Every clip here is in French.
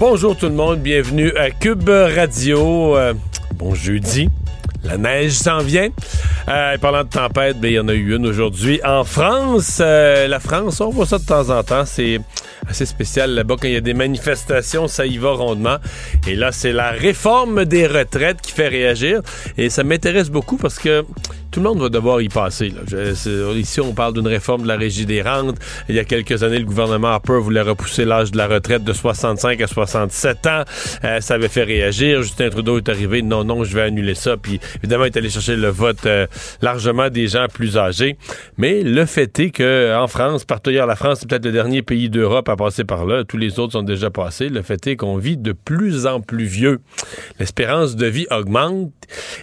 Bonjour tout le monde, bienvenue à Cube Radio. Euh, bon jeudi. La neige s'en vient. Euh, parlant de tempête, ben, il y en a eu une aujourd'hui en France. Euh, la France, on voit ça de temps en temps. C'est assez spécial là-bas. Quand il y a des manifestations, ça y va rondement. Et là, c'est la réforme des retraites qui fait réagir. Et ça m'intéresse beaucoup parce que tout le monde va devoir y passer. ici, on parle d'une réforme de la régie des rentes. Il y a quelques années, le gouvernement Harper voulait repousser l'âge de la retraite de 65 à 67 ans. Euh, ça avait fait réagir. Justin Trudeau est arrivé. Non, non, je vais annuler ça. Puis évidemment, il est allé chercher le vote euh, largement des gens plus âgés. Mais le fait est qu'en France, partout ailleurs, la France, c'est peut-être le dernier pays d'Europe à passer par là. Tous les autres sont déjà passés. Le fait est qu'on vit de plus en plus vieux. L'espérance de vie augmente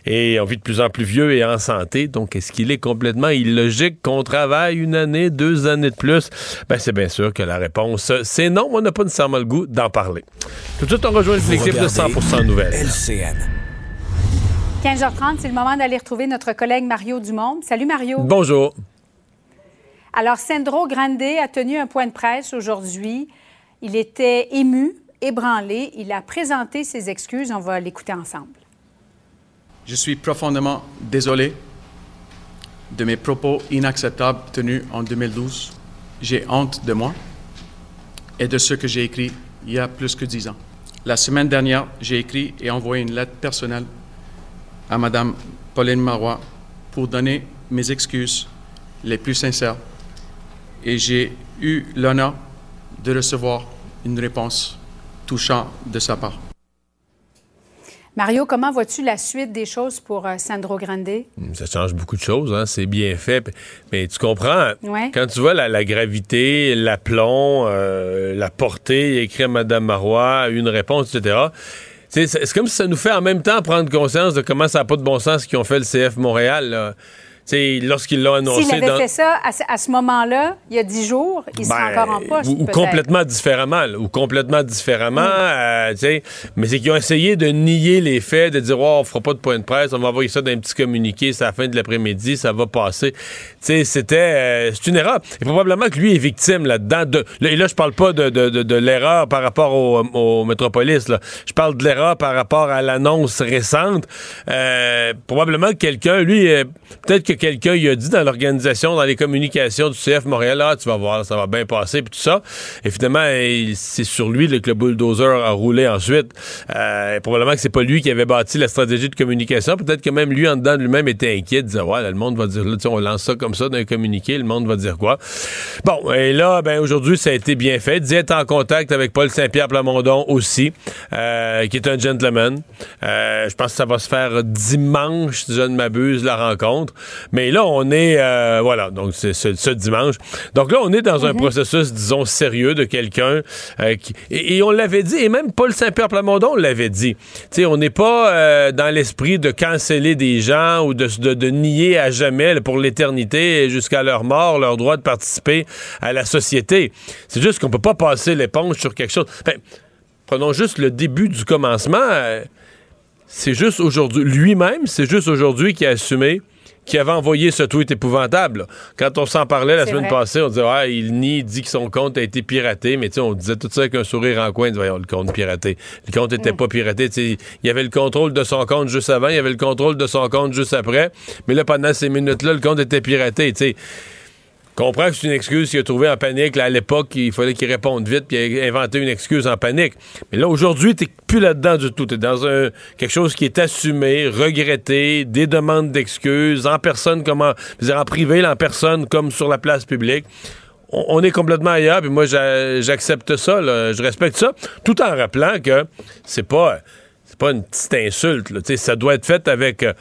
et on vit de plus en plus vieux et en santé. Donc, est-ce qu'il est complètement illogique qu'on travaille une année, deux années de plus? Ben, c'est bien sûr que la réponse, c'est non. On n'a pas nécessairement le goût d'en parler. Tout de suite, on rejoint l'équipe de 100% Nouvelles. LCN. 15h30, c'est le moment d'aller retrouver notre collègue Mario Dumont. Salut Mario. Bonjour. Alors, Sandro Grande a tenu un point de presse aujourd'hui. Il était ému, ébranlé. Il a présenté ses excuses. On va l'écouter ensemble. Je suis profondément désolé de mes propos inacceptables tenus en 2012. J'ai honte de moi et de ce que j'ai écrit il y a plus que dix ans. La semaine dernière, j'ai écrit et envoyé une lettre personnelle à Mme Pauline Marois pour donner mes excuses les plus sincères et j'ai eu l'honneur de recevoir une réponse touchante de sa part. Mario, comment vois-tu la suite des choses pour euh, Sandro Grande? Hmm, ça change beaucoup de choses, hein? c'est bien fait. Mais tu comprends, quand tu vois la, gravité, l'aplomb, euh, la portée, écrit à Mme Marois, une réponse, etc., c'est comme si ça nous fait en même temps prendre conscience de comment ça n'a pas de bon sens ce qu'ils ont fait le CF Montréal lorsqu'ils l'ont annoncé. S'il avait fait ça à, ce moment-là, il y a dix jours, il serait ben, encore en poste. Ou, complètement différemment. ou complètement différemment. Euh, mais c'est qu'ils ont essayé de nier les faits, de dire oh, on fera pas de point de presse, on va envoyer ça dans un petit communiqué, c'est à la fin de l'après-midi, ça va passer. C'était. Euh, c'est une erreur. Et probablement que lui est victime là-dedans. De, et là, je parle pas de, de, de, l'erreur par rapport au, au Métropolis. Là. Je parle de l'erreur par rapport à l'annonce récente. Euh, probablement que quelqu'un, lui, peut-être que quelqu'un il a dit dans l'organisation, dans les communications du CF Montréal, ah, tu vas voir, ça va bien passer, puis tout ça. Et finalement, c'est sur lui que le bulldozer a roulé ensuite. Euh, probablement que c'est pas lui qui avait bâti la stratégie de communication. Peut-être que même lui, en dedans de lui-même, était inquiet, disait, ouais, le monde va dire, là, on lance ça comme ça d'un communiqué, le monde va dire quoi? Bon, et là, ben, aujourd'hui, ça a été bien fait. Dit être en contact avec Paul Saint-Pierre Plamondon aussi, euh, qui est un gentleman. Euh, je pense que ça va se faire dimanche, si je ne m'abuse, la rencontre. Mais là, on est, euh, voilà, donc c'est ce, dimanche. Donc là, on est dans un mhm. processus, disons, sérieux de quelqu'un euh, qui... Et, on l'avait dit, et même Paul Saint-Pierre Plamondon l'avait dit. Tu sais, on n'est pas euh, dans l'esprit de canceller des gens ou de, de, nier à jamais, pour l'éternité, jusqu'à leur mort, leur droit de participer à la société. C'est juste qu'on peut pas passer l'éponge sur quelque chose. prenons juste le début du commencement. c'est juste aujourd'hui, lui-même, c'est juste aujourd'hui qui a assumé qui avait envoyé ce tweet épouvantable. Quand on s'en parlait la semaine passée, on disait ah, il nie, il dit que son compte a été piraté, mais on disait tout ça avec un sourire en coin, voyons le compte piraté. Le compte n'était mm. pas piraté, il y avait le contrôle de son compte juste avant, il y avait le contrôle de son compte juste après, mais là pendant ces minutes-là, le compte était piraté, tu comprends que c'est une excuse qu'il a trouvée en panique. Là, à l'époque, il fallait qu'il réponde vite puis il a inventé une excuse en panique. Mais là, aujourd'hui, t'es plus là-dedans du tout. T'es dans un, quelque chose qui est assumé, regretté, des demandes d'excuses, en personne comme en, en privé, en personne comme sur la place publique. On, est complètement ailleurs, puis moi, j'accepte ça, je respecte ça, tout en rappelant que c'est pas, c'est pas une petite insulte. Là. Ça doit être fait avec... Euh,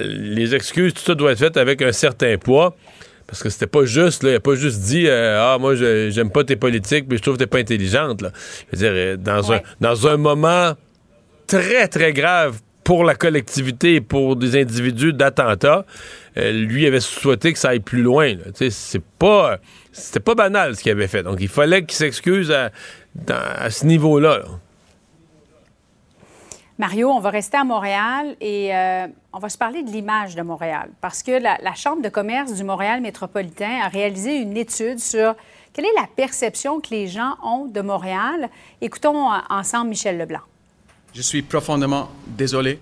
les excuses, tout ça doit être fait avec un certain poids. Parce que c'était pas juste, là. Il a pas juste dit euh, Ah, moi, j'aime pas tes politiques, mais je trouve que t'es pas intelligente, là. Je veux dire, euh, dans, un, dans un moment très, très grave pour la collectivité et pour des individus d'attentat, euh, lui avait souhaité que ça aille plus loin. C'est pas, c'était pas banal ce qu'il avait fait. Donc, il fallait qu'il s'excuse à, ce niveau-là. Mario, on va rester à Montréal et euh, on va se parler de l'image de Montréal parce que la, la, Chambre de commerce du Montréal métropolitain a réalisé une étude sur quelle est la perception que les gens ont de Montréal. Écoutons euh, ensemble Michel Leblanc. Je suis profondément désolé.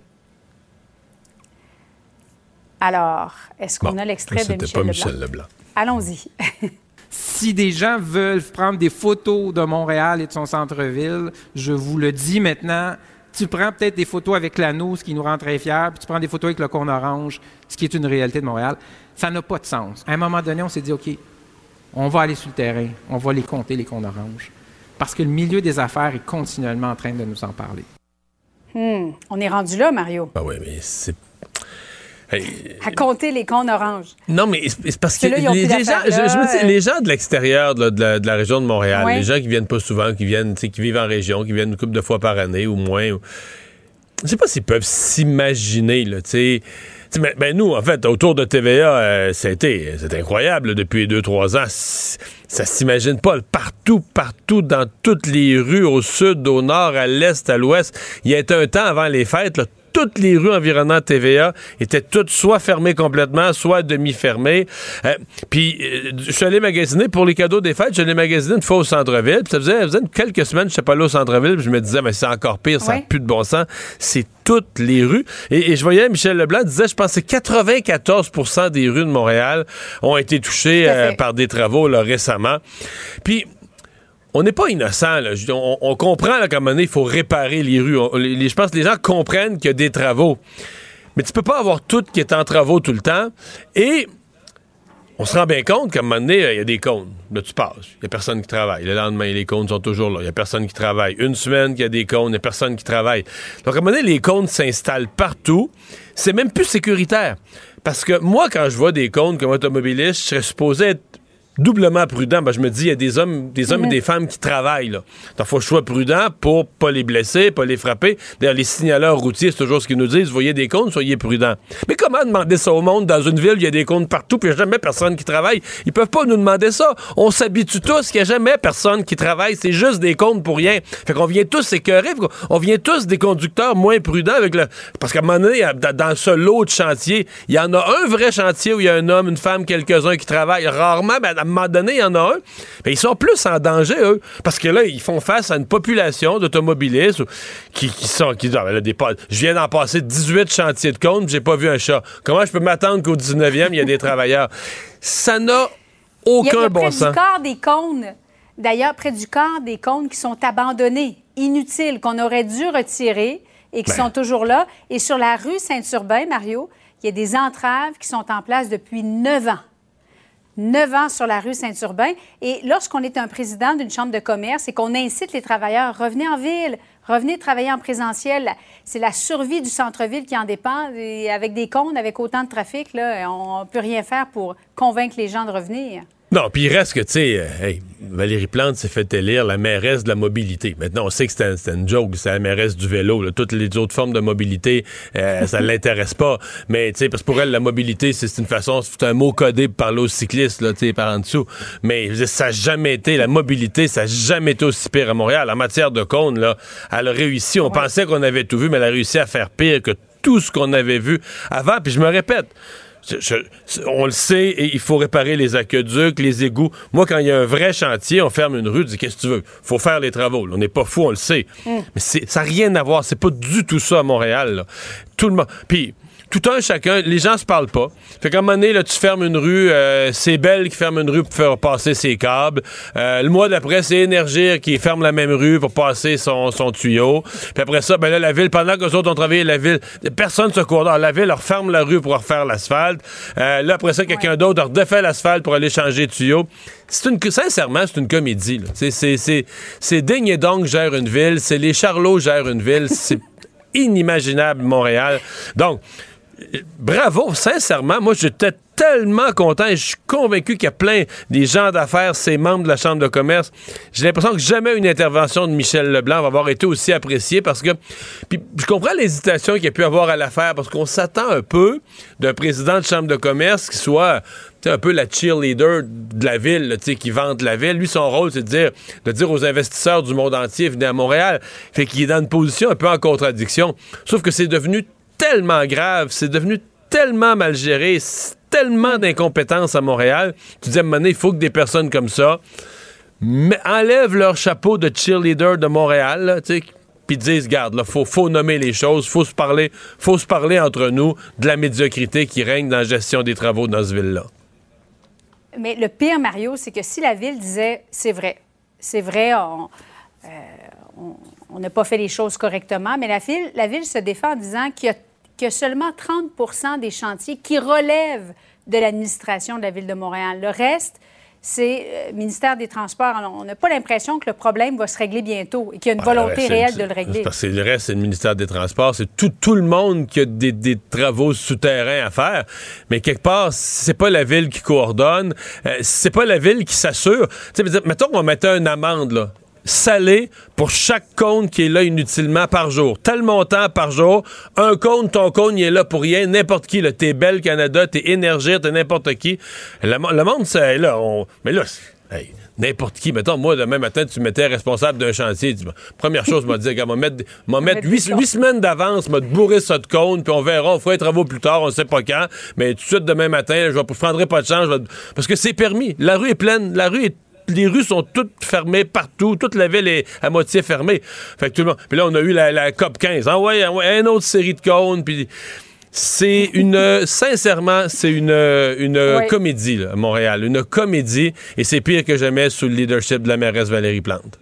Alors, est-ce qu'on a l'extrait de Michel, pas Michel Leblanc? Allons-y. si des gens veulent prendre des photos de Montréal et de son centre-ville, je vous le dis maintenant, tu prends peut-être des photos avec l'anneau, ce qui nous rend très fiers, puis tu prends des photos avec le cône orange, ce qui est une réalité de Montréal. Ça n'a pas de sens. À un moment donné, on s'est dit, OK, on va aller sur le terrain, on va les compter, les cônes oranges. Parce que le milieu des affaires est continuellement en train de nous en parler. Hmm. On est rendu là, Mario. Ah oui, mais c'est à compter les cônes oranges. Non, mais c'est parce que, les, gens, je, les, gens de l'extérieur de, la région de Montréal, les gens qui viennent pas souvent, qui viennent, qui vivent en région, qui viennent une couple de fois par année ou moins, je sais pas s'ils peuvent s'imaginer, là, tu sais. Ben, ben, nous, en fait, autour de TVA, euh, c'était c'est incroyable depuis deux, trois ans. Ça s'imagine pas. Partout, partout, dans toutes les rues, au sud, au nord, à l'est, à l'ouest. Il y a été un temps avant les fêtes, là, toutes les rues environnant TVA étaient toutes soit fermées complètement, soit demi-fermées. Euh, puis, euh, je suis allé magasiner pour les cadeaux des fêtes. Je suis allé magasiner une fois au centre-ville. ça faisait, quelques semaines que je suis pas allé au centre-ville. je me disais, mais c'est encore pire, ça n'a plus de bon sens. C'est toutes les rues. Et, je voyais Michel Leblanc disait, je pense que 94% des rues de Montréal ont été touchées euh, par des travaux là, récemment. Puis on n'est pas innocent. Là. On, comprend qu'à un moment donné, il faut réparer les rues. je pense que les gens comprennent qu'il y a des travaux. Mais tu peux pas avoir tout qui est en travaux tout le temps. Et on se rend bien compte qu'à un moment donné, il y a des cônes. Là, tu passes. Il n'y a personne qui travaille. Le lendemain, les cônes sont toujours là. Il n'y a personne qui travaille. Une semaine qu'il y a des cônes, il n'y a personne qui travaille. Donc, à un moment donné, les cônes s'installent partout. C'est même plus sécuritaire. Parce que moi, quand je vois des cônes comme automobiliste, je serais supposé être doublement prudent. Ben, je me dis, il y a des hommes, des hommes et des femmes qui travaillent. Là. Donc, faut que je sois prudent pour pas les blesser, pas les frapper. D'ailleurs, les signaleurs routiers, c'est toujours ce qu'ils nous disent. Vous voyez des comptes, soyez prudents. Mais comment demander ça au monde? Dans une ville où il y a des comptes partout puis il n'y a jamais personne qui travaille? Ils peuvent pas nous demander ça. On s'habitue tous qu'il n'y a jamais personne qui travaille. C'est juste des comptes pour rien. Fait qu'on vient tous s'écœurer. On vient tous des conducteurs moins prudents avec le... Parce qu'à un moment donné, dans ce lot de chantier, il y en a un vrai chantier où il y a un homme, une femme, quelques-uns qui travaillent. Rarement, ben, un moment donné, il y en a un. Mais ils sont plus en danger, eux. Parce que là, ils font face à une population d'automobilistes qui, sont. Qui, ah, des, je viens d'en passer 18 chantiers de compte, j'ai pas vu un chat. Comment je peux m'attendre qu'au 19e, il y a des travailleurs? Ça n'a aucun bon sens. Du corps des cônes, d'ailleurs, près du corps des cônes qui sont abandonnés, inutiles, qu'on aurait dû retirer et qui ben. sont toujours là. Et sur la rue Saint-Urbain, Mario, il y a des entraves qui sont en place depuis neuf ans. 9 ans sur la rue Saint-Urbain. Et lorsqu'on est un président d'une chambre de commerce et qu'on incite les travailleurs, revenez en ville, revenez travailler en présentiel. C'est la survie du centre-ville qui en dépend. Et avec des comptes, avec autant de trafic, là, on ne peut rien faire pour convaincre les gens de revenir. Non, puis il reste que, tu sais, euh, Valérie Plante s'est fait élire la mairesse de la mobilité. Maintenant, on sait que c'était une joke, c'est la mairesse du vélo. Toutes les autres formes de mobilité, euh, ça ne l'intéresse pas. Mais, tu sais, parce que pour elle, la mobilité, c'est une façon, c'est un mot codé pour parler aux cyclistes, là, tu sais, par en dessous. Mais ça n'a jamais été, la mobilité, ça n'a jamais été aussi pire à Montréal. En matière de cône, là, elle a réussi. On pensait qu'on avait tout vu, mais elle a réussi à faire pire que tout ce qu'on avait vu avant. Puis je me répète, on le sait, et il faut réparer les aqueducs, les égouts. Moi, quand il y a un vrai chantier, on ferme une rue, je dis qu'est-ce que tu veux? faut faire les travaux. On n'est pas fou, on le sait. Mm. Mais ça n'a rien à voir. C'est pas du tout ça à Montréal. Tout le monde. Puis, tout un chacun, les gens se parlent pas. Fait qu'à un moment donné, là, tu fermes une rue, euh, c'est Belle qui ferme une rue pour faire passer ses câbles. Euh, le mois d'après, c'est Énergir qui ferme la même rue pour passer son, son tuyau. Puis après ça, ben là, la ville, pendant que les autres ont travaillé, la ville, personne se court La ville leur ferme la rue pour refaire l'asphalte. Euh, là, après ça, quelqu'un d'autre leur défait l'asphalte pour aller changer de tuyau. C'est une, sincèrement, c'est une comédie. C'est digne et donc gère une ville. C'est les Charlots gèrent une ville. C'est inimaginable, Montréal. Donc, bravo, sincèrement, moi j'étais tellement content et je suis convaincu qu'il y a plein des gens d'affaires, ces membres de la Chambre de commerce. J'ai l'impression que jamais une intervention de Michel Leblanc va avoir été aussi appréciée parce que puis je comprends l'hésitation qu'il y a pu avoir à l'affaire parce qu'on s'attend un peu d'un président de Chambre de commerce qui soit un peu la cheerleader de la ville, qui vante la ville. Lui, son rôle, c'est de dire, de dire aux investisseurs du monde entier, venez à Montréal. Fait qu'il est dans une position un peu en contradiction. Sauf que c'est devenu tellement grave, c'est devenu tellement mal géré, tellement d'incompétence à Montréal. Tu dis à il faut que des personnes comme ça enlèvent leur chapeau de cheerleader de Montréal, puis disent, garde, il faut, faut nommer les choses, faut se parler, faut se parler entre nous de la médiocrité qui règne dans la gestion des travaux dans ce ville-là. Mais le pire, Mario, c'est que si la ville disait, c'est vrai, c'est vrai, on euh, n'a pas fait les choses correctement, mais la ville, la ville se défend en disant qu'il y a seulement 30% des chantiers qui relèvent de l'administration de la Ville de Montréal. Le reste, c'est le euh, ministère des Transports. on n'a pas l'impression que le problème va se régler bientôt et qu'il y a une volonté réelle de le régler. Parce que le reste, c'est le ministère des Transports. C'est tout, tout le monde qui a des, travaux souterrains à faire. Mais quelque part, c'est pas la ville qui coordonne. Euh, c'est pas la ville qui s'assure. Mettons qu'on mettait une amende, là salé pour chaque compte qui est là inutilement par jour. Tel montant par jour. Un compte, ton compte, il est là pour rien. N'importe qui. T'es Belle Canada, t'es Énergie, t'es n'importe qui. Le, monde, c'est là. Mais là, n'importe qui. Mettons, moi, demain matin, tu m'étais responsable d'un chantier. première chose, m'a dit, m'a mettre, mettre huit, semaines d'avance, m'a bourrer ça de compte, puis on verra, on fera les travaux plus tard, on sait pas quand. Mais tout de suite, demain matin, je ne prendrai pas de chance. Parce que c'est permis. La rue est pleine. La rue est les rues sont toutes fermées partout. Toute la ville est à moitié fermée. Fait que tout le monde. Puis là, on a eu la, COP 15. Ah ouais, une autre série de cônes. Puis c'est une. sincèrement, c'est une, une comédie, à Montréal. Une comédie. Et c'est pire que jamais sous le leadership de la mairesse Valérie Plante.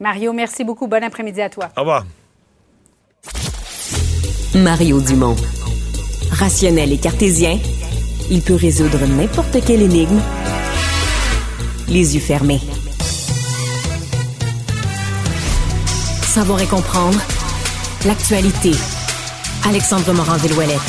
Mario, merci beaucoup. Bon après-midi à toi. Au revoir. Mario Dumont. Rationnel et cartésien, il peut résoudre n'importe quelle énigme les yeux fermés. Savoir et comprendre l'actualité. Alexandre Morand-Villouellette.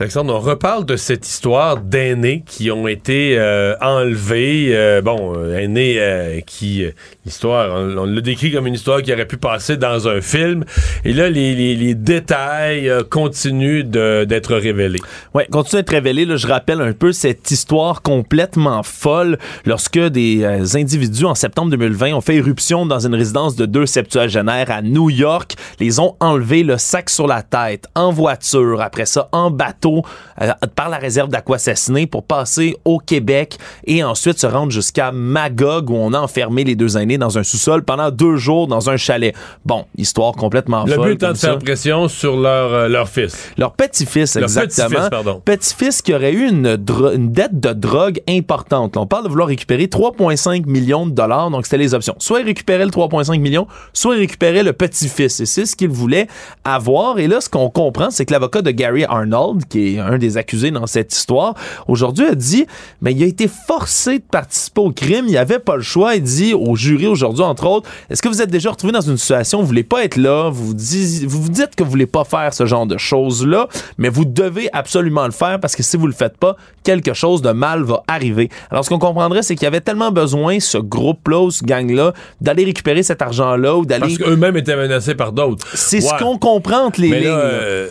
Alexandre, on reparle de cette histoire d'aînés qui ont été euh, enlevés. Euh, bon, euh, aînés qui... L'histoire, on, l'a décrit comme une histoire qui aurait pu passer dans un film. Et là, les, détails continuent d'être révélés. Oui, continuent d'être révélés. Là, je rappelle un peu cette histoire complètement folle lorsque des individus, en septembre 2020, ont fait éruption dans une résidence de deux septuagénaires à New York. Les ont enlevés le sac sur la tête, en voiture, après ça, en bateau euh, par la réserve d'Aquassassiné pour passer au Québec et ensuite se rendre jusqu'à Magog où on a enfermé les deux aînés dans un sous-sol pendant deux jours dans un chalet. Bon, histoire complètement folle. Le but étant de faire pression sur leur, euh, leur fils. Leur petit-fils, exactement. Petit-fils, pardon. Petit-fils qui aurait eu une, une, dette de drogue importante. On parle de vouloir récupérer 3,5 millions de dollars, donc c'était les options. Soit il récupérait le 3,5 millions, soit il récupérait le petit-fils. Et c'est ce qu'il voulait avoir. Et là, ce qu'on comprend, c'est que l'avocat de Gary Arnold, qui est un des accusés dans cette histoire, aujourd'hui a dit, mais il a été forcé de participer au crime, il avait pas le choix. Il dit au jury aujourd'hui, entre autres, est-ce que vous êtes déjà retrouvé dans une situation où vous voulez pas être là, vous vous, vous dites que vous voulez pas faire ce genre de choses-là, mais vous devez absolument le faire parce que si vous le faites pas, quelque chose de mal va arriver. Alors, ce qu'on comprendrait, c'est qu'il y avait tellement besoin, ce groupe-là ce gang-là, d'aller récupérer cet argent-là ou d'aller... Parce qu'eux-mêmes étaient menacés par d'autres. C'est ce qu'on comprend entre les lignes. Euh,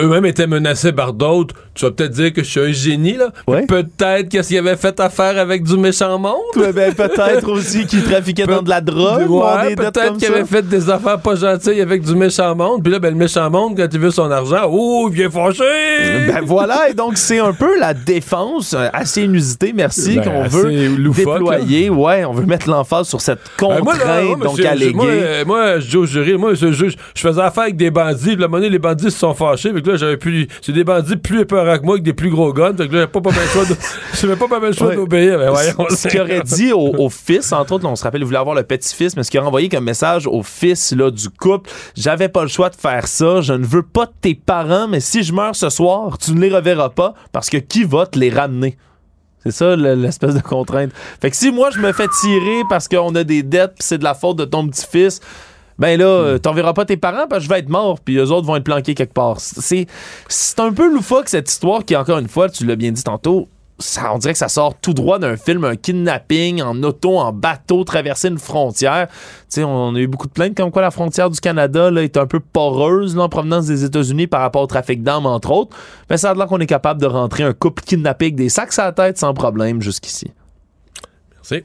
eux-mêmes étaient menacés par d'autres. Tu vas peut-être dire que je suis un génie, là. Peut-être qu'est-ce qu'il avait fait affaire avec du méchant monde. ben, peut-être aussi qu'il trafiquait dans de la drogue. Ouais, peut-être qu'il avait fait des affaires pas gentilles avec du méchant monde. Puis là, ben, le méchant monde, quand il veut son argent, oh, il vient fâché. Ben voilà, et donc c'est un peu la défense euh, assez inusitée, merci, ben, qu'on veut déployer. Ouais, on veut mettre l'emphase sur cette ben, contrainte, donc alléguée. Moi, moi, je dis au jury, moi, je, je, faisais affaire avec des bandits. Puis la monnaie, les bandits se sont fâchés là, j'avais plus. C'est des bandits plus épeurants que moi, avec des plus gros guns. Fait que là, pas pas mal choix de, pas pas mal choix d'obéir. ce qu'il aurait dit au, fils, entre autres, on se rappelle, il voulait avoir le petit-fils, mais ce qu'il a envoyé comme message au fils là, du couple, j'avais pas le choix de faire ça. Je ne veux pas de tes parents, mais si je meurs ce soir, tu ne les reverras pas parce que qui va te les ramener? C'est ça l'espèce de contrainte. Fait que si moi je me fais tirer parce qu'on a des dettes c'est de la faute de ton petit-fils, ben là, euh, t'en verras pas tes parents parce que je vais être mort, puis eux autres vont être planqués quelque part. C'est, c'est un peu loufoque cette histoire qui, encore une fois, tu l'as bien dit tantôt, ça, on dirait que ça sort tout droit d'un film, un kidnapping en auto, en bateau, traverser une frontière. sais, on a eu beaucoup de plaintes comme quoi la frontière du Canada là, est un peu poreuse là, en provenance des États-Unis par rapport au trafic d'armes, entre autres. Mais ça a l'air qu'on est capable de rentrer un couple kidnappé avec des sacs à la tête sans problème jusqu'ici. Merci.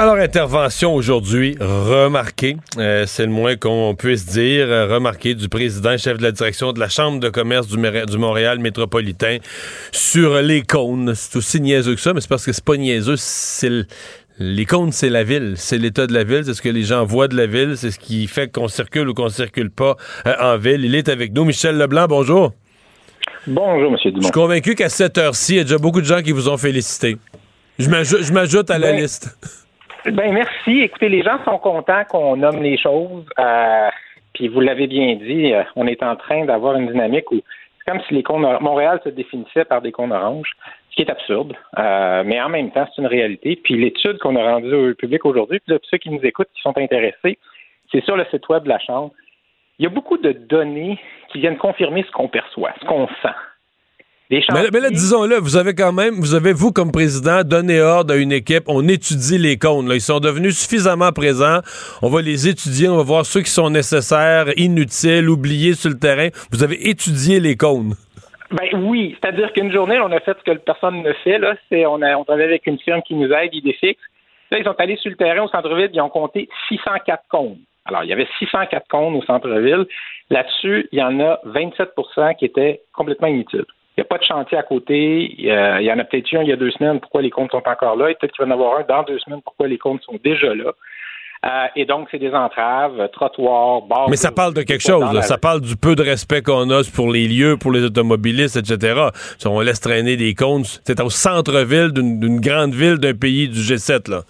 Alors, intervention aujourd'hui remarquée, euh, c'est le moins qu'on puisse dire, euh, remarquée du président chef de la direction de la Chambre de commerce du, du Montréal métropolitain sur les cônes. C'est aussi niaiseux que ça, mais c'est parce que c'est pas niaiseux, c'est les cônes, c'est la ville, c'est l'état de la ville, c'est ce que les gens voient de la ville, c'est ce qui fait qu'on circule ou qu'on circule pas euh, en ville. Il est avec nous, Michel Leblanc, bonjour. Bonjour, M. Dumont. Je suis convaincu qu'à cette heure-ci, il y a déjà beaucoup de gens qui vous ont félicité. Je m'ajoute à la ben, liste. Ben merci. Écoutez, les gens sont contents qu'on nomme les choses. Euh, puis vous l'avez bien dit, euh, on est en train d'avoir une dynamique où c'est comme si les cônes Montréal se définissait par des cônes oranges, ce qui est absurde. Euh, mais en même temps, c'est une réalité. Puis l'étude qu'on a rendue au public aujourd'hui, puis ceux qui nous écoutent, qui sont intéressés, c'est sur le site web de la Chambre. Il y a beaucoup de données qui viennent confirmer ce qu'on perçoit, ce qu'on sent. Mais, là, disons-le, vous avez quand même, vous avez, vous, comme président, donné ordre à une équipe, on étudie les cônes. Là. Ils sont devenus suffisamment présents. On va les étudier, on va voir ceux qui sont nécessaires, inutiles, oubliés sur le terrain. Vous avez étudié les cônes. Ben oui, c'est-à-dire qu'une journée, on a fait ce que personne ne fait. Là, c'est on a on travaille avec une firme qui nous aide, Idéfix. Là, ils sont allés sur le terrain au centre-ville, ils ont compté 604 cônes. Alors, il y avait 604 cônes au centre-ville. Là-dessus, il y en a 27% qui étaient complètement inutiles. Il n'y a pas de chantier à côté. Il y, en a peut-être un il y a deux semaines. Pourquoi les comptes sont encore là? Et peut-être qu'il va y en avoir un dans deux semaines. Pourquoi les comptes sont déjà là? Euh, et donc, c'est des entraves, trottoirs, bars. Mais ça parle de quelque chose. Ça parle du peu de respect qu'on a pour les lieux, pour les automobilistes, etc. Si on laisse traîner des comptes, c'est au centre-ville d'une grande ville d'un pays du G7, là.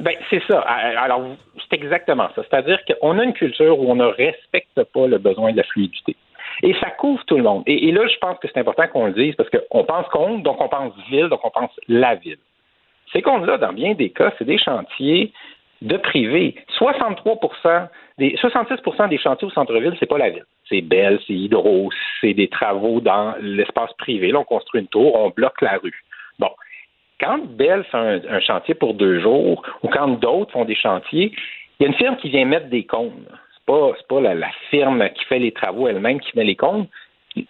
Ben, c'est ça. Alors, c'est exactement ça. C'est-à-dire qu'on a une culture où on ne respecte pas le besoin de la fluidité. Et ça couvre tout le monde. Et, là, je pense que c'est important qu'on le dise parce qu'on pense compte, donc on pense ville, donc on pense la ville. Ces comptes-là, dans bien des cas, c'est des chantiers de privé. 63 des 66% des chantiers au centre-ville, c'est pas la ville. C'est Belle, c'est Hydro, c'est des travaux dans l'espace privé. Là, on construit une tour, on bloque la rue. Bon. Quand Belle fait un, chantier pour deux jours, ou quand d'autres font des chantiers, il y a une firme qui vient mettre des cônes pas, pas la, firme qui fait les travaux elle-même qui met les comptes.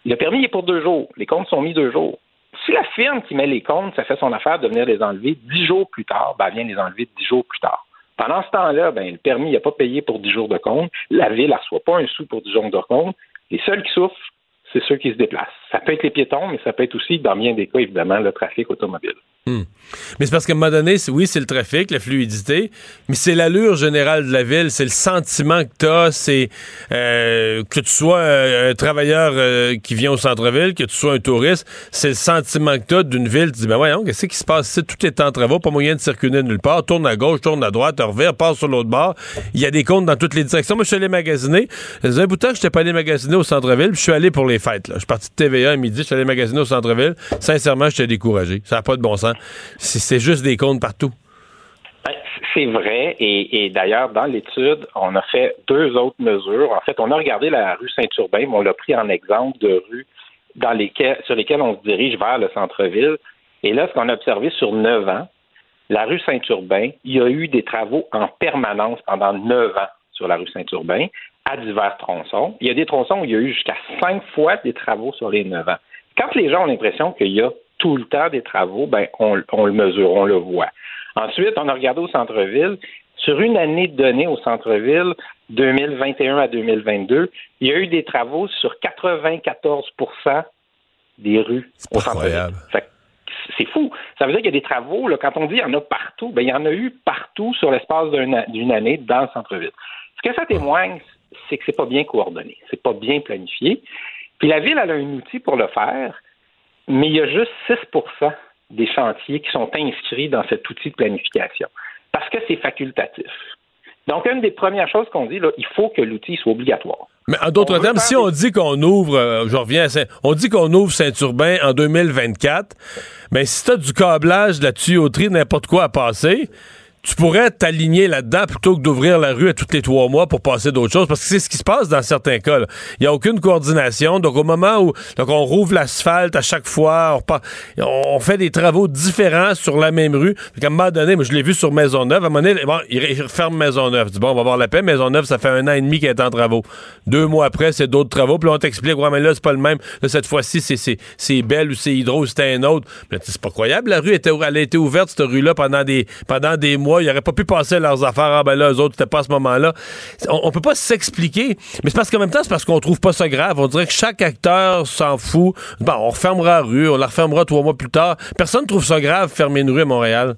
Le permis est pour deux jours. Les comptes sont mis deux jours. Si la firme qui met les comptes, ça fait son affaire de venir les enlever dix jours plus tard, ben, elle vient les enlever dix jours plus tard. Pendant ce temps-là, ben, le permis n'a pas payé pour dix jours de compte. La ville ne reçoit pas un sou pour dix jours de compte. Les seuls qui souffrent, c'est ceux qui se déplacent. Ça peut être les piétons, mais ça peut être aussi, dans bien des cas, évidemment, le trafic automobile. Hmm. Mais c'est parce qu'à un moment donné, oui, c'est le trafic, la fluidité, mais c'est l'allure générale de la ville, c'est le sentiment que tu as, c'est euh, que tu sois euh, un travailleur euh, qui vient au centre-ville, que tu sois un touriste, c'est le sentiment que tu as d'une ville. Tu dis, ben voyons, qu'est-ce qui se passe ici? Tout est en travaux, pas moyen de circuler nulle part, tourne à gauche, tourne à droite, revers, passe sur l'autre bord. Il y a des comptes dans toutes les directions. Moi, je suis allé magasiner. un bout de temps, je n'étais pas allé magasiner au centre-ville, je suis allé pour les fêtes. Je suis parti de TVA à midi, je suis allé magasiner au centre-ville. Sincèrement, j'étais découragé. Ça n'a pas de bon sens c'est juste des comptes partout. Ben, c'est vrai, et, d'ailleurs, dans l'étude, on a fait deux autres mesures. En fait, on a regardé la rue Saint-Urbain, mais on l'a pris en exemple de rue dans lesquelles, sur lesquelles on se dirige vers le centre-ville. Et là, ce qu'on a observé sur neuf ans, la rue Saint-Urbain, il y a eu des travaux en permanence pendant neuf ans sur la rue Saint-Urbain, à divers tronçons. Il y a des tronçons où il y a eu jusqu'à cinq fois des travaux sur les neuf ans. Quand les gens ont l'impression qu'il y a tout le temps des travaux, ben, on, le mesure, on le voit. Ensuite, on a regardé au centre-ville. Sur une année donnée au centre-ville, 2021 à 2022, il y a eu des travaux sur 94% des rues au centre-ville. C'est fou. Ça veut dire qu'il y a des travaux, là, quand on dit qu'il y en a partout, ben, il y en a eu partout sur l'espace d'une année dans le centre-ville. Ce que ça témoigne, c'est que c'est pas bien coordonné, c'est pas bien planifié. Puis la ville, elle a un outil pour le faire, mais il y a juste 6% des chantiers qui sont inscrits dans cet outil de planification parce que c'est facultatif. Donc, une des premières choses qu'on dit, là, il faut que l'outil soit obligatoire. Mais en d'autres termes, si on dit qu'on ouvre, euh, je reviens à Saint, on dit qu'on ouvre Saint-Urbain en 2024, mais si tu as du câblage, de la tuyauterie, n'importe quoi à passer, tu pourrais t'aligner là-dedans plutôt que d'ouvrir la rue à tous les trois mois pour passer d'autres choses, parce que c'est ce qui se passe dans certains cas. Il n'y a aucune coordination. Donc, au moment où donc on rouvre l'asphalte à chaque fois, on, fait des travaux différents sur la même rue. à un moment donné, moi, je l'ai vu sur Maisonneuve, à un moment donné, bon, il referme Maisonneuve. Je dis, bon, on va voir la paix. Maisonneuve, ça fait un an et demi qu'elle est en travaux. Deux mois après, c'est d'autres travaux. Puis on t'explique, ouais, mais là, c'est pas le même. Là, cette fois-ci, c'est Belle ou c'est Hydro, c'était un autre. Mais c'est pas croyable. La rue était, elle a été ouverte, cette rue-là, pendant des, pendant des mois il n'aurait pas pu passer leurs affaires. Ah ben là, eux autres, c'était pas à ce moment-là. On, on peut pas s'expliquer. Mais c'est parce qu'en même temps, c'est parce qu'on trouve pas ça grave. On dirait que chaque acteur s'en fout. Bon, on refermera la rue, on la refermera trois mois plus tard. Personne trouve ça grave, fermer une rue à Montréal.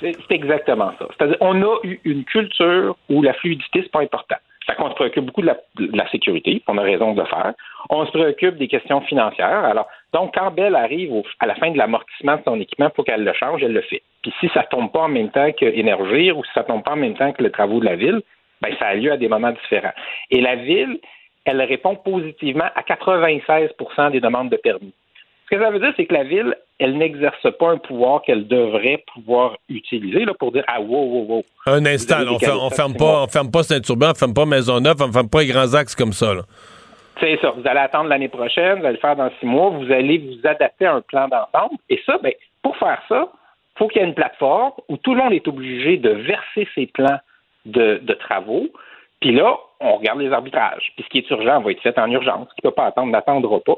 C'est exactement ça. C'est-à-dire, on a eu une culture où la fluidité, c'est pas important. Fait qu'on se préoccupe beaucoup de la, sécurité, on a raison de le faire. On se préoccupe des questions financières. Alors, donc, quand Belle arrive à la fin de l'amortissement de son équipement pour qu'elle le change, elle le fait. Puis si ça tombe pas en même temps que Énergir ou si ça tombe pas en même temps que les travaux de la ville, ben ça a lieu à des moments différents. Et la ville, elle répond positivement à 96% des demandes de permis. Ce que ça veut dire, c'est que la ville, elle n'exerce pas un pouvoir qu'elle devrait pouvoir utiliser là, pour dire Ah, wow, wow, wow. Un instant, on, ne ferme pas, on ferme pas Saint-Urbain, on ferme pas Maisonneuve, on ferme pas les grands axes comme ça. C'est ça. Vous allez attendre l'année prochaine, vous allez le faire dans six mois, vous allez vous adapter à un plan d'ensemble. Et ça, ben, pour faire ça, faut qu'il y ait une plateforme où tout le monde est obligé de verser ses plans de, de travaux. Puis là, on regarde les arbitrages. Puis ce qui est urgent va être fait en urgence. Ce qui ne peut pas attendre n'attendra pas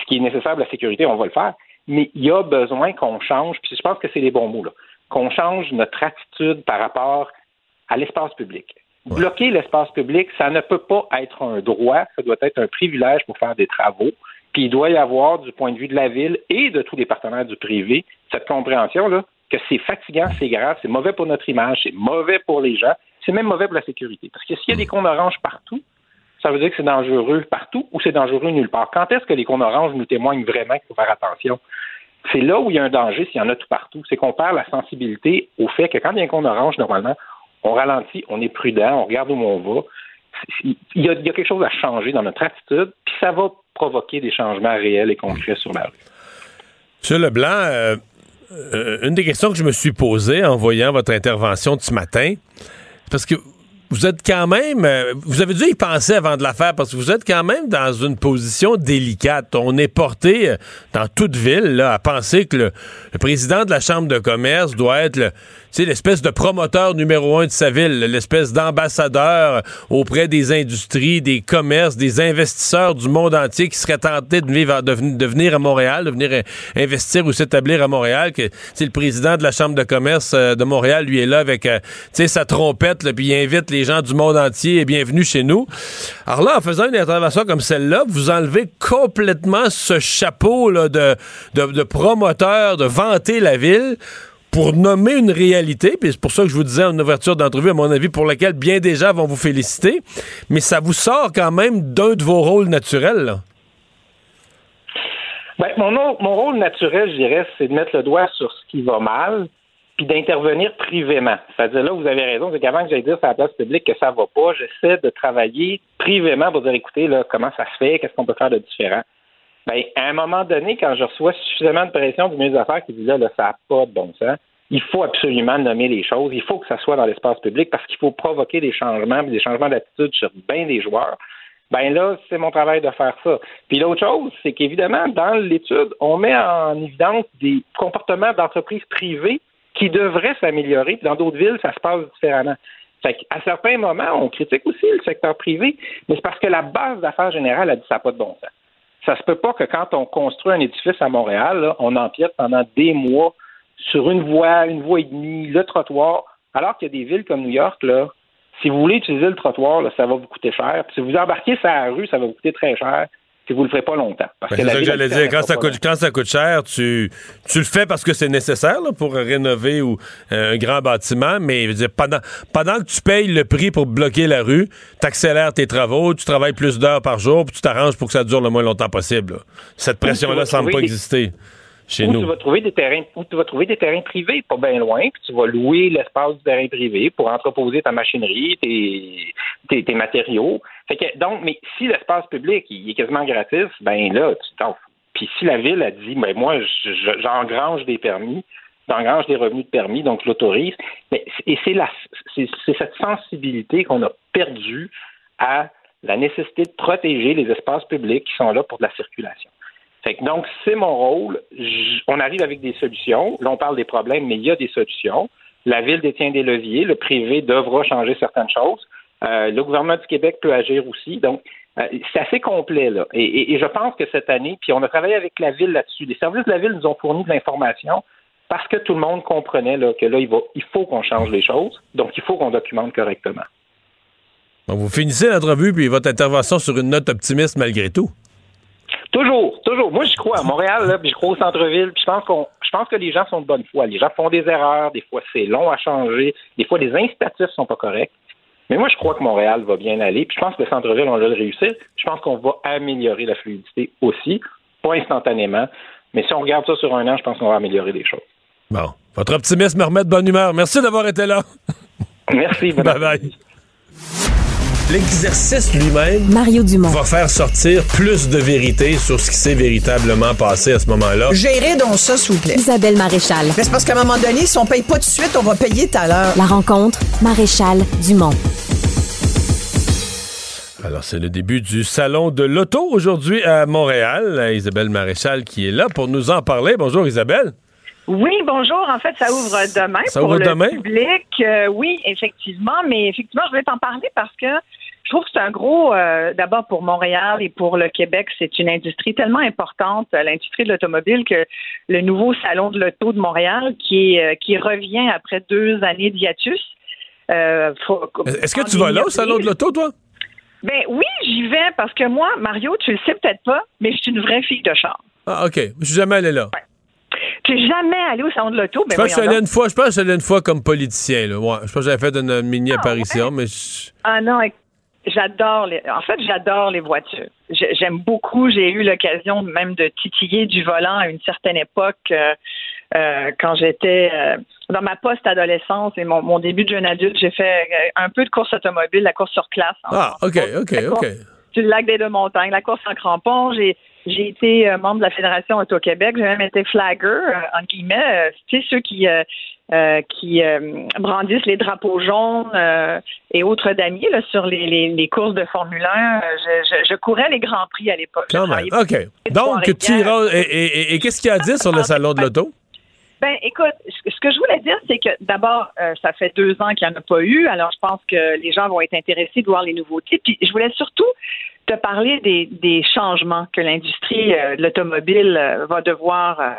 ce qui est nécessaire pour la sécurité, on va le faire. Mais il y a besoin qu'on change, puis je pense que c'est les bons mots, là, qu'on change notre attitude par rapport à l'espace public. Bloquer l'espace public, ça ne peut pas être un droit, ça doit être un privilège pour faire des travaux. Puis il doit y avoir, du point de vue de la ville et de tous les partenaires du privé, cette compréhension là que c'est fatigant, c'est grave, c'est mauvais pour notre image, c'est mauvais pour les gens, c'est même mauvais pour la sécurité. Parce que s'il y a des cônes oranges partout, ça veut dire que c'est dangereux partout ou c'est dangereux nulle part. Quand est-ce que les cônes oranges nous témoignent vraiment qu'il faut faire attention? C'est là où il y a un danger s'il y en a tout partout. C'est qu'on perd la sensibilité au fait que quand il y a un cône orange, normalement, on ralentit, on est prudent, on regarde où on va. Il y, a, quelque chose à changer dans notre attitude, puis ça va provoquer des changements réels et concrets sur la rue. Monsieur Leblanc, euh, euh, une des questions que je me suis posée en voyant votre intervention de ce matin, parce que vous êtes quand même, euh, vous avez dû y penser avant de la faire parce que vous êtes quand même dans une position délicate. On est porté euh, dans toute ville là, à penser que le, président de la Chambre de commerce doit être le, l'espèce de promoteur numéro un de sa ville, l'espèce d'ambassadeur auprès des industries, des commerces, des investisseurs du monde entier qui seraient tentés de, venir à Montréal, de venir euh, investir ou s'établir à Montréal. Que le président de la Chambre de commerce de Montréal, lui, est là avec sa trompette, puis il invite les gens du monde entier et bienvenue chez nous. Alors là, en faisant une intervention comme celle-là, vous enlevez complètement ce chapeau de, promoteur, de vanter la ville pour nommer une réalité, puis c'est pour ça que je vous disais en ouverture d'entrevue, à mon avis, pour laquelle bien des gens vont vous féliciter, mais ça vous sort quand même d'un de vos rôles naturels. Ben, mon, mon rôle naturel, je dirais, c'est de mettre le doigt sur ce qui va mal, puis d'intervenir privément. C'est-à-dire là, vous avez raison, c'est qu'avant que j'aille dire sur la place publique que ça va pas, j'essaie de travailler privément pour dire écoutez, là, comment ça se fait, qu'est-ce qu'on peut faire de différent. Bien, à un moment donné, quand je reçois suffisamment de pression du ministre des Affaires qui dit là, là ça n'a pas de bon sens, il faut absolument nommer les choses, il faut que ça soit dans l'espace public parce qu'il faut provoquer des changements, des changements d'attitude sur bien des joueurs. Ben là, c'est mon travail de faire ça. Puis l'autre chose, c'est qu'évidemment, dans l'étude, on met en évidence des comportements d'entreprises privées qui devrait s'améliorer. Dans d'autres villes, ça se passe différemment. Fait à certains moments, on critique aussi le secteur privé, mais c'est parce que la base d'affaires générale a dit ça n'a pas de bon sens. Ça se peut pas que quand on construit un édifice à Montréal, on empiète pendant des mois sur une voie, une voie et demie, le trottoir, alors qu'il y a des villes comme New York, là, si vous voulez utiliser le trottoir, ça va vous coûter cher. si vous embarquez sur la rue, ça va vous coûter très cher si vous le ferez pas longtemps. Ben, c'est ça que j'allais dire. Quand ça, coûte, quand ça coûte cher, tu, tu le fais parce que c'est nécessaire pour rénover ou, euh, un grand bâtiment, mais pendant, pendant que tu payes le prix pour bloquer la rue, tu accélères tes travaux, tu travailles plus d'heures par jour, puis tu t'arranges pour que ça dure le moins longtemps possible. Cette pression-là semble pas exister. Chez nous. Tu vas trouver des terrains, où tu vas trouver des terrains privés, pas bien loin, puis tu vas louer l'espace du terrain privé pour entreposer ta machinerie, tes, tes, matériaux. Donc, mais si l'espace public il est quasiment gratis, ben là, tu t'en Puis si la ville a dit, ben moi, j'engrange des permis, j'engrange des revenus de permis, donc je l'autorise. Et c'est la, c'est cette sensibilité qu'on a perdue à la nécessité de protéger les espaces publics qui sont là pour de la circulation. Fait que donc, c'est mon rôle. on arrive avec des solutions. Là, on parle des problèmes, mais il y a des solutions. La Ville détient des leviers. Le privé devra changer certaines choses. Euh, le gouvernement du Québec peut agir aussi. Donc, euh, c'est assez complet, là. Et, je pense que cette année, puis on a travaillé avec la Ville là-dessus. Les services de la Ville nous ont fourni de l'information parce que tout le monde comprenait là, que là, il, va, il faut qu'on change les choses. Donc, il faut qu'on documente correctement. vous finissez l'entrevue, puis votre intervention sur une note optimiste malgré tout. Toujours, toujours. Moi, je crois à Montréal, là, puis je crois au centre-ville, puis je pense qu'on, je pense que les gens sont de bonne foi. Les gens font des erreurs, des fois c'est long à changer, des fois les incitatifs sont pas corrects. Mais moi, je crois que Montréal va bien aller, puis je pense que le centre-ville, on va le réussir. Je pense qu'on va améliorer la fluidité aussi, pas instantanément, mais si on regarde ça sur un an, je pense qu'on va améliorer des choses. Bon. Votre optimisme me remet de bonne humeur. Merci d'avoir été là. Merci. bye bye. L'exercice lui-même Mario Dumont. va faire sortir plus de vérité sur ce qui s'est véritablement passé à ce moment-là. Gérez donc ça, s'il vous plaît. Isabelle Maréchal. c'est parce qu'à un moment donné, si on paye pas tout de suite, on va payer tout à l'heure. La rencontre, Maréchal Dumont. Alors, c'est le début du Salon de l'Auto aujourd'hui à Montréal. Isabelle Maréchal qui est là pour nous en parler. Bonjour Isabelle. Oui, bonjour. En fait, ça ouvre demain ça pour ouvre le demain? public. Euh, oui, effectivement, mais effectivement, je vais t'en parler parce que je trouve que c'est un gros, euh, d'abord pour Montréal et pour le Québec, c'est une industrie tellement importante, euh, l'industrie de l'automobile, que le nouveau salon de l'auto de Montréal, qui, qui revient après deux années d'hiatus. Est-ce que tu vas là au salon de l'auto, toi? Ben oui, j'y vais parce que moi, Mario, tu le sais peut-être pas, mais je suis une vraie fille de char. Ah, OK. Je suis jamais allé là. N'es jamais allé au salon de l'auto. Ben je pense que je suis une fois. Je pense je une fois comme politicien. Là. Ouais, je pense que j'avais fait une mini ah, apparition, mais. Ah non, j'adore les. En fait, j'adore les voitures. J'aime beaucoup. J'ai eu l'occasion même de titiller du volant à une certaine époque. Euh, euh, quand j'étais euh, dans ma post-adolescence et mon, début de jeune adulte, j'ai fait un peu de course automobile, la course sur classe. ah, OK, OK, OK. Du lac des Deux-Montagnes, la course en crampon. J'ai j'ai été euh, membre de la Fédération Auto-Québec. J'ai même été flagger, euh, en guillemets. Euh, tu sais, ceux qui, qui brandissent les drapeaux jaunes et autres damiers là, sur les, les, courses de Formule 1. Je, je, courais les Grands Prix à l'époque. OK. Donc, tu iras. Et, et, et qu'est-ce qu'il y a à dire sur le salon de l'auto? Ben, écoute, ce que je voulais dire, c'est que d'abord, ça fait deux ans qu'il n'y en a pas eu. Alors, je pense que les gens vont être intéressés de voir les nouveautés. Puis, je voulais surtout te parler des, des changements que l'industrie euh, de l'automobile euh, va devoir, euh,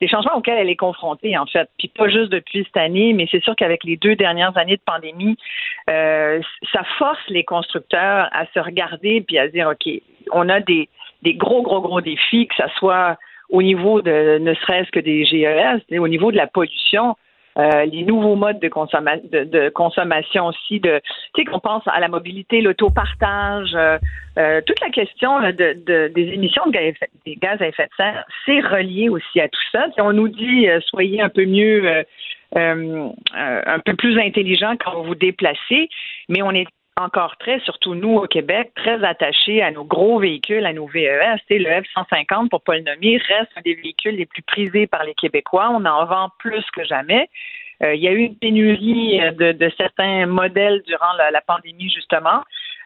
des changements auxquels elle est confrontée en fait, puis pas juste depuis cette année, mais c'est sûr qu'avec les deux dernières années de pandémie, ça force les constructeurs à se regarder puis à dire ok, on a des, des gros gros gros défis, que ça soit au niveau de ne serait-ce que des GES, au niveau de la pollution. Euh, les nouveaux modes de, consommation aussi, de, tu sais, qu'on pense à la mobilité, l'autopartage, euh, euh, toute la question de, des émissions de gaz, des gaz à effet de serre, c'est relié aussi à tout ça. On nous dit soyez un peu mieux, un peu plus intelligent quand vous vous déplacez, mais on est encore très, surtout nous au Québec, très attachés à nos gros véhicules, à nos VES. Le F-150, pour pas le nommer, reste un des véhicules les plus prisés par les Québécois. On en vend plus que jamais. Euh, il y a eu une pénurie de, certains modèles durant la, pandémie, justement.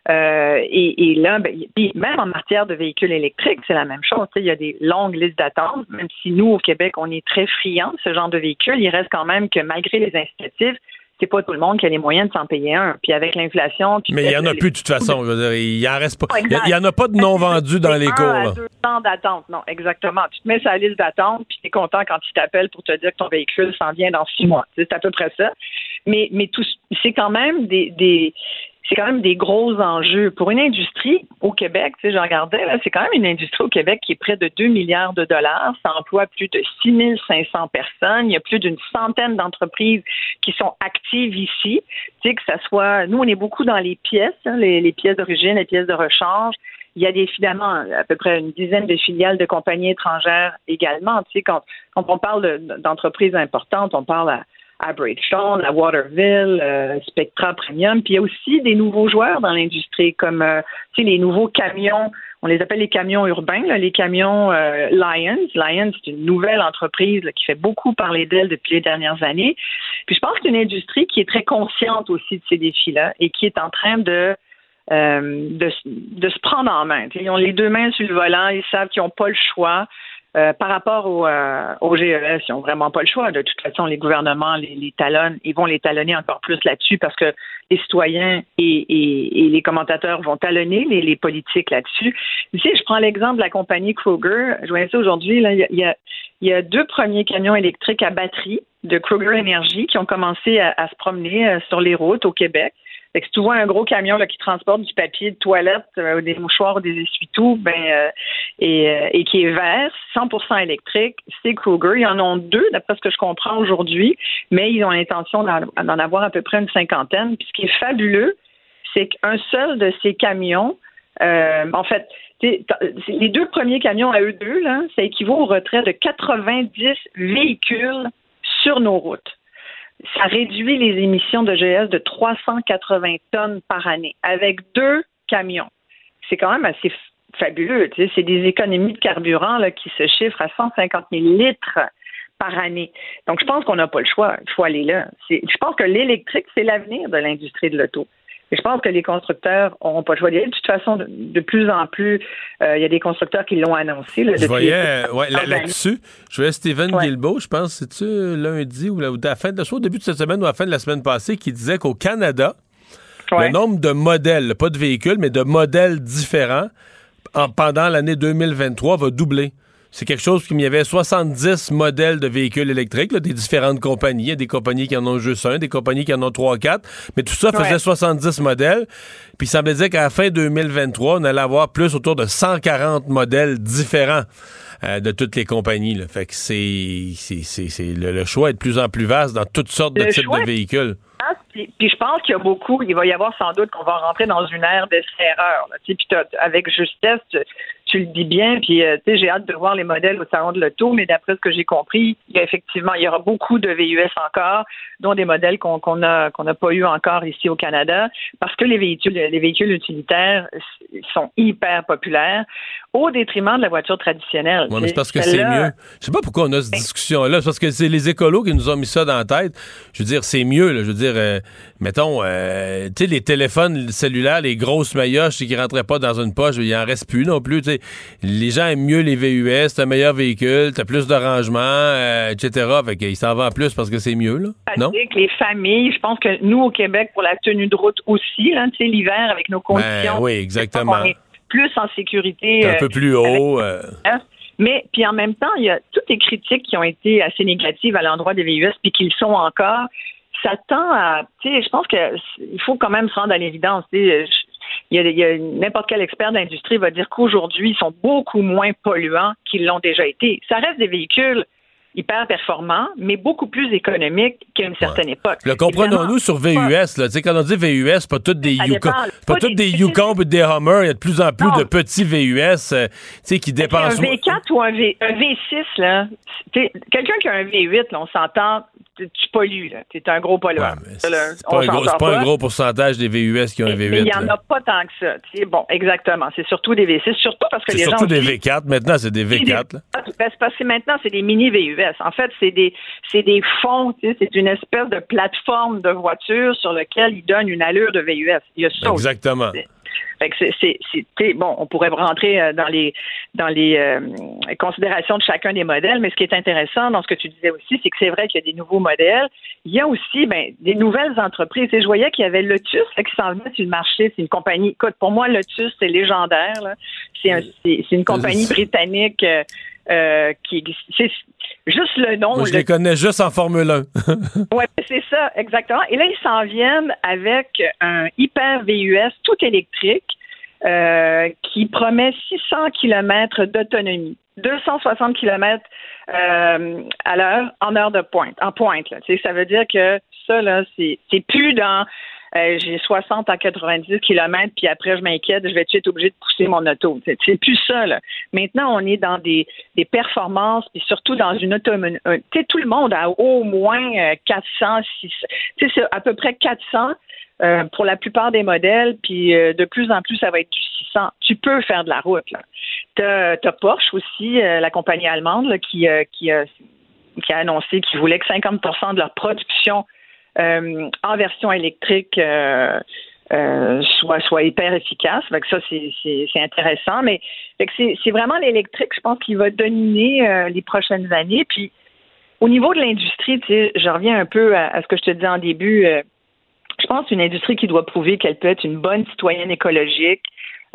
Euh, et, là, ben, même en matière de véhicules électriques, c'est la même chose. Il y a des longues listes d'attente, même si nous, au Québec, on est très friands de ce genre de véhicules. Il reste quand même que malgré les incitatifs, c'est pas tout le monde qui a les moyens de s'en payer un. Puis avec l'inflation. Mais il y en a plus de toute façon. il y en reste pas. Il y, en a pas de non vendus dans les cours. Là. deux ans d'attente. Non, exactement. Tu te mets sur la liste d'attente, puis tu es content quand ils t'appellent pour te dire que ton véhicule s'en vient dans six mois. C'est à peu près ça. Mais, mais tout, c'est quand même des, des c'est quand même des gros enjeux. Pour une industrie au Québec, tu sais, je regardais, c'est quand même une industrie au Québec qui est près de 2 milliards de dollars. Ça emploie plus de 6 500 personnes. Il y a plus d'une centaine d'entreprises qui sont actives ici. Tu sais, que ça soit... Nous, on est beaucoup dans les pièces, hein, les, pièces d'origine, les pièces de rechange. il y a évidemment à peu près une dizaine de filiales de compagnies étrangères également. Tu sais, quand, quand on parle d'entreprises importantes, on parle à, à Bridgestone, à Waterville, euh, Spectra Premium, puis il y a aussi des nouveaux joueurs dans l'industrie, comme euh, tu sais, les nouveaux camions, on les appelle les camions urbains, les camions euh, Lions. Lions, c'est une nouvelle entreprise qui fait beaucoup parler d'elle depuis les dernières années. Puis je pense que c'est une industrie qui est très consciente aussi de ces défis-là et qui est en train de, de, se prendre en main. Ils ont les deux mains sur le volant, ils savent qu'ils n'ont pas le choix. Euh, par rapport au, euh, GES, ils n'ont vraiment pas le choix. De toute façon, les gouvernements les, talonnent, ils vont les talonner encore plus là-dessus parce que les citoyens et, les commentateurs vont talonner les, politiques là-dessus. Ici, je prends l'exemple de la compagnie Kruger. Je vois ça aujourd'hui, il y a, deux premiers camions électriques à batterie de Kruger Energy qui ont commencé à, à se promener sur les routes au Québec. Fait que si tu vois un gros camion là, qui transporte du papier de toilette, euh, des mouchoirs ou des essuie-tout, ben, euh, et, euh, et, qui est vert, 100% électrique, c'est Kruger. Ils en ont deux, d'après ce que je comprends aujourd'hui, mais ils ont l'intention d'en avoir à peu près une cinquantaine. Puis ce qui est fabuleux, c'est qu'un seul de ces camions, en fait, les deux premiers camions à eux deux, là, ça équivaut au retrait de 90 véhicules sur nos routes ça réduit les émissions de GS de 380 tonnes par année avec deux camions. C'est quand même assez fabuleux. Tu sais, c'est des économies de carburant là, qui se chiffrent à 150 000 litres par année. Donc, je pense qu'on n'a pas le choix. Il faut aller là. Je pense que l'électrique, c'est l'avenir de l'industrie de l'auto. Et je pense que les constructeurs n'auront pas le choix. De toute façon, de, plus en plus, euh, il y a des constructeurs qui l'ont annoncé. je voyais, ouais, là-dessus, je voyais Steven ouais. je pense, c'est-tu lundi ou, à la fin de, soit au début de cette semaine ou à la fin de la semaine passée, qui disait qu'au Canada, le nombre de modèles, pas de véhicules, mais de modèles différents en, pendant l'année 2023 va doubler. C'est quelque chose qu'il y avait 70 modèles de véhicules électriques, des différentes compagnies. Il y a des compagnies qui en ont juste un, des compagnies qui en ont trois, quatre. Mais tout ça faisait 70 modèles. Puis il semblait dire qu'à la fin 2023, on allait avoir plus autour de 140 modèles différents. Euh, de toutes les compagnies. Là. Fait que c'est, c'est, le, choix est de plus en plus vaste dans toutes sortes de types de véhicules. Puis, je pense qu'il y a beaucoup, il va y avoir sans doute qu'on va rentrer dans une ère d'essai-erreur. Puis avec justesse, tu le dis bien, puis euh, tu sais, j'ai hâte de voir les modèles au salon de l'auto, mais d'après ce que j'ai compris, il y effectivement, il y aura beaucoup de VUS encore, dont des modèles qu'on qu'on a qu'on n'a pas eu encore ici au Canada, parce que les véhicules les véhicules utilitaires sont hyper populaires au détriment de la voiture traditionnelle. C'est parce que c'est mieux. Je sais pas pourquoi on a cette ben discussion-là. C'est parce que c'est les écolos qui nous ont mis ça dans la tête. Je veux dire, c'est mieux. Là. Je veux dire, euh, mettons, euh, tu sais, les téléphones cellulaires, les grosses maillotches qui rentraient pas dans une poche, il en reste plus non plus. les gens aiment mieux les VUS, c'est un meilleur véhicule, t'as plus de rangement, euh, etc. Fait qu'ils s'en vendent plus parce que c'est mieux, là. Non? les familles, je pense que nous, au Québec, pour la tenue de route aussi, là, tu sais, l'hiver, avec nos ben conditions. oui, exactement. Plus en sécurité. un peu plus haut. Mais puis en même temps, il y a toutes les critiques qui ont été assez négatives à l'endroit des VUS, puis qu'ils sont encore. Ça tend à, tu sais, je pense que il faut quand même se rendre à l'évidence. Il y a, n'importe quel expert d'industrie va dire qu'aujourd'hui, ils sont beaucoup moins polluants qu'ils l'ont déjà été. Ça reste des véhicules hyper performant, mais beaucoup plus économique qu'à une certaine époque. Le comprenons-nous sur VUS, là? Quand on dit VUS, pas toutes des Yukon, pas, toutes des Yukon ou des Hummer, il y a de plus en plus de petits VUS, euh, sais, qui dépensent. Un V4 ou un, v, un V6, là? Quelqu'un qui a un V8, là, on s'entend, tu pollues, là. Tu es un gros pollueur. c'est pas, un gros, pas un gros pourcentage des VUS qui ont un V8. Mais il n'y en a pas tant que ça. bon, exactement. C'est surtout des V6, surtout parce que les gens. C'est surtout des V4. Maintenant, c'est des V4. Là. Ah, ben, parce que maintenant, c'est des mini VUS. En fait, c'est des, c'est des fonds, c'est une espèce de plateforme de voiture sur laquelle ils donnent une allure de VUS. Il y a ça Exactement. Fait que c'est, bon, on pourrait rentrer euh, dans les dans les euh, considérations de chacun des modèles, mais ce qui est intéressant dans ce que tu disais aussi, c'est que c'est vrai qu'il y a des nouveaux modèles. Il y a aussi ben, des nouvelles entreprises. Et je voyais qu'il y avait Lotus qui s'en venait sur le marché. C'est une compagnie. Écoute, pour moi, Lotus, c'est légendaire. C'est, c'est, une compagnie britannique. Euh, euh, qui c'est juste le nom. je les connais juste en Formule 1. oui, c'est ça, exactement. Et là, ils s'en viennent avec un hyper VUS tout électrique euh, qui promet 600 km d'autonomie. 260 km euh, à l'heure en heure de pointe, en pointe. Là. Ça veut dire que ça, là, c'est plus dans euh, j'ai 60 à 90 km, puis après, je m'inquiète, je vais être obligé de pousser mon auto. C'est plus ça, là. Maintenant, on est dans des, performances, puis surtout dans une autonomie. Tu sais, tout le monde a au moins 400, 600, tu sais, c'est à peu près 400 euh, pour la plupart des modèles, puis euh, de plus en plus, ça va être du 600. Tu peux faire de la route. Tu as, Porsche aussi, euh, la compagnie allemande, qui, qui, qui, a annoncé qu'ils voulaient que 50% de leur production en version électrique soit, soit hyper efficace. Ça, c'est intéressant. Mais c'est vraiment l'électrique, je pense, qui va dominer les prochaines années. Puis au niveau de l'industrie, je reviens un peu à, ce que je te disais en début je pense une industrie qui doit prouver qu'elle peut être une bonne citoyenne écologique,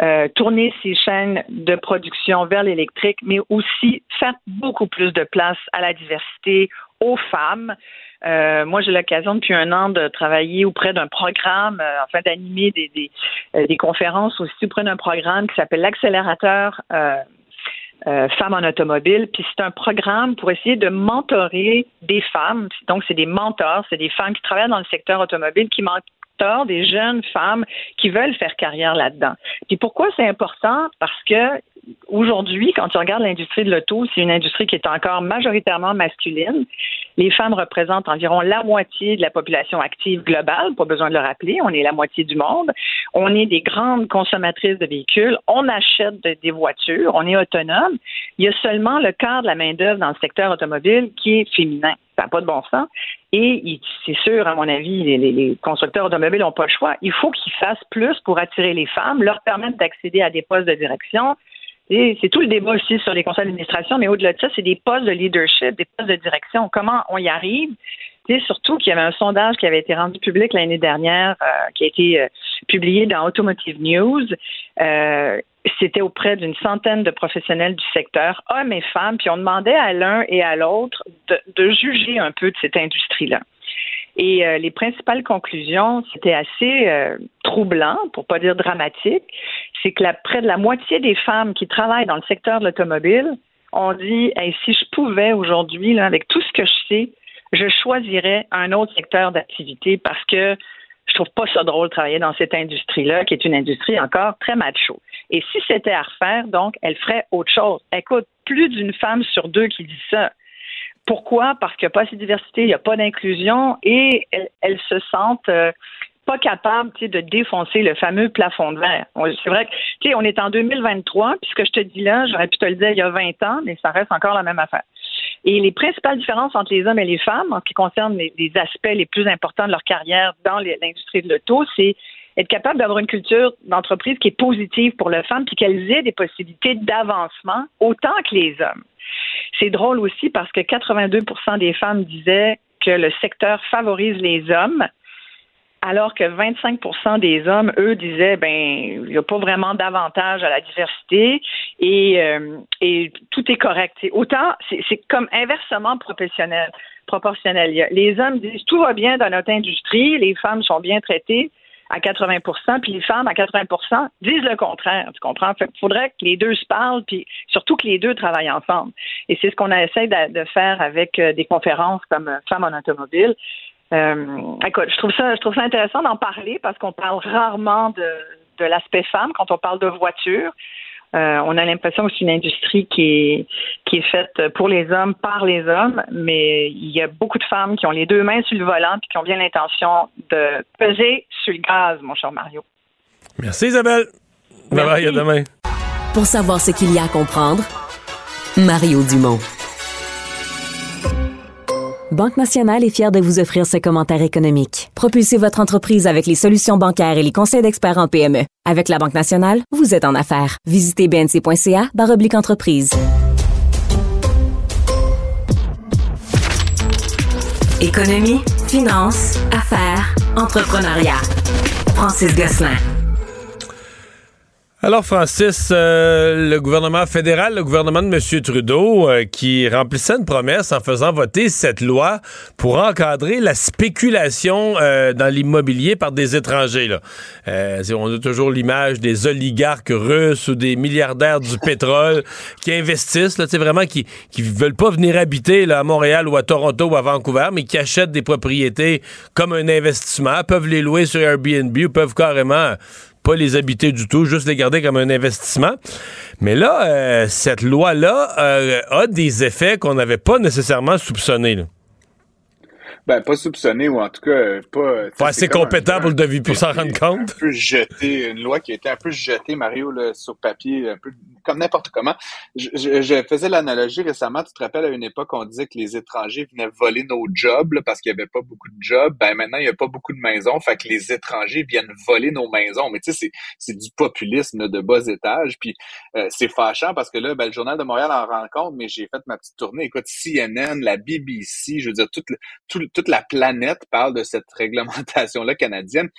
euh, tourner ses chaînes de production vers l'électrique, mais aussi faire beaucoup plus de place à la diversité, aux femmes. Euh, moi, j'ai l'occasion depuis un an de travailler auprès d'un programme, euh, enfin d'animer des, des, des, conférences aussi auprès d'un programme qui s'appelle l'accélérateur euh, femmes en automobile. Puis c'est un programme pour essayer de mentorer des femmes. Donc, c'est des mentors, c'est des femmes qui travaillent dans le secteur automobile qui mentorent des jeunes femmes qui veulent faire carrière là-dedans. Puis pourquoi c'est important? Parce que aujourd'hui, quand tu regardes l'industrie de l'auto, c'est une industrie qui est encore majoritairement masculine. Les femmes représentent environ la moitié de la population active globale, pas besoin de le rappeler, on est la moitié du monde. On est des grandes consommatrices de véhicules, on achète des voitures, on est autonome. Il y a seulement le quart de la main-d'œuvre dans le secteur automobile qui est féminin. Ça n'a pas de bon sens. Et c'est sûr, à mon avis, les, les constructeurs automobiles n'ont pas le choix. Il faut qu'ils fassent plus pour attirer les femmes, leur permettre d'accéder à des postes de direction, c'est tout le débat aussi sur les conseils d'administration, mais au-delà de ça, c'est des postes de leadership, des postes de direction. Comment on y arrive? surtout qu'il y avait un sondage qui avait été rendu public l'année dernière, euh, qui a été euh, publié dans Automotive News. Euh, c'était auprès d'une centaine de professionnels du secteur, hommes et femmes, puis on demandait à l'un et à l'autre de, juger un peu de cette industrie-là. Et euh, les principales conclusions, c'était assez euh, troublant, pour pas dire dramatique, c'est que près de la moitié des femmes qui travaillent dans le secteur de l'automobile ont dit si je pouvais aujourd'hui, avec tout ce que je sais, je choisirais un autre secteur d'activité parce que je trouve pas ça drôle de travailler dans cette industrie-là, qui est une industrie encore très macho. Et si c'était à refaire, donc, elle ferait autre chose. Écoute, plus d'une femme sur deux qui dit ça. Pourquoi? Parce qu'il n'y a pas assez de diversité, il n'y a pas d'inclusion et elles, se sentent euh, pas capables de défoncer le fameux plafond de verre. C'est vrai que on est en 2023, puis ce que je te dis là, j'aurais pu te le dire il y a 20 ans, mais ça reste encore la même affaire. Et les principales différences entre les hommes et les femmes, en ce qui concerne les, aspects les plus importants de leur carrière dans l'industrie de l'auto, c'est être capable d'avoir une culture d'entreprise qui est positive pour les femmes, puis qu'elles aient des possibilités d'avancement autant que les hommes. C'est drôle aussi parce que 82% des femmes disaient que le secteur favorise les hommes, alors que 25% des hommes, eux, disaient ben il n'y a pas vraiment d'avantage à la diversité et, euh, tout est correct. autant c'est comme inversement proportionnel. Les hommes disent tout va bien dans notre industrie, les femmes sont bien traitées, à 80% puis les femmes à 80% disent le contraire. Tu comprends? Il faudrait que les deux se parlent, puis surtout que les deux travaillent ensemble. Et c'est ce qu'on essaie de, de, faire avec euh, des conférences comme euh, Femmes en automobile. Euh, écoute, je trouve ça, je trouve ça intéressant d'en parler parce qu'on parle rarement de, de l'aspect femme quand on parle de voiture. Euh, on a l'impression que c'est une industrie qui est, qui est faite pour les hommes, par les hommes, mais il y a beaucoup de femmes qui ont les deux mains sur le volant et qui ont bien l'intention de peser sur le gaz, mon cher Mario. Merci Isabelle. Bye bye, à demain. Pour savoir ce qu'il y a à comprendre, Mario Dumont. Banque Nationale est fière de vous offrir ce commentaire économique. Propulsez votre entreprise avec les solutions bancaires et les conseils d'experts en PME. Avec la Banque Nationale, vous êtes en affaires. Visitez bnc.ca oblique entreprise. Économie, finance, affaires, entrepreneuriat. Francis Gosselin. Alors, Francis, euh, le gouvernement fédéral, le gouvernement de M. Trudeau, euh, qui remplissait une promesse en faisant voter cette loi pour encadrer la spéculation euh, dans l'immobilier par des étrangers. Là. on a toujours l'image des oligarques russes ou des milliardaires du pétrole qui investissent, là, vraiment qui qui veulent pas venir habiter à Montréal ou à Toronto ou à Vancouver, mais qui achètent des propriétés comme un investissement, peuvent les louer sur Airbnb ou peuvent carrément pas les habiter du tout, juste les garder comme un investissement. Mais là, euh, cette loi-là euh, a des effets qu'on n'avait pas nécessairement soupçonnés. Ben, pas soupçonné ou en tout cas pas. Pas assez compétent pour, le pour s'en rendre compte. Un peu jeté, une loi qui a été un peu jetée, Mario, là, sur papier, un peu comme n'importe comment. Je, faisais l'analogie récemment, tu te rappelles, à une époque, on disait que les étrangers venaient voler nos jobs parce qu'il n'y avait pas beaucoup de jobs. Ben maintenant, il n'y a pas beaucoup de maisons, fait que les étrangers viennent voler nos maisons. Mais tu sais, c'est du populisme de bas étage. Puis euh, c'est fâchant parce que là, ben, le Journal de Montréal en rend compte, mais j'ai fait ma petite tournée. Écoute, CNN, la BBC, je veux dire, toute, toute, toute la planète parle de cette réglementation-là canadienne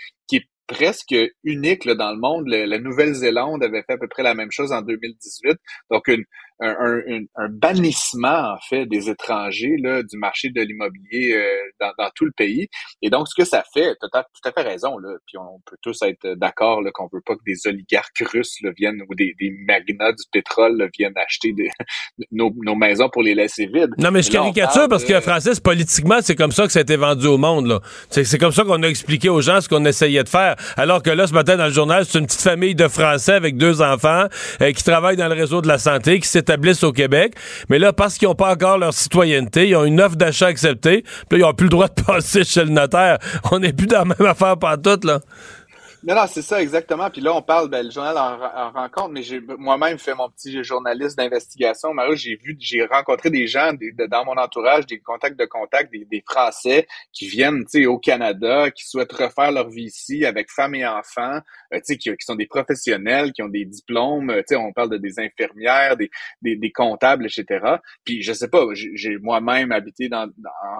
presque unique dans le monde. la Nouvelle-Zélande avait fait à peu près la même chose en 2018. Donc, une, un, un, bannissement, en fait, des étrangers là, du marché de l'immobilier euh, dans, dans, tout le pays. Et donc, ce que ça fait, tu as tout à fait raison, là, puis on peut tous être d'accord qu'on veut pas que des oligarques russes là, viennent ou des, des magnats du pétrole viennent acheter des, nos, nos, maisons pour les laisser vides. Non, mais je caricature parce que, Francis, politiquement, c'est comme ça que ça a été vendu au monde. là. C'est comme ça qu'on a expliqué aux gens ce qu'on essayait de faire. Alors que là, ce matin, dans le journal, c'est une petite famille de Français avec deux enfants euh, qui travaillent dans le réseau de la santé, qui s'est au Québec. Mais là, parce qu'ils n'ont pas encore leur citoyenneté, ils ont une offre d'achat acceptée, puis là, ils n'ont plus le droit de passer chez le notaire. On n'est plus dans la même affaire tout là. Non, non, c'est ça, exactement. Puis là, on parle, ben, le journal en, rencontre, mais j'ai moi-même fait mon petit journaliste d'investigation. Mario, j'ai vu, j'ai rencontré des gens dans mon entourage, des contacts de contacts, des, des Français qui viennent, tu sais, au Canada, qui souhaitent refaire leur vie ici avec femmes et enfants, euh, tu sais, qui, qui, sont des professionnels, qui ont des diplômes, euh, tu sais, on parle de des infirmières, des, des, des comptables, etc. Puis je sais pas, j'ai moi-même habité dans,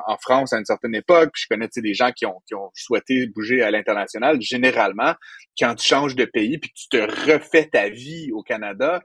en France à une certaine époque, puis je connais, tu sais, des gens qui ont, qui ont souhaité bouger à l'international. Généralement, quand tu changes de pays puis que tu te refais ta vie au Canada,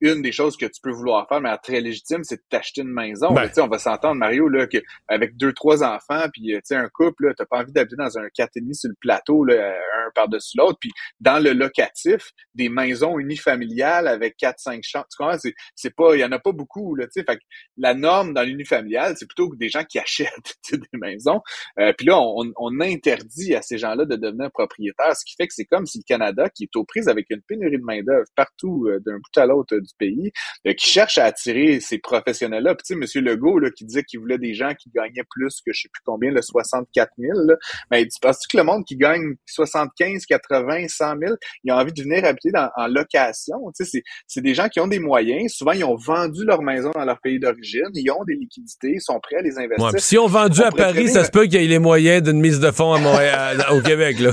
une des choses que tu peux vouloir faire, mais très légitime, c'est de t'acheter une maison. Ben. on va s'entendre, Mario, là, que avec deux, trois enfants, puis euh, un couple, tu n'as pas envie d'habiter dans un 4,5 sur le plateau, là, un par-dessus l'autre. Puis dans le locatif, des maisons unifamiliales avec quatre, cinq chambres. Tu comprends? C'est, c'est pas, il y en a pas beaucoup, là, tu sais. Fait que la norme dans l'unifamilial, c'est plutôt des gens qui achètent des maisons. Euh, puis là, on, on interdit à ces gens-là de devenir propriétaires, ce qui fait que c'est comme si le Canada, qui est aux prises avec une pénurie de main-d'œuvre partout euh, d'un bout à l'autre pays, euh, qui cherche à attirer ces professionnels-là. Puis, tu sais, M. Legault, là, qui disait qu'il voulait des gens qui gagnaient plus que je sais plus combien, le 64 000, là. Mais tu penses-tu que le monde qui gagne 75, 80, 100 000, ils ont envie de venir habiter dans, en location? Tu sais, c'est des gens qui ont des moyens. Souvent, ils ont vendu leur maison dans leur pays d'origine. Ils ont des liquidités. Ils sont prêts à les investir. si on vendu à Paris, ça se peut qu'il y ait les moyens d'une mise de fonds à Montréal, au Québec, là.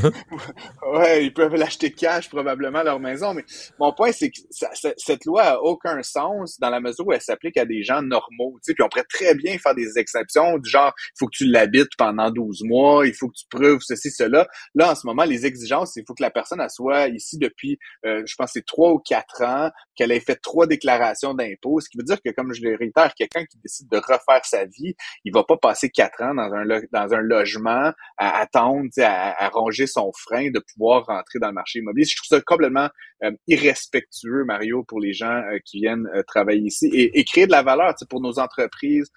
ouais, ils peuvent l'acheter cash, probablement, leur maison. Mais mon point, c'est que cette loi aucun sens dans la mesure où elle s'applique à des gens normaux. Puis on pourrait très bien faire des exceptions du genre, il faut que tu l'habites pendant 12 mois, il faut que tu prouves ceci, cela. Là, en ce moment, les exigences, il faut que la personne elle soit ici depuis, euh, je pense, c'est trois ou quatre ans, qu'elle ait fait trois déclarations d'impôts, ce qui veut dire que, comme je le réitère, quelqu'un qui décide de refaire sa vie, il va pas passer quatre ans dans un, dans un logement à attendre, à, à ronger son frein de pouvoir rentrer dans le marché immobilier. Je trouve ça complètement euh, irrespectueux, Mario, pour les gens euh, qui viennent euh, travailler ici et, créer de la valeur pour nos entreprises,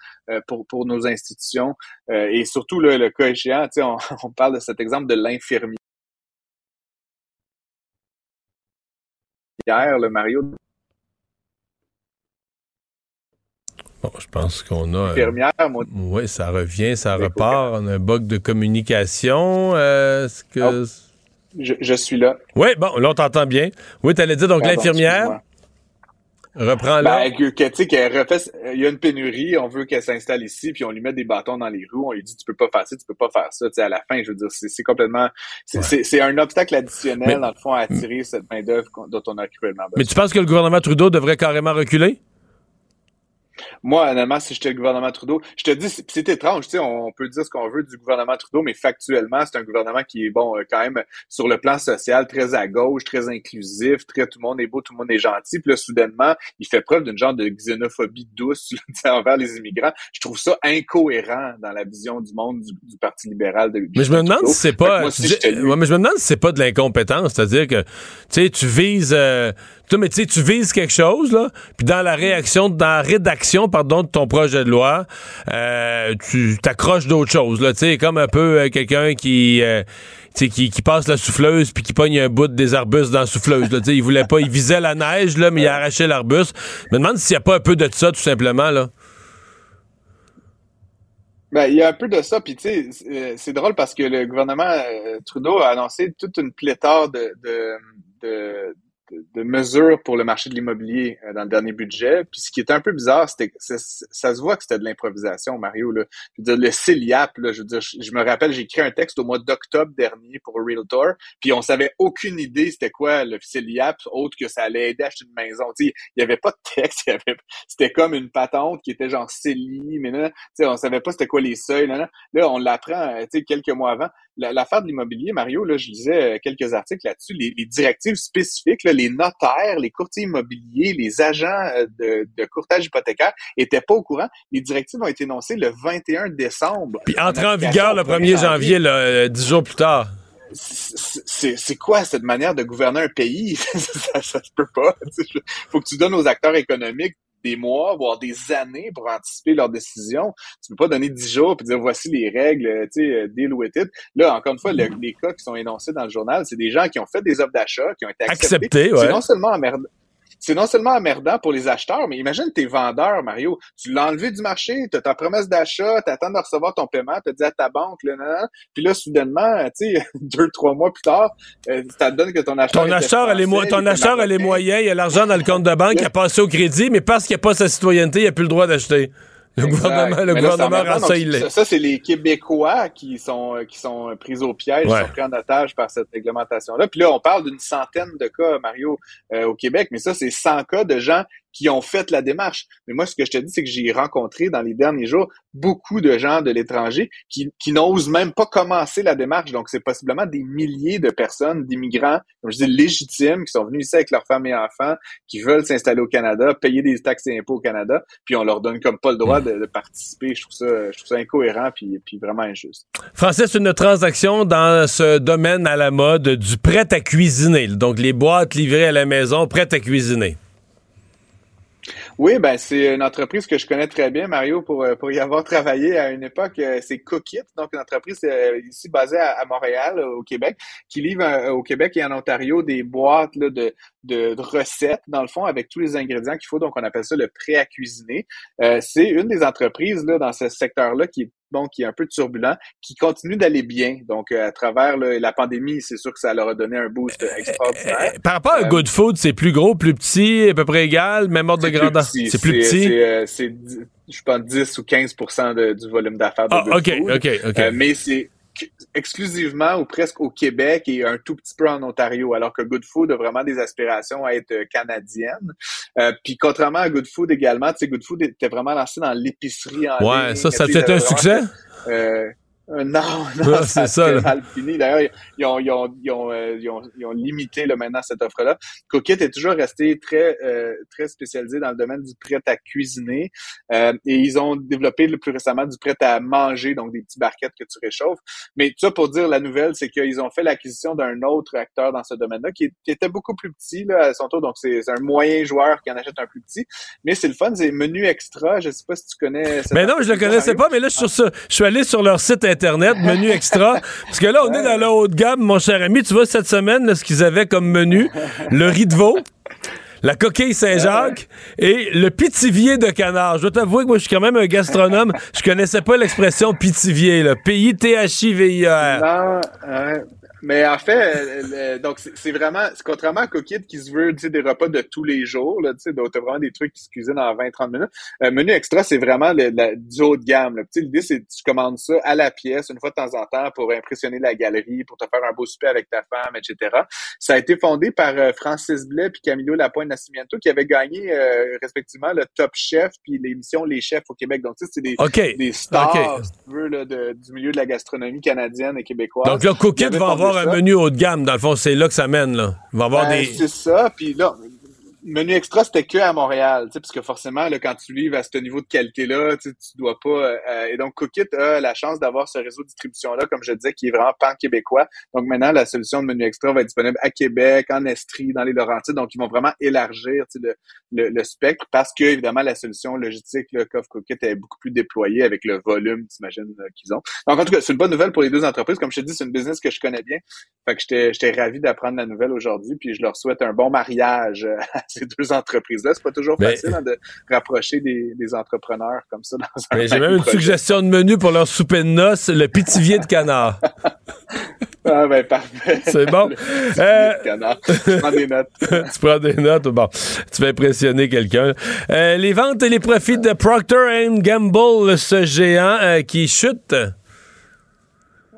pour, pour nos institutions et surtout le cas échéant, on, on parle de cet exemple de l'infirmière, le Mario. Bon, je pense qu'on a. Infirmière, moi. Oui, ça revient, ça repart. On a un bug de communication. Est-ce que. Ah. Je, suis là. Oui, bon, là, on t'entend bien. Oui, tu allais dire donc l'infirmière. Reprends-la. Ben, il y a une pénurie, on veut qu'elle s'installe ici, puis on lui met des bâtons dans les roues, on lui dit tu peux pas faire ça, tu peux pas faire ça. à la fin, je veux dire, c'est complètement, c'est un obstacle additionnel dans le fond à attirer cette main d'œuvre dont on a cruellement besoin. Mais tu penses que le gouvernement Trudeau devrait carrément reculer? Moi, honnêtement, si j'étais le gouvernement Trudeau, je te dis, c'est étrange, tu sais, on peut dire ce qu'on veut du gouvernement Trudeau, mais factuellement, c'est un gouvernement qui est, bon, euh, quand même, sur le plan social, très à gauche, très inclusif, très tout le monde est beau, tout le monde est gentil. Puis là, soudainement, il fait preuve d'une genre de xénophobie douce envers les immigrants. Je trouve ça incohérent dans la vision du monde du, Parti libéral de Mais je me demande si c'est pas... mais je me demande si c'est pas de l'incompétence, c'est-à-dire que, tu sais, tu vises... Euh, mais tu tu vises quelque chose, là, puis dans la réaction, dans la rédaction, pardon, de ton projet de loi, euh, tu t'accroches d'autres choses, là, comme un peu euh, quelqu'un qui, euh, qui, qui passe la souffleuse puis qui pogne un bout des arbustes dans la souffleuse, là, il voulait pas, il visait la neige, là, mais il a arraché l'arbuste. Je me demande s'il n'y a pas un peu de ça, tout simplement, là. Ben, il y a un peu de ça, puis tu sais, c'est drôle parce que le gouvernement Trudeau a annoncé toute une pléthore de, de de, mesures pour le marché de l'immobilier euh, dans le dernier budget. Puis ce qui est un peu bizarre, c'était ça, se voit que c'était de l'improvisation, Mario. Là. Je dire, le CILIAP, là, je veux dire, je, me rappelle, j'ai écrit un texte au mois d'octobre dernier pour Realtor, puis on savait aucune idée c'était quoi le CILIAP, autre que ça allait aider à acheter une maison. sais, il y avait pas de texte, c'était comme une patente qui était genre CELI, mais là, on savait pas c'était quoi les seuils. Là, là on l'apprend quelques mois avant l'affaire de l'immobilier, Mario, là, je lisais euh, quelques articles là-dessus, les, directives spécifiques, les notaires, les courtiers immobiliers, les agents euh, de, de courtage hypothécaire étaient pas au courant. Les directives ont été énoncées le 21 décembre. Puis entrer en, vigueur le 1er janvier, là, euh, dix jours plus tard c'est quoi cette manière de gouverner un pays? ça, ça se peut pas. Faut que tu donnes aux acteurs économiques des mois, voire des années pour anticiper leurs décisions. Tu peux pas donner dix jours et dire voici les règles, euh, tu sais, euh, deal with it. Là, encore une fois, les cas qui sont énoncés dans le journal, c'est des gens qui ont fait des offres d'achat, qui ont été acceptés. C'est non seulement emmerdant c'est non seulement emmerdant pour les acheteurs, mais imagine tes vendeurs, Mario. Tu l'as enlevé du marché, tu as ta promesse d'achat, tu attends de recevoir ton paiement, tu dit à ta banque, là, puis là, soudainement, tu sais, deux, trois mois plus tard, euh, ça te donne que ton acheteur. Ton acheteur, elle est, ton acheteur, elle est moyen, il y a l'argent dans le compte de banque, il a passé au crédit, mais parce qu'il n'y a pas sa citoyenneté, il n'a plus le droit d'acheter. Le gouvernement, le gouvernement ça il Ça, c'est les Québécois qui sont, qui sont pris au piège, qui sont pris en otage par cette réglementation-là. Puis là, on parle d'une centaine de cas, Mario, euh, au Québec, mais ça, c'est 100 cas de gens qui ont fait la démarche. Mais moi, ce que je te dis, c'est que j'ai rencontré dans les derniers jours beaucoup de gens de l'étranger qui, qui n'osent même pas commencer la démarche. Donc, c'est possiblement des milliers de personnes, d'immigrants, comme je dis, légitimes, qui sont venus ici avec leurs femmes et enfants, qui veulent s'installer au Canada, payer des taxes et impôts au Canada, puis on leur donne comme pas le droit de, participer. Je trouve ça, je trouve ça incohérent puis, puis vraiment injuste. Francis, une transaction dans ce domaine à la mode du prêt à cuisiner. Donc, les boîtes livrées à la maison, prêtes à cuisiner. Oui, ben c'est une entreprise que je connais très bien, Mario, pour, euh, pour y avoir travaillé à une époque. Euh, c'est Cookit, donc une entreprise euh, ici basée à, Montréal, au Québec, qui livre au Québec et en Ontario des boîtes de, de, recettes, dans le fond, avec tous les ingrédients qu'il faut. Donc, on appelle ça le prêt à cuisiner. c'est une des entreprises là, dans ce secteur-là qui bon, qui est un peu turbulent, qui continue d'aller bien. Donc, à travers la pandémie, c'est sûr que ça leur a donné un boost extraordinaire. par rapport à Good Food, c'est plus gros, plus petit, à peu près égal, même ordre de grandeur? C'est plus petit? C'est, je pense, 10 ou 15% du volume d'affaires de ah, OK, OK, OK. mais c'est exclusivement ou presque au Québec et un tout petit peu en Ontario, alors que Good Food a vraiment des aspirations à être canadienne. Euh, puis contrairement à Good Food également, tu sais, Good Food était vraiment lancé dans l'épicerie en ouais, ça, ça a été un succès? Euh, euh, non, non, c'est ça. D'ailleurs, ils ont, ils, ont, ils, ont, euh, ils, ont, ils ont limité là, maintenant cette offre-là. Cookit est toujours resté très euh, très spécialisé dans le domaine du prêt à cuisiner. et ils ont développé le plus récemment du prêt à manger, donc des petits barquettes que tu réchauffes. Mais tout ça pour dire la nouvelle, c'est qu'ils ont fait l'acquisition d'un autre acteur dans ce domaine-là qui, était beaucoup plus petit là, à son tour. Donc, c'est un moyen joueur qui en achète un plus petit. Mais c'est le fun, c'est menu extra. Je sais pas si tu connais. Mais non, je le connaissais pas, mais là, je suis, je suis allé sur leur site Internet, menu extra. Parce que là, on est dans la haute gamme, mon cher ami. Tu vois, cette semaine, ce qu'ils avaient comme menu, le riz de veau la coquille Saint-Jacques et le pitivier de canard. Je dois t'avouer que moi, je suis quand même un gastronome. Je connaissais pas l'expression pitivier, là. P-I-T-H-I-V-I-E-R. Mais en fait, donc c'est vraiment, contrairement à Cookit qui se veut des repas de tous les jours, là, tu vraiment des trucs qui se cuisinent en 20-30 minutes. Euh, menu extra, c'est vraiment le, du haut de gamme. L'idée, c'est que tu commandes ça à la pièce une fois de temps en temps pour impressionner la galerie, pour te faire un beau souper avec ta femme, etc. Ça a été fondé par euh, Francis Blais puis Camilo Lapointe Nascimento qui avaient gagné euh, respectivement le Top Chef puis l'émission Les Chefs au Québec. Donc, tu sais, c'est des, des stars, si tu veux, là, du milieu de la gastronomie canadienne et québécoise. Donc là, Cookit va avoir un menu haut de gamme. Dans le fond, c'est là que ça mène. Là. Il va avoir ben, des... C'est ça. Puis là, menu extra, c'était que à Montréal, parce que forcément, là, quand tu livres à ce niveau de qualité-là, tu dois pas. Euh, et donc, Cookit a la chance d'avoir ce réseau de distribution-là, comme je disais, qui est vraiment pan-québécois. Donc maintenant, la solution de menu extra va être disponible à Québec, en Estrie, dans les Laurentides. Donc, ils vont vraiment élargir le, le, le, spectre parce que, évidemment, la solution logistique, Coff Cookit est beaucoup plus déployée avec le volume, t'imagines, euh, qu'ils ont. Donc, en tout cas, c'est une bonne nouvelle pour les deux entreprises. Comme je te dis, c'est une business que je connais bien. Fait que j'étais ravi d'apprendre la nouvelle aujourd'hui, puis je leur souhaite un bon mariage à ces deux entreprises là C'est pas toujours facile hein, de rapprocher des, entrepreneurs comme ça dans un J'ai même une suggestion de menu pour leur souper de noces, le pitivier de canard. ah ben parfait. C'est bon. Euh... Tu prends des notes. tu prends des notes, bon. Tu vas impressionner quelqu'un. Euh, les ventes et les profits de Procter Gamble, ce géant euh, qui chute.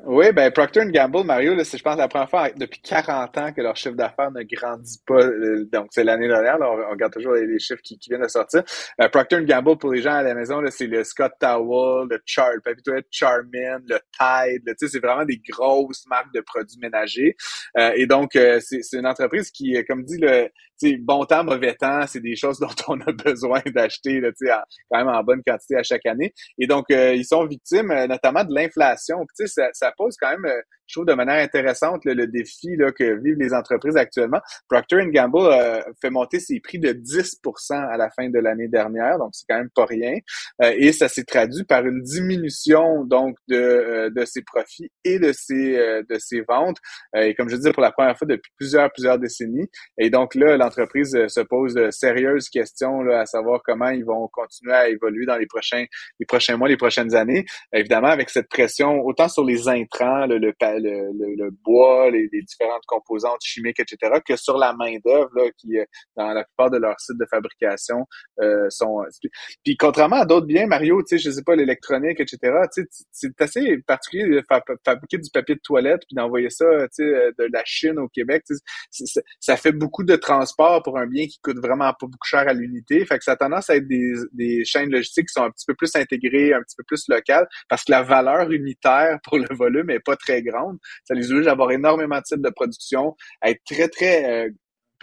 Oui, ben Procter Gamble, Mario, c'est je pense la première fois depuis 40 ans que leur chiffre d'affaires ne grandit pas. Euh, donc c'est l'année dernière, on, regarde toujours les, chiffres qui, viennent de sortir. Euh, Procter Gamble pour les gens à la maison, c'est le Scott Towel, le Char, le Charmin, le Tide. C'est vraiment des grosses marques de produits ménagers. Euh, et donc c'est une entreprise qui, comme dit le bon temps, mauvais temps, c'est des choses dont on a besoin d'acheter quand même en bonne quantité à chaque année. Et donc, ils sont victimes notamment de l'inflation. Ça, ça pose quand même, euh, je trouve, de manière intéressante le, défi là, que vivent les entreprises actuellement. Procter Gamble euh, fait monter ses prix de 10% à la fin de l'année dernière, donc c'est quand même pas rien. Euh, et ça s'est traduit par une diminution donc de, de ses profits et de ses de ses ventes. et comme je disais, pour la première fois depuis plusieurs plusieurs décennies. Et donc là, l'entreprise se pose de sérieuses questions là, à savoir comment ils vont continuer à évoluer dans les prochains les prochains mois, les prochaines années. Évidemment, avec cette pression autant sur les intrants, le, le, le, bois, les, différentes composantes chimiques, etc., que sur la main-d'œuvre, qui, euh, dans la plupart de leurs sites de fabrication, euh, sont. Puis contrairement à d'autres biens, Mario, tu sais, je sais pas, l'électronique, etc., tu sais, c'est assez particulier de fabriquer du papier de toilette puis d'envoyer ça, tu sais, euh, de la Chine au Québec. Ça fait beaucoup de transport pour un bien qui coûte vraiment pas beaucoup cher à l'unité. Fait que ça a tendance à être des, des chaînes logistiques qui sont un petit peu plus intégrées, un petit peu plus locales, parce que la valeur unitaire pour le volume est pas très grande. Ça les oblige à avoir énormément de sites de production, à être très, très euh,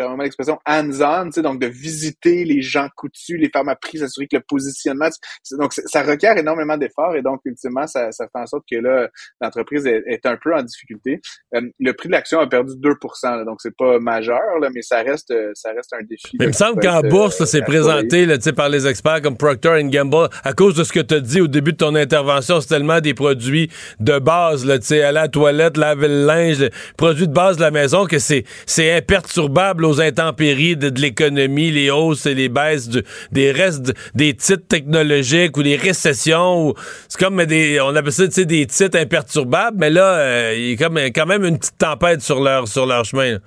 permets l'expression hands-on, donc de visiter les gens coutus, les femmes à prix, s'assurer que le positionnement, donc ça requiert énormément d'efforts et donc ultimement ça, ça fait en sorte que là l'entreprise est, un peu en difficulté. Euh, le prix de l'action a perdu 2 là, donc c'est pas majeur là, mais ça reste ça reste un défi. Mais il me semble qu'en bourse, c'est présenté là, par les experts comme Procter Gamble à cause de ce que tu as dit au début de ton intervention, c'est tellement des produits de base là, tu sais, à la toilette, laver le linge, produits de base de la maison que c'est c'est imperturbable intempéries de, l'économie, les hausses et les baisses des restes des titres technologiques ou des récessions. C'est comme des, on appelle ça des titres imperturbables, mais là, euh, il y a quand même une petite tempête sur leur, sur leur chemin.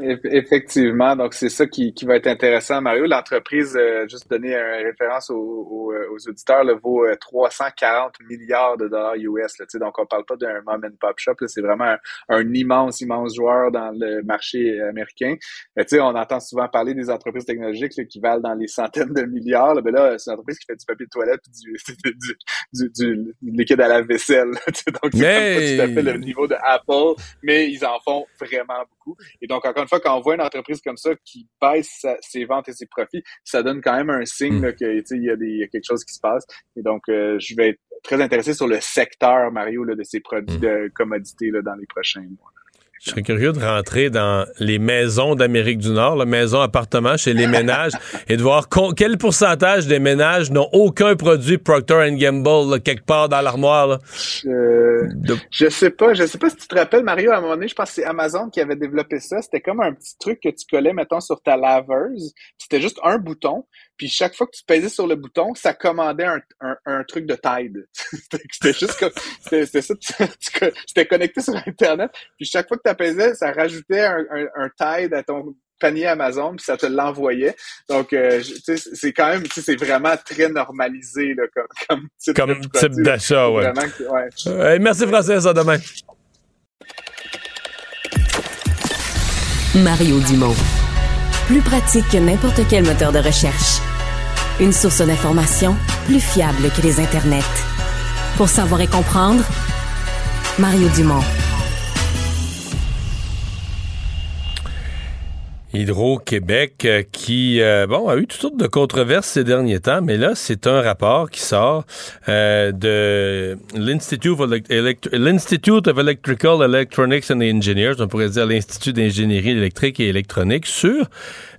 Effectivement, donc c'est ça qui, qui va être intéressant, Mario. L'entreprise, euh, juste donner une référence aux, euh, aux, auditeurs, le vaut 340 euh, milliards de dollars US. Là, donc on parle pas d'un mom and pop shop, c'est vraiment un, immense, immense joueur dans le marché américain. Mais, on entend souvent parler des entreprises technologiques qui valent dans les centaines de milliards. Là, mais là, c'est une entreprise qui fait du papier de toilette et du, du, du, liquide à la vaisselle. donc c'est mais... pas tout à fait le niveau de Apple, mais ils en font vraiment beaucoup. Et donc encore fois, quand on voit une entreprise comme ça qui baisse ses ventes et ses profits, ça donne quand même un signe hmm. qu'il y, a quelque chose qui se passe. Et donc, euh, je vais être très intéressé sur le secteur, Mario, de ces produits hmm. de commodité dans les prochains mois. Je serais curieux de rentrer dans les maisons d'Amérique du Nord, la maison appartement chez les ménages, et de voir quel pourcentage des ménages n'ont aucun produit Procter Gamble quelque part dans l'armoire. Je... sais pas, je sais pas si tu te rappelles, Mario, à un moment donné, je pense que c'est Amazon qui avait développé ça. C'était comme un petit truc que tu collais, mettons, sur ta laveuse. C'était juste un bouton. Puis chaque fois que tu pesais sur le bouton, ça commandait un, un, truc de Tide. c'était juste comme, c'était ça, c'était connecté sur Internet, puis chaque fois que tu pesais, ça rajoutait un, un, Tide à ton panier Amazon, puis ça te l'envoyait. Donc, euh, c'est quand même, c'est vraiment très normalisé là, comme, comme type comme type d'achat, ouais. ouais. merci Francis, à demain. Mario Dumont. Plus pratique que n'importe quel moteur de recherche. Une source d'information plus fiable que les internets. Pour savoir et comprendre, Mario Dumont. Hydro-Québec euh, qui euh, bon a eu toutes sortes de controverses ces derniers temps, mais là c'est un rapport qui sort euh, de l'Institute of, of, Electrical Electronics and Engineers, on pourrait dire l'Institut d'ingénierie électrique et électronique sur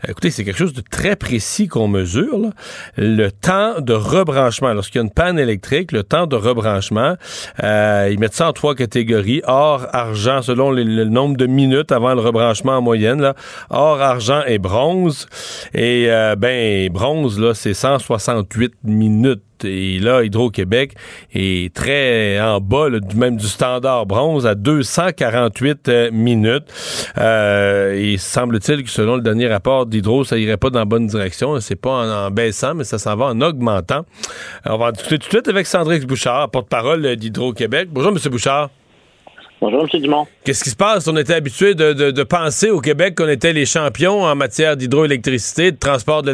Écoutez, c'est quelque chose de très précis qu'on mesure. Le temps de rebranchement. Lorsqu'il y a une panne électrique, le temps de rebranchement, euh, ils mettent ça en trois catégories. Or, argent, selon le, nombre de minutes avant le rebranchement en moyenne. Or, argent et bronze. Et euh, ben, bronze, là, c'est 168 minutes et là, Hydro-Québec est très en bas, même du standard bronze, à 248 euh, minutes. Euh, et semble-t-il que selon le dernier rapport d'Hydro, ça irait pas dans la bonne direction. C'est pas en, baissant, mais ça s'en va en augmentant. on va en discuter tout de suite avec Sandrix Bouchard, porte-parole d'Hydro-Québec. Bonjour, M. Bouchard. Bonjour, M. Dumont. Qu'est-ce qui se passe? On était habitué de, penser au Québec qu'on était les champions en matière d'hydroélectricité, de transport de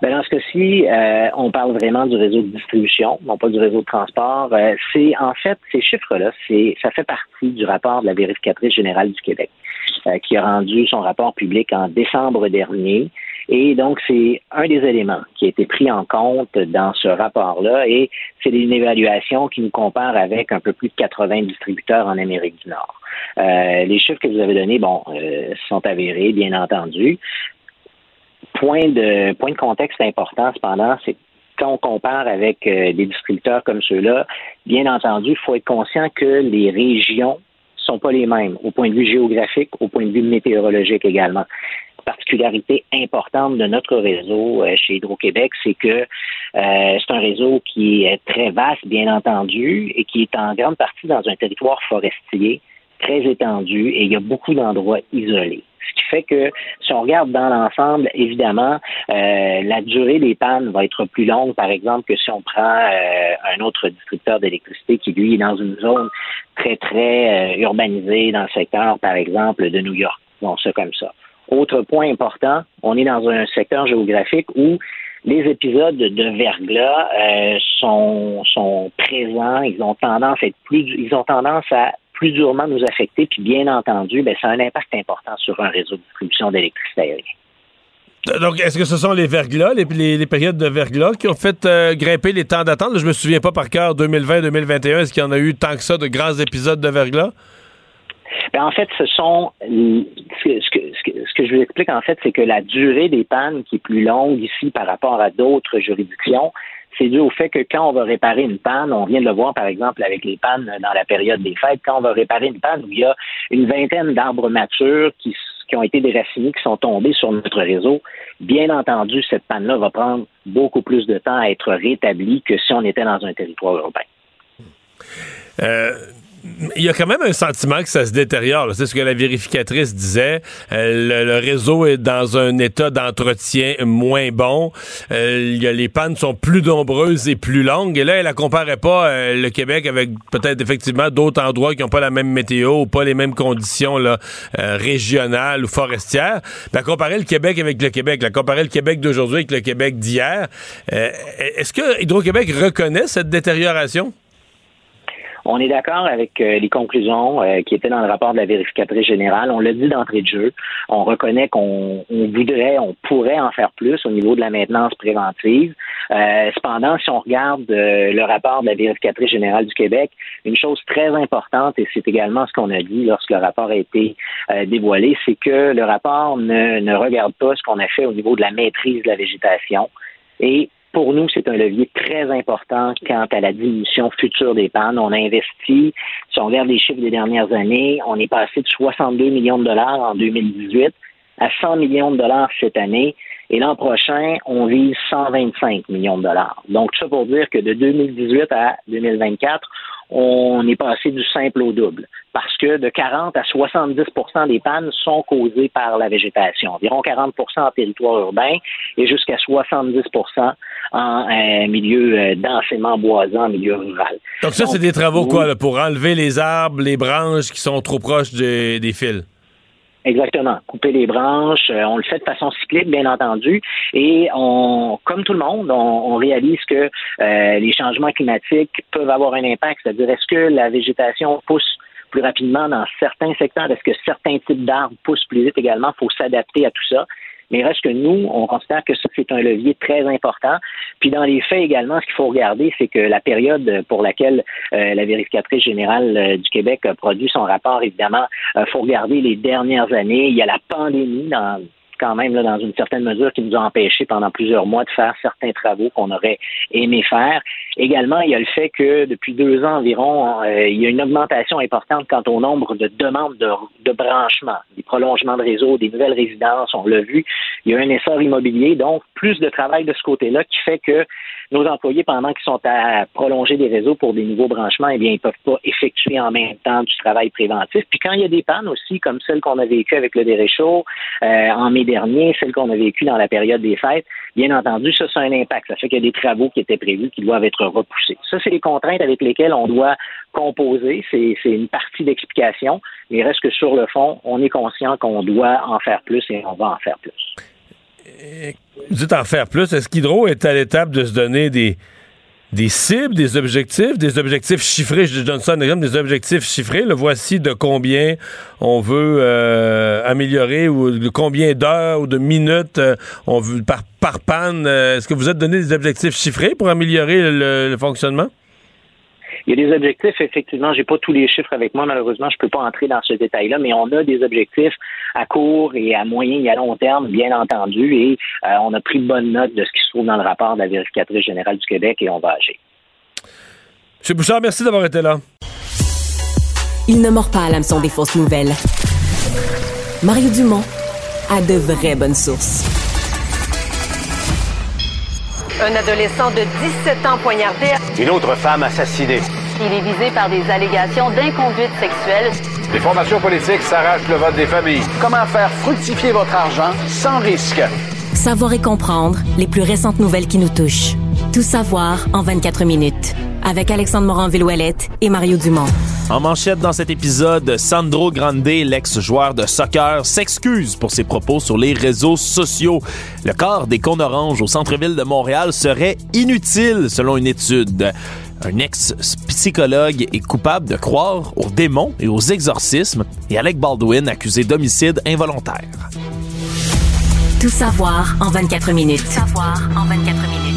Ben dans ce cas-ci, euh, on parle vraiment du réseau de distribution, non pas du réseau de transport. Euh, c'est en fait ces chiffres-là, c'est ça fait partie du rapport de la vérificatrice générale du Québec, euh, qui a rendu son rapport public en décembre dernier. Et donc, c'est un des éléments qui a été pris en compte dans ce rapport-là. Et c'est une évaluation qui nous compare avec un peu plus de 80 distributeurs en Amérique du Nord. Les chiffres que vous avez donnés, bon, sont avérés, bien entendu point de, contexte important, cependant, c'est quand on compare avec euh, des distributeurs comme ceux-là, bien entendu, il faut être conscient que les régions sont pas les mêmes au point de vue géographique, au point de vue météorologique également. Particularité importante de notre réseau euh, chez Hydro-Québec, c'est que euh, c'est un réseau qui est très vaste, bien entendu, et qui est en grande partie dans un territoire forestier très étendu et il y a beaucoup d'endroits isolés. Ce qui fait que si on regarde dans l'ensemble, évidemment, euh, la durée des pannes va être plus longue, par exemple, que si on prend euh, un autre distributeur d'électricité qui, lui, est dans une zone très, très euh, urbanisée dans le secteur, par exemple, de New York. Bon, ça comme ça. Autre point important, on est dans un secteur géographique où les épisodes de verglas sont, sont présents, ils ont tendance à être plus, ils ont tendance à plus durement nous affecter. Puis bien entendu, ben, ça a un impact important sur un réseau de distribution d'électricité aérienne. Donc, est-ce que ce sont les verglas, les, périodes de verglas qui ont fait euh, grimper les temps d'attente? Je me souviens pas par cœur, 2020-2021, est-ce qu'il y en a eu tant que ça de grands épisodes de verglas? Ben, en fait, ce sont ce que, ce que je vous explique en fait, c'est que la durée des pannes qui est plus longue ici par rapport à d'autres juridictions, c'est dû au fait que quand on va réparer une panne, on vient de le voir par exemple avec les pannes dans la période des fêtes, quand on va réparer une panne où il y a une vingtaine d'arbres matures qui, qui ont été déracinés, qui sont tombés sur notre réseau, bien entendu, cette panne-là va prendre beaucoup plus de temps à être rétablie que si on était dans un territoire urbain. Euh, il y a quand même un sentiment que ça se détériore. C'est ce que la vérificatrice disait. Euh, le, réseau est dans un état d'entretien moins bon. Euh, y a, les pannes sont plus nombreuses et plus longues. Et là, elle ne comparait pas euh, le Québec avec peut-être effectivement d'autres endroits qui n'ont pas la même météo ou pas les mêmes conditions là, régionales ou forestières. Elle comparait le Québec avec le Québec. Comparait le Québec d'aujourd'hui avec le Québec d'hier. Est-ce que Hydro-Québec reconnaît cette détérioration? On est d'accord avec euh, les conclusions euh, qui étaient dans le rapport de la vérificatrice générale. On l'a dit d'entrée de jeu. On reconnaît qu'on voudrait, on pourrait en faire plus au niveau de la maintenance préventive. Euh, cependant, si on regarde le rapport de la vérificatrice générale du Québec, une chose très importante, et c'est également ce qu'on a dit lorsque le rapport a été dévoilé, c'est que le rapport ne, ne regarde pas ce qu'on a fait au niveau de la maîtrise de la végétation. Et pour nous, c'est un levier très important quant à la diminution future des pannes. On a investi, si on regarde les chiffres des dernières années, on est passé de 62 millions de dollars en 2018 à 100 millions de dollars cette année. Et l'an prochain, on vise 125 millions de dollars. Donc, ça pour dire que de 2018 à 2024, on est passé du simple au double. Parce que de 40 à 70% des pannes sont causées par la végétation. Environ 40% en territoire urbain et jusqu'à 70 en euh, milieu euh, densément boisant, en milieu rural. Donc ça, c'est des travaux quoi, pour enlever les arbres, les branches qui sont trop proches des fils? Exactement. Couper les branches. Euh, on le fait de façon cyclique, bien entendu. Et on, comme tout le monde, on, réalise que euh, les changements climatiques peuvent avoir un impact. C'est-à-dire, est-ce que la végétation pousse plus rapidement dans certains secteurs? Est-ce que certains types d'arbres poussent plus vite également? Il faut s'adapter à tout ça. Mais reste que nous, on considère que ça, c'est un levier très important. Puis dans les faits également, ce qu'il faut regarder, c'est que la période pour laquelle euh, la vérificatrice générale euh, du Québec a produit son rapport, évidemment, il euh, faut regarder les dernières années. Il y a la pandémie dans quand même là, dans une certaine mesure qui nous a empêchés pendant plusieurs mois de faire certains travaux qu'on aurait aimé faire. Également, il y a le fait que depuis deux ans environ, euh, il y a une augmentation importante quant au nombre de demandes de, de branchements, des prolongements de réseau, des nouvelles résidences, on l'a vu. Il y a un essor immobilier, donc plus de travail de ce côté-là qui fait que nos employés, pendant qu'ils sont à prolonger des réseaux pour des nouveaux branchements, eh bien, ils peuvent pas effectuer en même temps du travail préventif. Puis quand il y a des pannes aussi, comme celle qu'on a vécue avec le déréchaud euh, en mai dernier, celle qu'on a vécue dans la période des fêtes, bien entendu, ça, c'est un impact. Ça fait qu'il y a des travaux qui étaient prévus qui doivent être repoussés. Ça, c'est les contraintes avec lesquelles on doit composer. C'est une partie d'explication. Mais reste que sur le fond, on est conscient qu'on doit en faire plus et on va en faire plus. Vous dites en faire plus? Est-ce qu'Hydro est à l'étape de se donner des, des cibles, des objectifs, des objectifs chiffrés? Je donne ça un exemple, des objectifs chiffrés. Le voici de combien on veut euh, améliorer ou de combien d'heures ou de minutes euh, on veut par, par panne. Euh, est-ce que vous êtes donné des objectifs chiffrés pour améliorer le fonctionnement? Il y a des objectifs, effectivement, j'ai pas tous les chiffres avec moi, malheureusement, je peux pas entrer dans ce détail-là, mais on a des objectifs à court et à moyen et à long terme, bien entendu, et euh, on a pris bonne note de ce qui se trouve dans le rapport de la vérificatrice générale du Québec et on va agir. M. Bouchard, merci d'avoir été là. Il ne mord pas à l'hameçon des fausses nouvelles. Mario Dumont a de vraies bonnes sources. Un adolescent de 17 ans poignardé. Une autre femme assassinée. Il est visé par des allégations d'inconduite sexuelle. Les formations politiques s'arrachent le vote des familles. Comment faire fructifier votre argent sans risque? Savoir et comprendre les plus récentes nouvelles qui nous touchent. Tout savoir en 24 minutes. Avec Alexandre Morin-Villouellette et Mario Dumont. En manchette dans cet épisode, Sandro Grande, l'ex-joueur de soccer, s'excuse pour ses propos sur les réseaux sociaux. Le corps des cônes oranges au centre-ville de Montréal serait inutile selon une étude. Un ex-psychologue est coupable de croire aux démons et aux exorcismes et Alec Baldwin accusé d'homicide involontaire. Tout savoir en 24 minutes. Tout savoir en 24 minutes.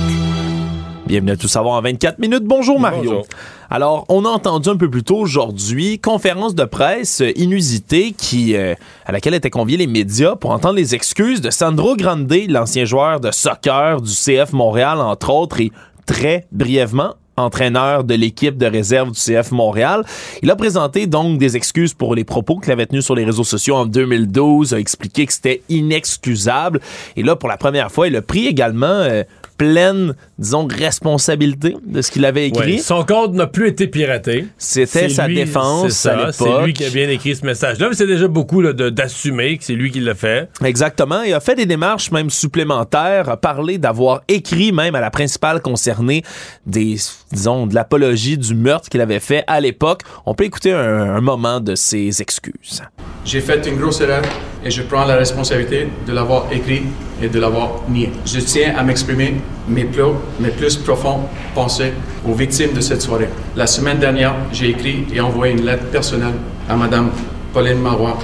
Bienvenue à Tout savoir en 24 minutes. Bonjour Mario. Alors, on a entendu un peu plus tôt aujourd'hui conférence de presse inusitée qui euh, à laquelle étaient conviés les médias pour entendre les excuses de Sandro Grande, l'ancien joueur de soccer du CF Montréal entre autres et très brièvement entraîneur de l'équipe de réserve du CF Montréal. Il a présenté donc des excuses pour les propos qu'il avait tenus sur les réseaux sociaux en 2012, a expliqué que c'était inexcusable. Et là, pour la première fois, il a pris également euh, pleine, disons, responsabilité de ce qu'il avait écrit. son code n'a plus été piraté. C'était sa défense à l'époque. C'est lui qui a bien écrit ce message-là, mais c'est déjà beaucoup d'assumer que c'est lui qui l'a fait. Exactement. Il a fait des démarches même supplémentaires, a parlé d'avoir écrit même à la principale concernée des, disons, de l'apologie du meurtre qu'il avait fait à l'époque. On peut écouter un, un moment de ses excuses. J'ai fait une grosse erreur et je prends la responsabilité de l'avoir écrit et de l'avoir nié. Je tiens à m'exprimer mes plus, mes plus profonds pensées aux victimes de cette soirée. La semaine dernière, j'ai écrit et envoyé une lettre personnelle à Mme Pauline Marois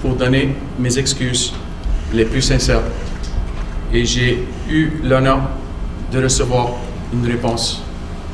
pour donner mes excuses les plus sincères. Et j'ai eu l'honneur de recevoir une réponse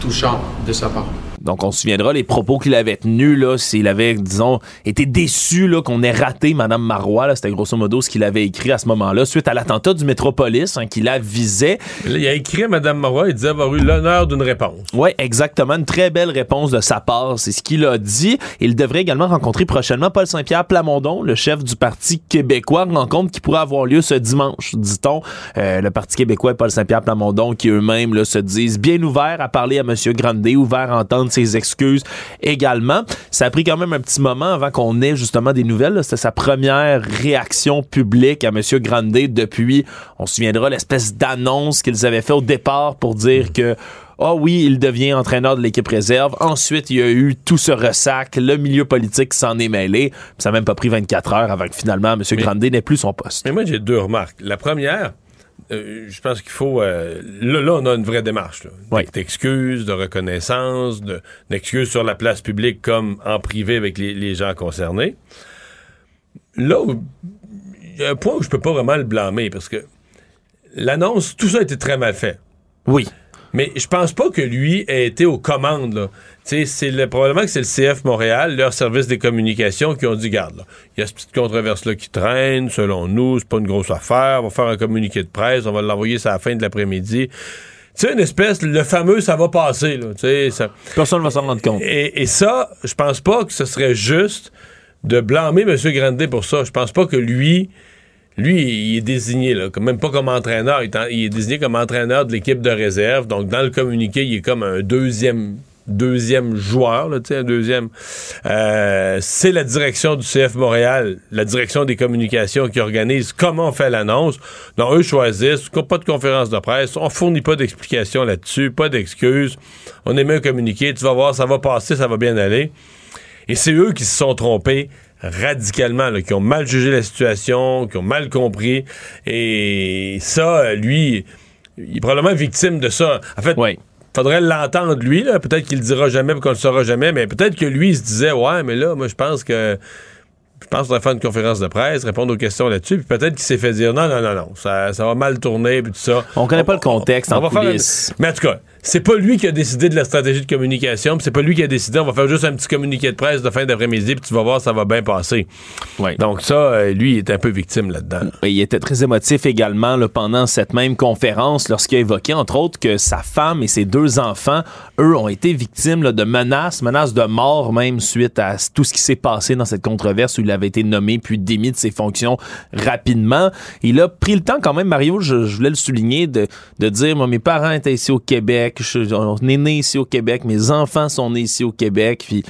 touchante de sa part. Donc, on se souviendra les propos qu'il avait tenus, là, s'il avait, disons, été déçu là, qu'on ait raté Mme Marois. C'était grosso modo ce qu'il avait écrit à ce moment-là, suite à l'attentat du Métropolis hein, qui la visait. il a écrit à Mme Marois, il disait avoir eu l'honneur d'une réponse. Oui, exactement. Une très belle réponse de sa part. C'est ce qu'il a dit. Il devrait également rencontrer prochainement Paul Saint-Pierre Plamondon, le chef du Parti québécois. rencontre qui pourrait avoir lieu ce dimanche, dit-on. Euh, le Parti québécois et Paul Saint-Pierre Plamondon qui eux-mêmes se disent bien ouverts à parler à M. Grandet, ouverts à entendre ses excuses également. Ça a pris quand même un petit moment avant qu'on ait justement des nouvelles. C'était sa première réaction publique à M. Grandet depuis, on se souviendra, l'espèce d'annonce qu'ils avaient fait au départ pour dire que ah oh oui, il devient entraîneur de l'équipe réserve. Ensuite, il y a eu tout ce ressac. Le milieu politique s'en est mêlé. ça n'a même pas pris 24 heures avant que finalement M. Grandet n'ait plus son poste. Mais moi, j'ai deux remarques. La première, euh, je pense qu'il faut. Euh, là, on a une vraie démarche. D'excuses, de reconnaissance, d'excuses sur la place publique comme en privé avec les, gens concernés. Là, il y a un point où je peux pas vraiment le blâmer parce que l'annonce, tout ça a été très mal fait. Oui. Mais je pense pas que lui ait été aux commandes. C'est le, probablement que c'est le CF Montréal, leur service des communications, qui ont dit garde, il y a cette petite controverse-là qui traîne, selon nous, c'est pas une grosse affaire, on va faire un communiqué de presse, on va l'envoyer à la fin de l'après-midi. Tu sais, une espèce, le fameux ça va passer. Là, ça... Personne ne va s'en rendre compte. Et, et ça, je pense pas que ce serait juste de blâmer M. Grandet pour ça. Je pense pas que lui lui, il est désigné, là, même pas comme entraîneur, il est, désigné comme entraîneur de l'équipe de réserve. Donc, dans le communiqué, il est comme un deuxième deuxième joueur, là, un deuxième. Euh, c'est la direction du CF Montréal, la direction des communications qui organise comment on fait l'annonce. Donc, eux choisissent, pas de conférence de presse, on fournit pas d'explications là-dessus, pas d'excuses. On émet un communiqué, tu vas voir, ça va passer, ça va bien aller. Et c'est eux qui se sont trompés radicalement, qui ont mal jugé la situation, qui ont mal compris. Et ça, lui, il est probablement victime de ça. En fait, il faudrait l'entendre, lui. Peut-être qu'il le dira jamais, qu'on le saura jamais, mais peut-être que lui, il se disait, ouais, mais là, moi, je pense que je pense va faire une conférence de presse, répondre aux questions là-dessus, puis peut-être qu'il s'est fait dire non, non, non, non, ça, ça va mal tourner, puis tout ça. On connaît pas le contexte en coulisses. Mais en tout cas, c'est pas lui qui a décidé de la stratégie de communication, c'est pas lui qui a décidé, on va faire juste un petit communiqué de presse de fin d'après-midi, puis tu vas voir, ça va bien passer. Donc ça, euh, lui, il est un peu victime là-dedans. Il était très émotif également pendant cette même conférence, lorsqu'il a évoqué, entre autres, que sa femme et ses deux enfants, eux, ont été victimes de menaces, menaces de mort même, suite à tout ce qui s'est passé dans cette controverse où il avait été nommé puis démis de ses fonctions rapidement. Il a pris le temps quand même, Mario, je, voulais le souligner, de, de dire, moi, mes parents étaient ici au Québec, on est né ici au Québec, mes enfants sont nés ici au Québec, puis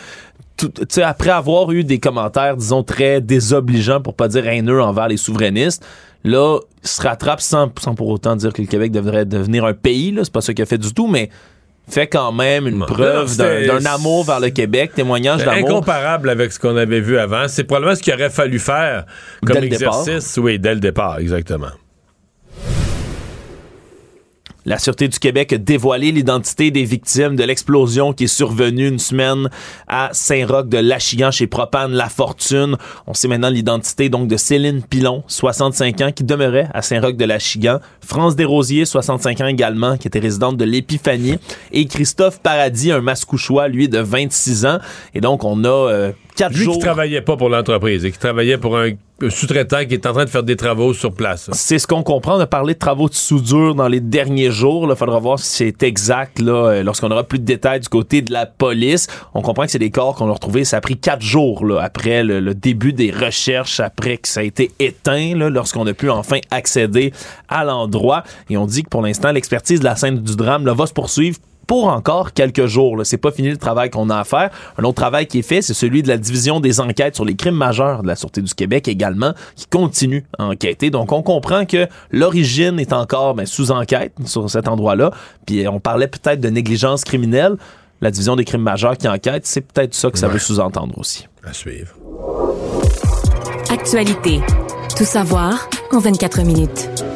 après avoir eu des commentaires, disons, très désobligeants, pour pas dire haineux envers les souverainistes, là, il se rattrape sans, pour autant dire que le Québec devrait devenir un pays, là, c'est pas ça qu'il a fait du tout, mais fait quand même une preuve d'un amour vers le Québec, témoignage d'amour. Incomparable avec ce qu'on avait vu avant. C'est probablement ce qu'il aurait fallu faire comme exercice. Oui, dès le départ, exactement. La Sûreté du Québec a dévoilé l'identité des victimes de l'explosion qui est survenue une semaine à Saint-Roch de Lachigan chez Propane La Fortune. On sait maintenant l'identité donc de Céline Pilon, 65 ans, qui demeurait à Saint-Roch de Lachigan. France Desrosiers, 65 ans également, qui était résidente de l'Épiphanie. Et Christophe Paradis, un mascouchois, lui, de 26 ans. Et donc, on a euh, lui qui travaillait pas pour l'entreprise et qui travaillait pour un sous-traitant qui est en train de faire des travaux sur place. C'est ce qu'on comprend. On a parlé de travaux de soudure dans les derniers jours. Il faudra voir si c'est exact euh, lorsqu'on aura plus de détails du côté de la police. On comprend que c'est des corps qu'on a retrouvés. Ça a pris quatre jours après le, début des recherches, après que ça a été éteint, lorsqu'on a pu enfin accéder à l'endroit. Et on dit que pour l'instant, l'expertise de la scène du drame va se poursuivre pour encore quelques jours. C'est pas fini le travail qu'on a à faire. Un autre travail qui est fait, c'est celui de la division des enquêtes sur les crimes majeurs de la Sûreté du Québec également, qui continue à enquêter. Donc, on comprend que l'origine est encore ben, sous enquête sur cet endroit-là. Puis, on parlait peut-être de négligence criminelle. La division des crimes majeurs qui enquête, c'est peut-être ça que ça veut sous-entendre aussi. À suivre. Actualité. Tout savoir en 24 minutes.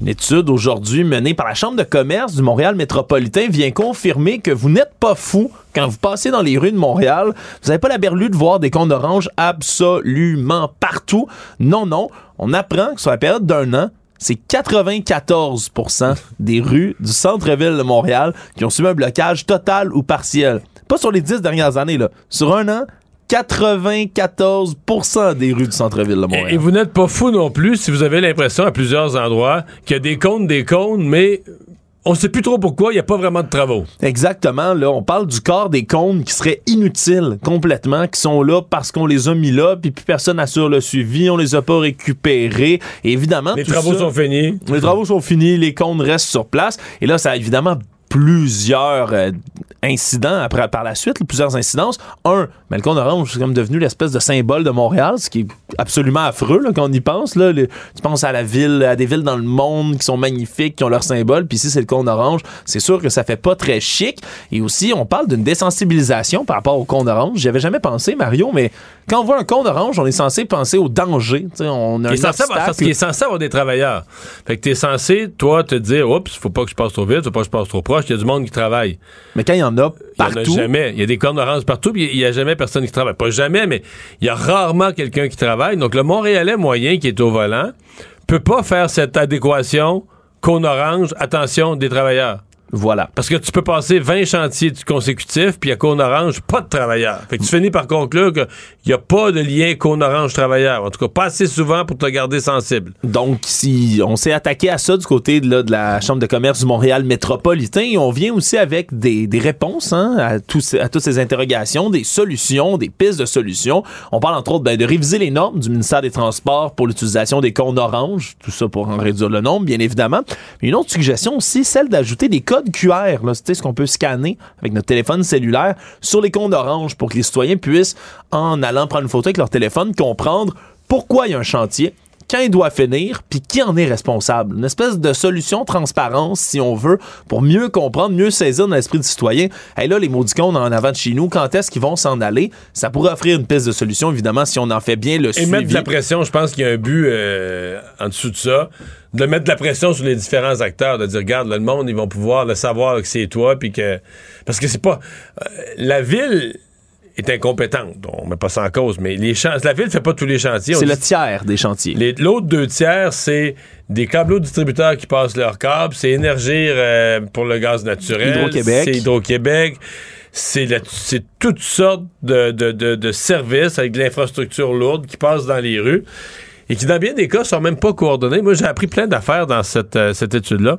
Une étude aujourd'hui menée par la Chambre de commerce du Montréal métropolitain vient confirmer que vous n'êtes pas fou quand vous passez dans les rues de Montréal. Vous n'avez pas la berlue de voir des comptes oranges absolument partout. Non, non. On apprend que sur la période d'un an, c'est 94% des rues du centre-ville de Montréal qui ont subi un blocage total ou partiel. Pas sur les dix dernières années, là. Sur un an, 94% des rues du centre-ville de Montréal. Et, vous n'êtes pas fou non plus si vous avez l'impression à plusieurs endroits qu'il y a des cônes, des cônes, mais on sait plus trop pourquoi, il n'y a pas vraiment de travaux. Exactement, là, on parle du corps des cônes qui seraient inutiles complètement, qui sont là parce qu'on les a mis là, puis plus personne n'assure le suivi, on les a pas récupérés. Et évidemment, les travaux sont finis. Les travaux sont finis, les cônes restent sur place. Et là, ça a évidemment plusieurs euh, incidents après, par la suite, plusieurs incidences. Un, cône orange, c'est comme devenu l'espèce de symbole de Montréal, ce qui est absolument affreux là, quand on y pense. Là. tu penses à la ville, à des villes dans le monde qui sont magnifiques, qui ont leur symbole, puis ici c'est le cône orange. C'est sûr que ça fait pas très chic. Et aussi, on parle d'une désensibilisation par rapport au cône orange. J'y avais jamais pensé, Mario, mais quand on voit un cône orange, on est censé penser au danger. on a il, est censé avoir, parce qu'il est censé avoir des travailleurs. Fait que tu es censé, toi, te dire, oups, faut pas que je passe trop vite, faut pas que je passe trop proche, il y a du monde qui travaille. Mais quand il y en a partout. Il y en a jamais. Il y a des cônes oranges partout, puis il y a jamais personne qui travaille. Pas jamais, mais il y a rarement quelqu'un qui travaille. Donc, le Montréalais moyen qui est au volant peut pas faire cette adéquation cône orange, attention des travailleurs. Voilà. Parce que tu peux passer 20 chantiers consécutifs, puis à Cône-Orange, pas de travailleurs. Fait que tu finis par conclure qu'il n'y a pas de lien Cône-Orange travailleur. En tout cas, pas assez souvent pour te garder sensible. Donc, si on s'est attaqué à ça du côté de, de la Chambre de commerce du Montréal métropolitain, on vient aussi avec des, des réponses hein, à, tous, à toutes ces interrogations, des solutions, des pistes de solutions. On parle entre autres ben, de réviser les normes du ministère des Transports pour l'utilisation des cônes orange, tout ça pour en réduire le nombre, bien évidemment. Mais une autre suggestion aussi, celle d'ajouter des codes QR, c'est ce qu'on peut scanner avec notre téléphone cellulaire sur les comptes orange pour que les citoyens puissent, en allant prendre une photo avec leur téléphone, comprendre pourquoi il y a un chantier, quand il doit finir, puis qui en est responsable? Une espèce de solution transparence, si on veut, pour mieux comprendre, mieux saisir dans l'esprit du citoyen. Et là, les maudicons en avant de chez nous, quand est-ce qu'ils vont s'en aller? Ça pourrait offrir une piste de solution, évidemment, si on en fait bien le Et suivi. mettre de la pression, je pense qu'il y a un but euh, en dessous de ça de mettre de la pression sur les différents acteurs, de dire, regarde, le monde, ils vont pouvoir le savoir que c'est toi, puis que... Parce que c'est pas... Euh, la ville est incompétente. On met pas ça en cause, mais les la ville fait pas tous les chantiers. C'est le tiers des chantiers. L'autre deux tiers, c'est des câbles distributeurs qui passent leurs câbles, c'est Énergir euh, pour le gaz naturel, Hydro-Québec. c'est Hydro-Québec, c'est toutes sortes de, de, de, services avec de l'infrastructure lourde qui passent dans les rues et qui, dans bien des cas, sont même pas coordonnés. Moi, j'ai appris plein d'affaires dans cette, euh, cette étude-là.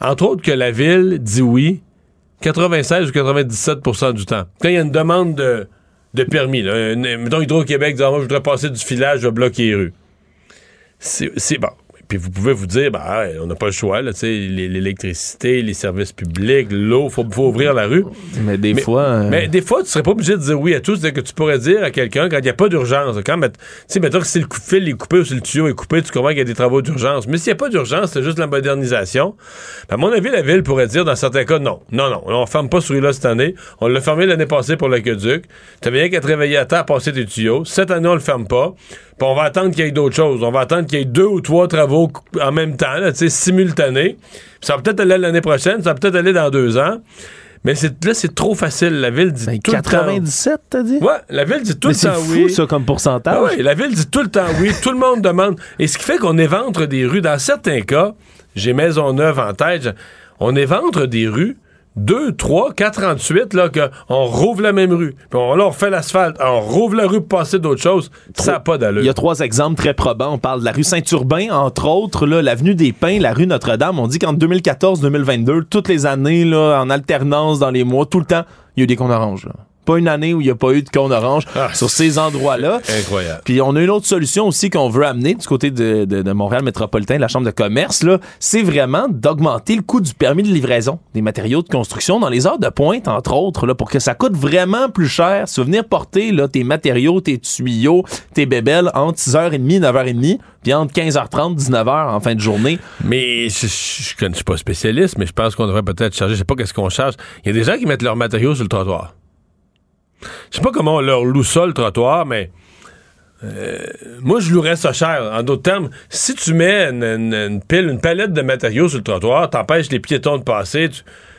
Entre autres que la ville dit oui 96 ou 97% du temps. Quand il y a une demande de, de permis, là, mettons Hydro-Québec disant, moi, je voudrais passer du filage, je vais bloquer les rues. C'est bon. Puis vous pouvez vous dire, ben, on n'a pas le choix, l'électricité, les services publics, l'eau, il faut, faut, ouvrir la rue. Mais des fois. Euh, mais des fois, tu serais pas obligé de dire oui à tout. C'est que tu pourrais dire à quelqu'un quand il n'y a pas d'urgence. Quand, tu sais, mettons que si le fil est coupé ou si le tuyau est coupé, tu comprends qu'il y a des travaux d'urgence. Mais s'il n'y a pas d'urgence, c'est juste la modernisation. À mon avis, la ville pourrait dire dans certains cas, non, non, non, on ne ferme pas ce rue-là cette année. On l'a fermé l'année passée pour l'aqueduc. Tu rien qu'à te réveiller à terre, passer tes tuyaux. Cette année, on le ferme pas on va attendre qu'il y ait d'autres choses. On va attendre qu'il y ait deux ou trois travaux en même temps, là, simultanés. ça va peut-être aller l'année prochaine, ça va peut-être aller dans deux ans. Mais là, c'est trop facile. La ville dit ben, tout 97, le temps. t'as dit? Ouais, la ville dit tout le temps oui. C'est ça, comme pourcentage. Ah la ville dit tout le temps oui. tout le monde demande. Et ce qui fait qu'on éventre des rues. Dans certains cas, j'ai Maisonneuve en tête, on éventre des rues 2, 3, 48, là, qu'on rouvre la même rue, puis on, leur refait l'asphalte, on rouvre la rue pour passer d'autres choses, ça n'a pas d'allure. Il y a trois exemples très probants. On parle de la rue Saint-Urbain, entre autres, là, l'avenue des Pins, la rue Notre-Dame. On dit qu'en 2014-2022, toutes les années, là, en alternance dans les mois, tout le temps, il y a eu des cons oranges. Pas une année où il n'y a pas eu de cône orange ah, sur ces endroits-là. Incroyable. Puis on a une autre solution aussi qu'on veut amener du côté de, de, Montréal métropolitain, de la Chambre de commerce, là, c'est vraiment d'augmenter le coût du permis de livraison des matériaux de construction dans les heures de pointe, entre autres, là, pour que ça coûte vraiment plus cher. Si venir porter là, tes matériaux, tes tuyaux, tes bébelles entre 6h30 et 9h30, puis entre 15h30 19h en fin de journée. Mais je, je, suis pas spécialiste, mais je pense qu'on devrait peut-être charger, je sais pas qu'est-ce qu'on charge. Il y a des gens qui mettent leurs matériaux sur le trottoir. Je sais pas comment on leur loue ça, le trottoir, mais. Euh, moi, je louerais ça cher. En d'autres termes, si tu mets une, pile, une palette de matériaux sur le trottoir, t'empêches les piétons de passer.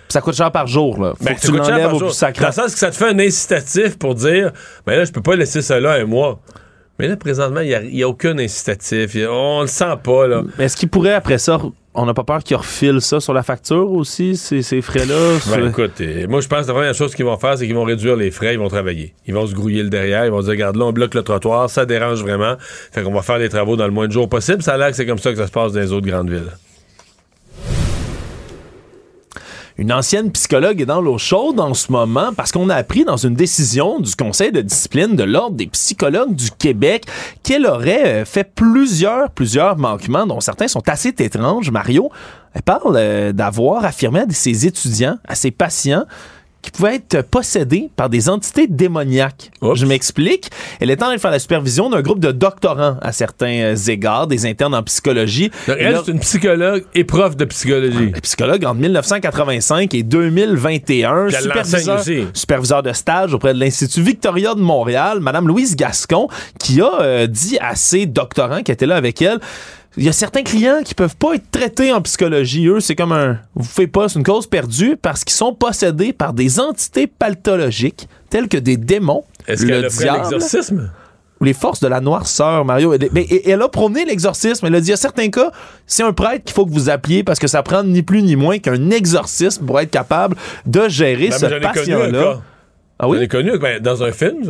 Ça coûte cher par jour, là. Faut ben, que tu l'enlèves au plus sacré. Dans le sens que ça te fait un incitatif pour dire, ben là, je peux pas laisser ça là un mois. Mais là, présentement, il n'y a, aucun incitatif. on le sent pas, là. Mais est-ce qu'il pourrait, après ça, on n'a pas peur qu'ils refilent ça sur la facture aussi, ces, ces frais-là? Ben, écoute, moi, je pense que la première chose qu'ils vont faire, c'est qu'ils vont réduire les frais, ils vont travailler. Ils vont se grouiller le derrière, ils vont dire, regarde, là, on bloque le trottoir, ça dérange vraiment. Fait qu'on va faire les travaux dans le moins de jours possible. Ça a l'air que c'est comme ça que ça se passe dans les autres grandes villes. Une ancienne psychologue est dans l'eau chaude en ce moment parce qu'on a appris dans une décision du Conseil de discipline de l'Ordre des psychologues du Québec qu'elle aurait euh, fait plusieurs, plusieurs manquements dont certains sont assez étranges. Mario, parle euh, d'avoir affirmé à ses étudiants, à ses patients, qui pouvait être possédée par des entités démoniaques. Je m'explique. Elle est en train de faire la supervision d'un groupe de doctorants à certains euh, égards, des internes en psychologie. elle, c'est une psychologue et prof de psychologie. psychologue entre 1985 et 2021. Superviseur, superviseur, de stage auprès de l'Institut Victoria de Montréal, Madame Louise Gascon, qui a euh, dit à ses doctorants qui étaient là avec elle il y a certains clients qui peuvent pas être traités en psychologie. Eux, c'est comme un, vous faites pas, c'est une cause perdue parce qu'ils sont possédés par des entités pathologiques telles que des démons, Est-ce le a diable, l'exorcisme? ou les forces de la noirceur, Mario. Mais elle a prôné l'exorcisme. Elle a dit, à certains cas, c'est un prêtre qu'il faut que vous appeliez parce que ça prend ni plus ni moins qu'un exorcisme pour être capable de gérer ben, ce patient-là. Ah oui? Je l'ai connu ben, dans un film.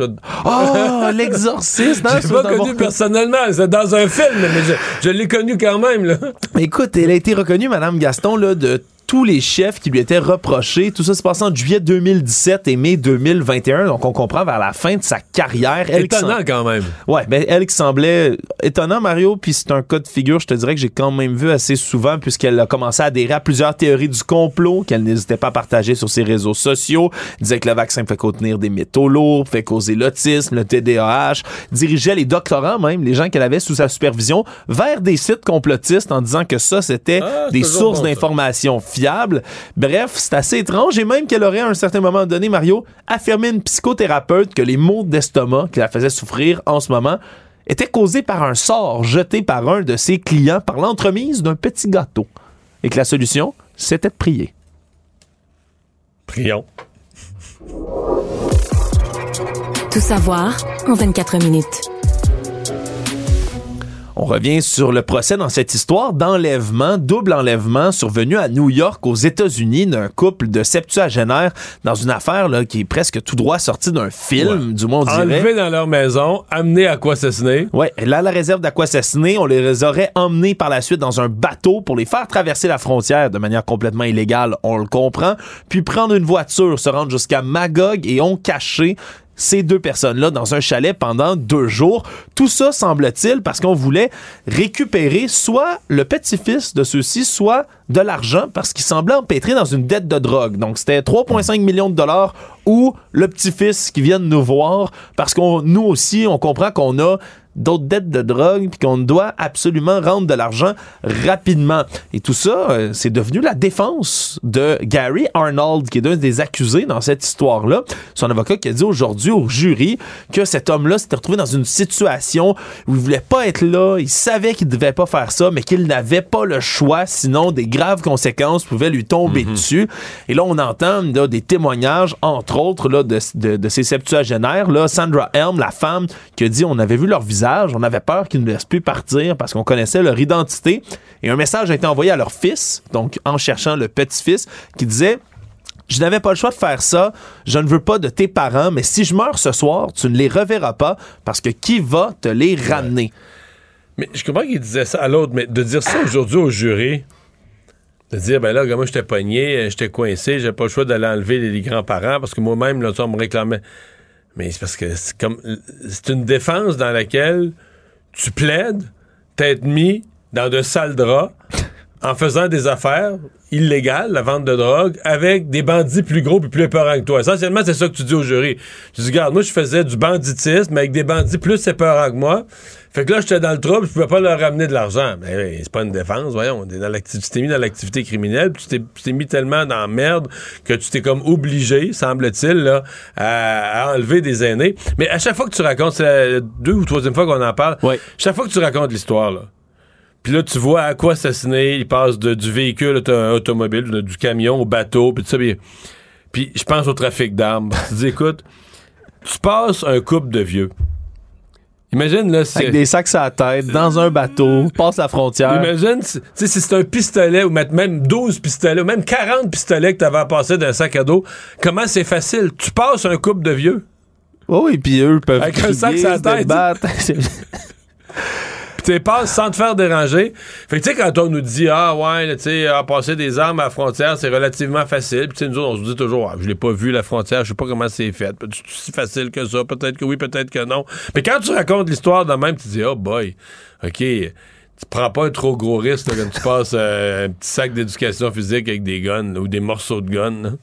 Oh, l'exorciste! Je l'ai pas connu personnellement, c'est dans un film, mais je, je l'ai connu quand même. Là. Écoute, elle a été reconnue, Madame Gaston, là, de tous les chefs qui lui étaient reprochés. Tout ça se passe en juillet 2017 et mai 2021. Donc, on comprend vers la fin de sa carrière. Elle étonnant quand même. Ouais, mais elle qui semblait étonnant, Mario. Puis c'est un cas de figure, je te dirais que j'ai quand même vu assez souvent puisqu'elle a commencé à adhérer à plusieurs théories du complot qu'elle n'hésitait pas à partager sur ses réseaux sociaux. Elle disait que le vaccin fait contenir des métaux lourds, fait causer l'autisme, le TDAH. Dirigeait les doctorants même, les gens qu'elle avait sous sa supervision, vers des sites complotistes en disant que ça, c'était ah, des sources d'informations Bref, c'est assez étrange et même qu'elle aurait à un certain moment donné, Mario, affirmé une psychothérapeute que les maux d'estomac qui la faisaient souffrir en ce moment étaient causés par un sort jeté par un de ses clients par l'entremise d'un petit gâteau. Et que la solution, c'était de prier. Prions. Tout savoir en 24 minutes. On revient sur le procès dans cette histoire d'enlèvement, double enlèvement survenu à New York aux États-Unis d'un couple de septuagénaires dans une affaire là, qui est presque tout droit sortie d'un film, du moins on dirait. Enlevés dans leur maison, amenés à quoi assassiner. Ouais, là la réserve d'Aquassassiné, on les aurait emmenés par la suite dans un bateau pour les faire traverser la frontière de manière complètement illégale, on le comprend, puis prendre une voiture, se rendre jusqu'à Magog et ont caché ces deux personnes-là dans un chalet pendant deux jours. Tout ça, semble-t-il, parce qu'on voulait récupérer soit le petit-fils de ceux-ci, soit de l'argent, parce qu'il semblait empêtré dans une dette de drogue. Donc, c'était 3,5 millions de dollars ou le petit-fils qui vient de nous voir, parce qu'on nous aussi, on comprend qu'on a d'autres dettes de drogue, puis qu'on doit absolument rendre de l'argent rapidement. Et tout ça, euh, c'est devenu la défense de Gary Arnold, qui est un des accusés dans cette histoire-là. Son avocat qui a dit aujourd'hui au jury que cet homme-là s'était retrouvé dans une situation où il voulait pas être là, il savait qu'il devait pas faire ça, mais qu'il n'avait pas le choix, sinon des graves conséquences pouvaient lui tomber mhm. dessus. Et là, on entend des témoignages, entre autres, là, de, de, de ces septuagénaires. Là, Sandra Helm, la femme, qui a dit on avait vu leur visage on avait peur qu'ils ne laissent plus partir parce qu'on connaissait leur identité. Et un message a été envoyé à leur fils, donc en cherchant le petit-fils, qui disait je n'avais pas le choix de faire ça. Je ne veux pas de tes parents, mais si je meurs ce soir, tu ne les reverras pas parce que qui va te les ramener? Mais je comprends qu'il disait ça à l'autre, mais de dire ça aujourd'hui au jury, de dire, ben là, moi, j'étais pogné, j'étais coincé, j'ai pas le choix d'aller enlever les, grands-parents parce que moi-même, là, on me réclamait. Mais c'est parce que c'est comme. C'est une défense dans laquelle tu plaides, t'être mis dans de sales draps en faisant des affaires illégales, la vente de drogue, avec des bandits plus gros et plus épeurants que toi. Essentiellement, c'est ça que tu dis au jury. Tu dis, regarde, moi, je faisais du banditisme avec des bandits plus épeurants que moi. Fait que là, j'étais dans le trouble, je pouvais pas leur ramener de l'argent. Mais ben c'est pas une défense, voyons. tu t'es mis dans l'activité criminelle, puis tu t'es mis tellement dans la merde que tu t'es comme obligé, semble-t-il, là, à, enlever des aînés. Mais à chaque fois que tu racontes, c'est la deux ou troisième fois qu'on en parle, chaque fois que tu racontes l'histoire, là, puis là, tu vois à quoi assassiner, il passe de, du véhicule automobile, du camion au bateau, puis tout ça. Puis je pense au trafic d'armes. tu dis, écoute, tu passes un couple de vieux Imagine, là, Avec des sacs à la tête, dans un bateau, passe la frontière. Imagine, tu sais, si c'est un pistolet ou mettre même 12 pistolets ou même 40 pistolets que t'avais à passer d'un sac à dos, comment c'est facile? Tu passes un couple de vieux. Oh oui, puis eux peuvent Avec un sac sur la se tête. tu sans te faire déranger. Fait que tu sais, quand on nous dit, ah ouais, tu sais, à passer des armes à la frontière, c'est relativement facile. Puis tu sais, nous autres, on se dit toujours, ah, je l'ai pas vu la frontière, je sais pas comment c'est fait. C'est si facile que ça, peut-être que oui, peut-être que non. Mais quand tu racontes l'histoire de même, tu dis, oh boy, OK. Tu prends pas un trop gros risque quand tu passes euh, un petit sac d'éducation physique avec des guns ou des morceaux de guns.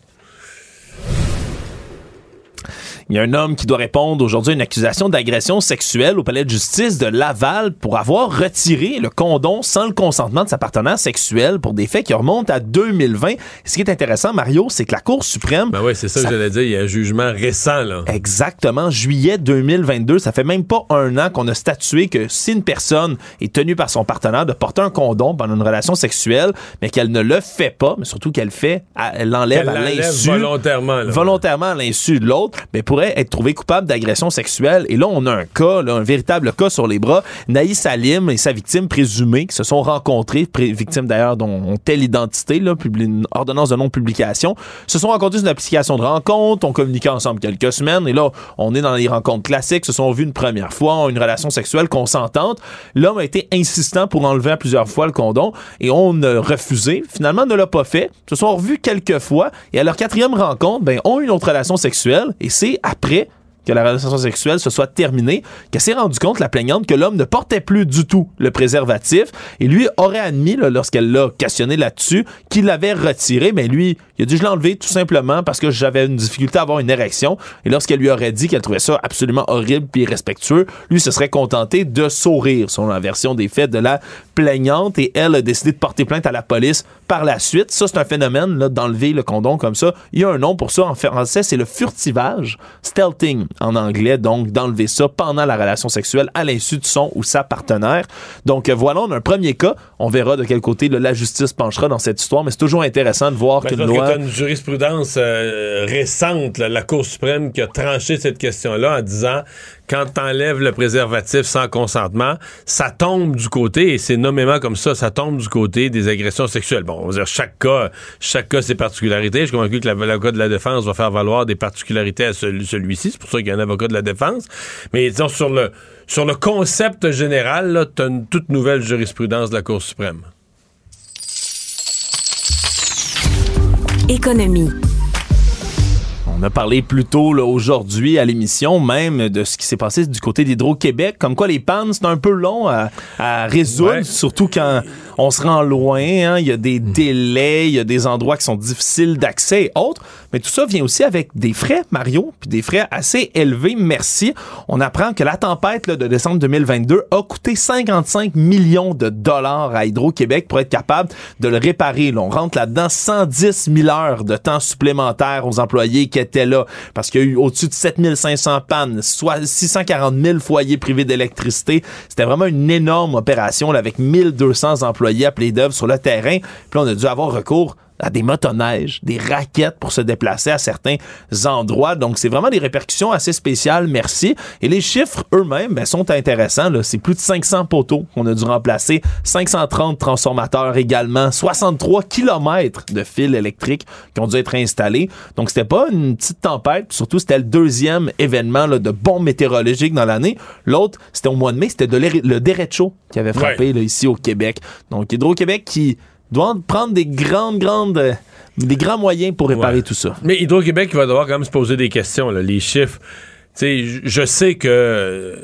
Il y a un homme qui doit répondre aujourd'hui à une accusation d'agression sexuelle au palais de justice de Laval pour avoir retiré le condom sans le consentement de sa partenaire sexuelle pour des faits qui remontent à 2020. Ce qui est intéressant, Mario, c'est que la Cour suprême... Ben oui, c'est ça, que j'allais dire. Il y a un jugement récent, là. Exactement, juillet 2022. Ça fait même pas un an qu'on a statué que si une personne est tenue par son partenaire de porter un condom pendant une relation sexuelle, mais qu'elle ne le fait pas, mais surtout qu'elle fait, elle l'enlève à l'insu, volontairement, là. volontairement à l'insu de l'autre, mais être trouvé coupable d'agression sexuelle. Et là, on a un cas, un véritable cas sur les bras. Naïs Salim et sa victime présumée qui se sont rencontrés, pré- victime d'ailleurs dont on telle identité, une ordonnance de non-publication, se sont rencontrés sur une application de rencontre, ont communiqué ensemble quelques semaines, et là, on est dans les rencontres classiques, se sont vus une première fois, ont une relation sexuelle consentante. L'homme a été insistant pour enlever à plusieurs fois le condom, et on a refusé. Finalement, ne l'a pas fait. Se sont revus quelques fois, et à leur quatrième rencontre, ben, ont une autre relation sexuelle, et c'est après que la relation sexuelle se soit terminée, qu'elle s'est rendu compte, la plaignante, que l'homme ne portait plus du tout le préservatif. Et lui aurait admis, lorsqu'elle l'a questionné là-dessus, qu'il l'avait retiré, mais lui, il a dit je l'ai enlevé tout simplement parce que j'avais une difficulté à avoir une érection et lorsqu'elle lui aurait dit qu'elle trouvait ça absolument horrible puis irrespectueux, lui se serait contenté de sourire, selon la version des faits de la plaignante et elle a décidé de porter plainte à la police par la suite. Ça, c'est un phénomène là, d'enlever le condom comme ça. Il y a un nom pour ça en français, c'est le furtivage, stealthing en anglais, donc d'enlever ça pendant la relation sexuelle à l'insu de son ou sa partenaire. Donc euh, voilà, on a un premier cas. On verra de quel côté là, la justice penchera dans cette histoire, mais c'est toujours intéressant de voir Ben, qu'une parce que loi... t'as une jurisprudence euh, récente, là, la Cour suprême, qui a tranché cette question-là en disant quand t'enlèves le préservatif sans consentement, ça tombe du côté, et c'est nommément comme ça, ça tombe du côté des agressions sexuelles. Bon, on va dire chaque cas, chaque cas ses particularités. Je suis convaincu que l'avocat de la défense va faire valoir des particularités à celui- celui-ci. C'est pour ça qu'il y a un avocat de la défense. Mais disons, sur le, sur le concept général, là, t'as une toute nouvelle jurisprudence de la Cour suprême. Économie. On a parlé plus tôt là, aujourd'hui à l'émission même de ce qui s'est passé du côté d'Hydro-Québec, comme quoi les pannes, c'est un peu long à, à résoudre, Ouais. surtout quand on se rend loin, hein, il y a des délais, il y a des endroits qui sont difficiles d'accès et autres, mais tout ça vient aussi avec des frais, Mario, puis des frais assez élevés, merci. On apprend que la tempête là, de décembre 2022 a coûté 55 millions de dollars à Hydro-Québec pour être capable de le réparer. Là, on rentre là-dedans 110 000 heures de temps supplémentaire aux employés qui étaient là parce qu'il y a eu au-dessus de 7500 pannes, soit 640 000 foyers privés d'électricité. C'était vraiment une énorme opération là, avec 1200 employés appelés d'œuvre sur le terrain. Puis on a dû avoir recours à des motoneiges, des raquettes pour se déplacer à certains endroits. Donc, c'est vraiment des répercussions assez spéciales, merci. Et les chiffres eux-mêmes ben, sont intéressants. C'est plus de 500 poteaux qu'on a dû remplacer, 530 transformateurs également, 63 kilomètres de fils électriques qui ont dû être installés. Donc, c'était pas une petite tempête. Surtout, c'était le deuxième événement là, de bombe météorologique dans l'année. L'autre, c'était au mois de mai, c'était le derecho qui avait frappé là, ici au Québec. Donc, Hydro-Québec qui doit prendre des grandes, grandes, des grands moyens pour réparer Ouais. tout ça. Mais Hydro-Québec va devoir quand même se poser des questions, là, les chiffres. Tu sais, je- sais que euh,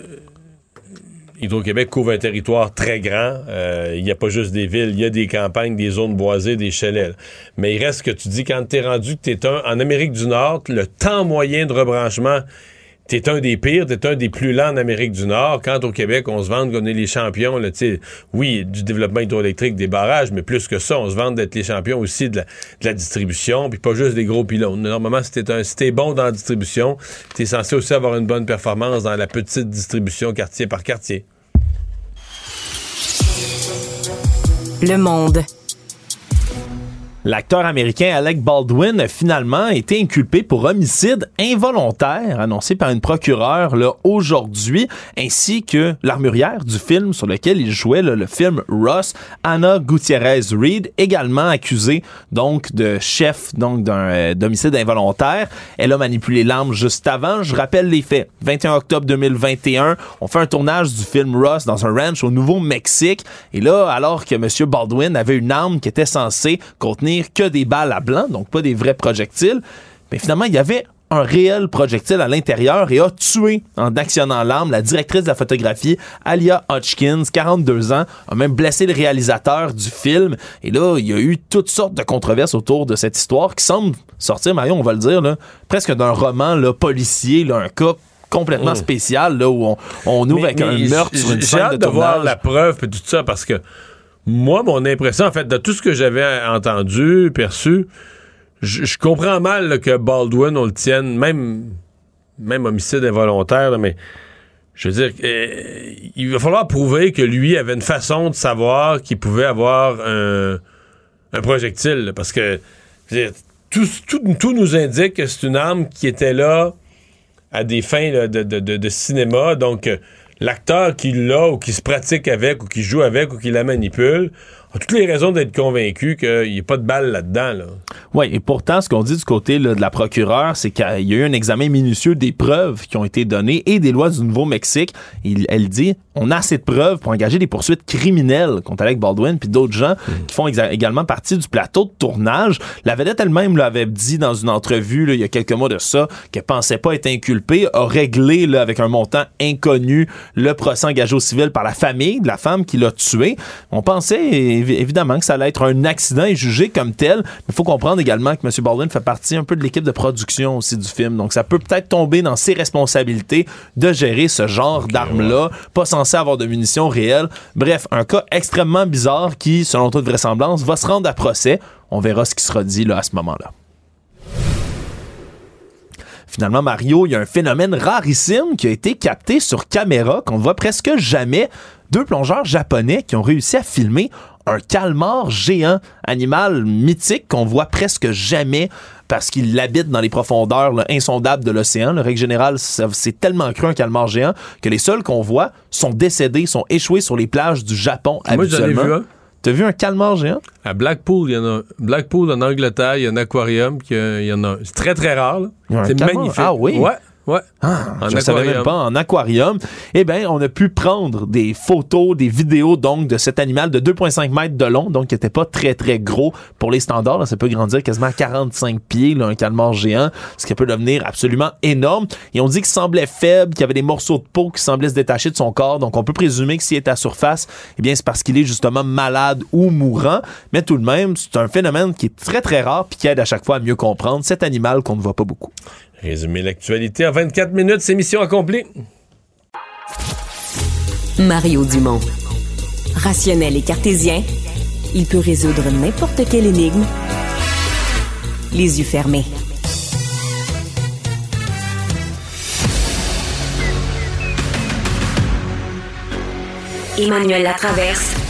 Hydro-Québec couvre un territoire très grand. Euh, Il n'y a pas juste des villes, il y a des campagnes, des zones boisées, des chalets. là. Mais il reste que tu dis, quand tu es rendu que tu es un, en Amérique du Nord, le temps moyen de rebranchement, tu es un des pires, tu es un des plus lents en Amérique du Nord. Quand au Québec, on se vante qu'on est les champions, là, oui, du développement hydroélectrique, des barrages, mais plus que ça, on se vante d'être les champions aussi de la, distribution, puis pas juste des gros pylônes. Normalement, si t'es un- si t'es bon dans la distribution, tu es censé aussi avoir une bonne performance dans la petite distribution quartier par quartier. Le monde. L'acteur américain Alec Baldwin a finalement été inculpé pour homicide involontaire, annoncé par une procureure là, aujourd'hui, ainsi que l'armurière du film sur lequel il jouait, le film Ross, Anna Gutierrez Reed, également accusée donc de chef donc d'un euh, d'homicide involontaire. Elle a manipulé l'arme juste avant. Je rappelle les faits. 21 octobre 2021, on fait un tournage du film Ross dans un ranch au Nouveau-Mexique. Et là, alors que M. Baldwin avait une arme qui était censée contenir que des balles à blanc, donc pas des vrais projectiles. Mais finalement, il y avait un réel projectile à l'intérieur et a tué en actionnant l'arme la directrice de la photographie, Alia Hodgkins, 42 ans, a même blessé le réalisateur du film. Et là, il y a eu toutes sortes de controverses autour de cette histoire qui semble sortir, Marion, on va le dire, presque d'un roman là, policier, là, un cas complètement oh. spécial là, où on, ouvre avec un meurtre sur une scène de, de voir la preuve et tout ça parce que moi, mon impression, en fait, de tout ce que j'avais entendu, perçu, je comprends mal que Baldwin, on le tienne, même, même homicide involontaire, mais je veux dire, euh, il va falloir prouver que lui avait une façon de savoir qu'il pouvait avoir un, projectile, parce que tout, tout, nous indique que c'est une arme qui était là à des fins de, de, de, cinéma, donc l'acteur qui l'a ou qui se pratique avec ou qui joue avec ou qui la manipule a toutes les raisons d'être convaincu qu'il n'y a pas de balle là-dedans. Là. Oui, et pourtant, ce qu'on dit du côté de la procureure, c'est qu'il y a eu un examen minutieux des preuves qui ont été données et des lois du Nouveau-Mexique. Elle dit on a assez de preuves pour engager des poursuites criminelles contre Alec Baldwin puis d'autres gens hmm. qui font également partie du plateau de tournage. La vedette elle-même l'avait dit dans une entrevue là, il y a quelques mois de ça qu'elle pensait pas être inculpée, a réglé là, avec un montant inconnu le procès engagé au civil par la famille de la femme qui l'a tué. On pensait évidemment que ça allait être un accident et jugé comme tel, mais il faut comprendre également que M. Baldwin fait partie un peu de l'équipe de production aussi du film. Donc ça peut peut-être tomber dans ses responsabilités de gérer ce genre d'armes-là, pas sans avoir de munitions réelles. Bref, un cas extrêmement bizarre qui, selon toute vraisemblance, va se rendre à procès. On verra ce qui sera dit là, à ce moment-là. Finalement, Mario, il y a un phénomène rarissime qui a été capté sur caméra qu'on voit presque jamais. Deux plongeurs japonais qui ont réussi à filmer un calmar géant, animal mythique qu'on voit presque jamais parce qu'il habite dans les profondeurs insondables de l'océan. Le règle générale, c'est tellement cru un calmar géant que les seuls qu'on voit sont décédés, sont échoués sur les plages du Japon Moi, habituellement. Vu, T'as vu un calmar géant? À Blackpool, il y en a. Blackpool, en Angleterre, il y a un aquarium. Il y en a. C'est très, très rare. C'est magnifique. Ah oui? Ouais. Ouais. Ah, en je savais même pas, en aquarium. Eh bien, on a pu prendre des photos, des vidéos donc de cet animal de 2,5 mètres de long, donc qui n'était pas très très gros pour les standards. ça peut grandir quasiment à 45 pieds, là, un calmar géant, ce qui peut devenir absolument énorme. Et on dit qu'il semblait faible, qu'il y avait des morceaux de peau qui semblaient se détacher de son corps. Donc on peut présumer que s'il est à surface, eh bien c'est parce qu'il est justement malade ou mourant. Mais tout de même, c'est un phénomène qui est très très rare puis qui aide à chaque fois à mieux comprendre cet animal qu'on ne voit pas beaucoup. Résumer l'actualité en 24 minutes, c'est mission accomplie. Mario Dumont. Rationnel et cartésien, il peut résoudre n'importe quelle énigme les yeux fermés. Emmanuel Latraverse.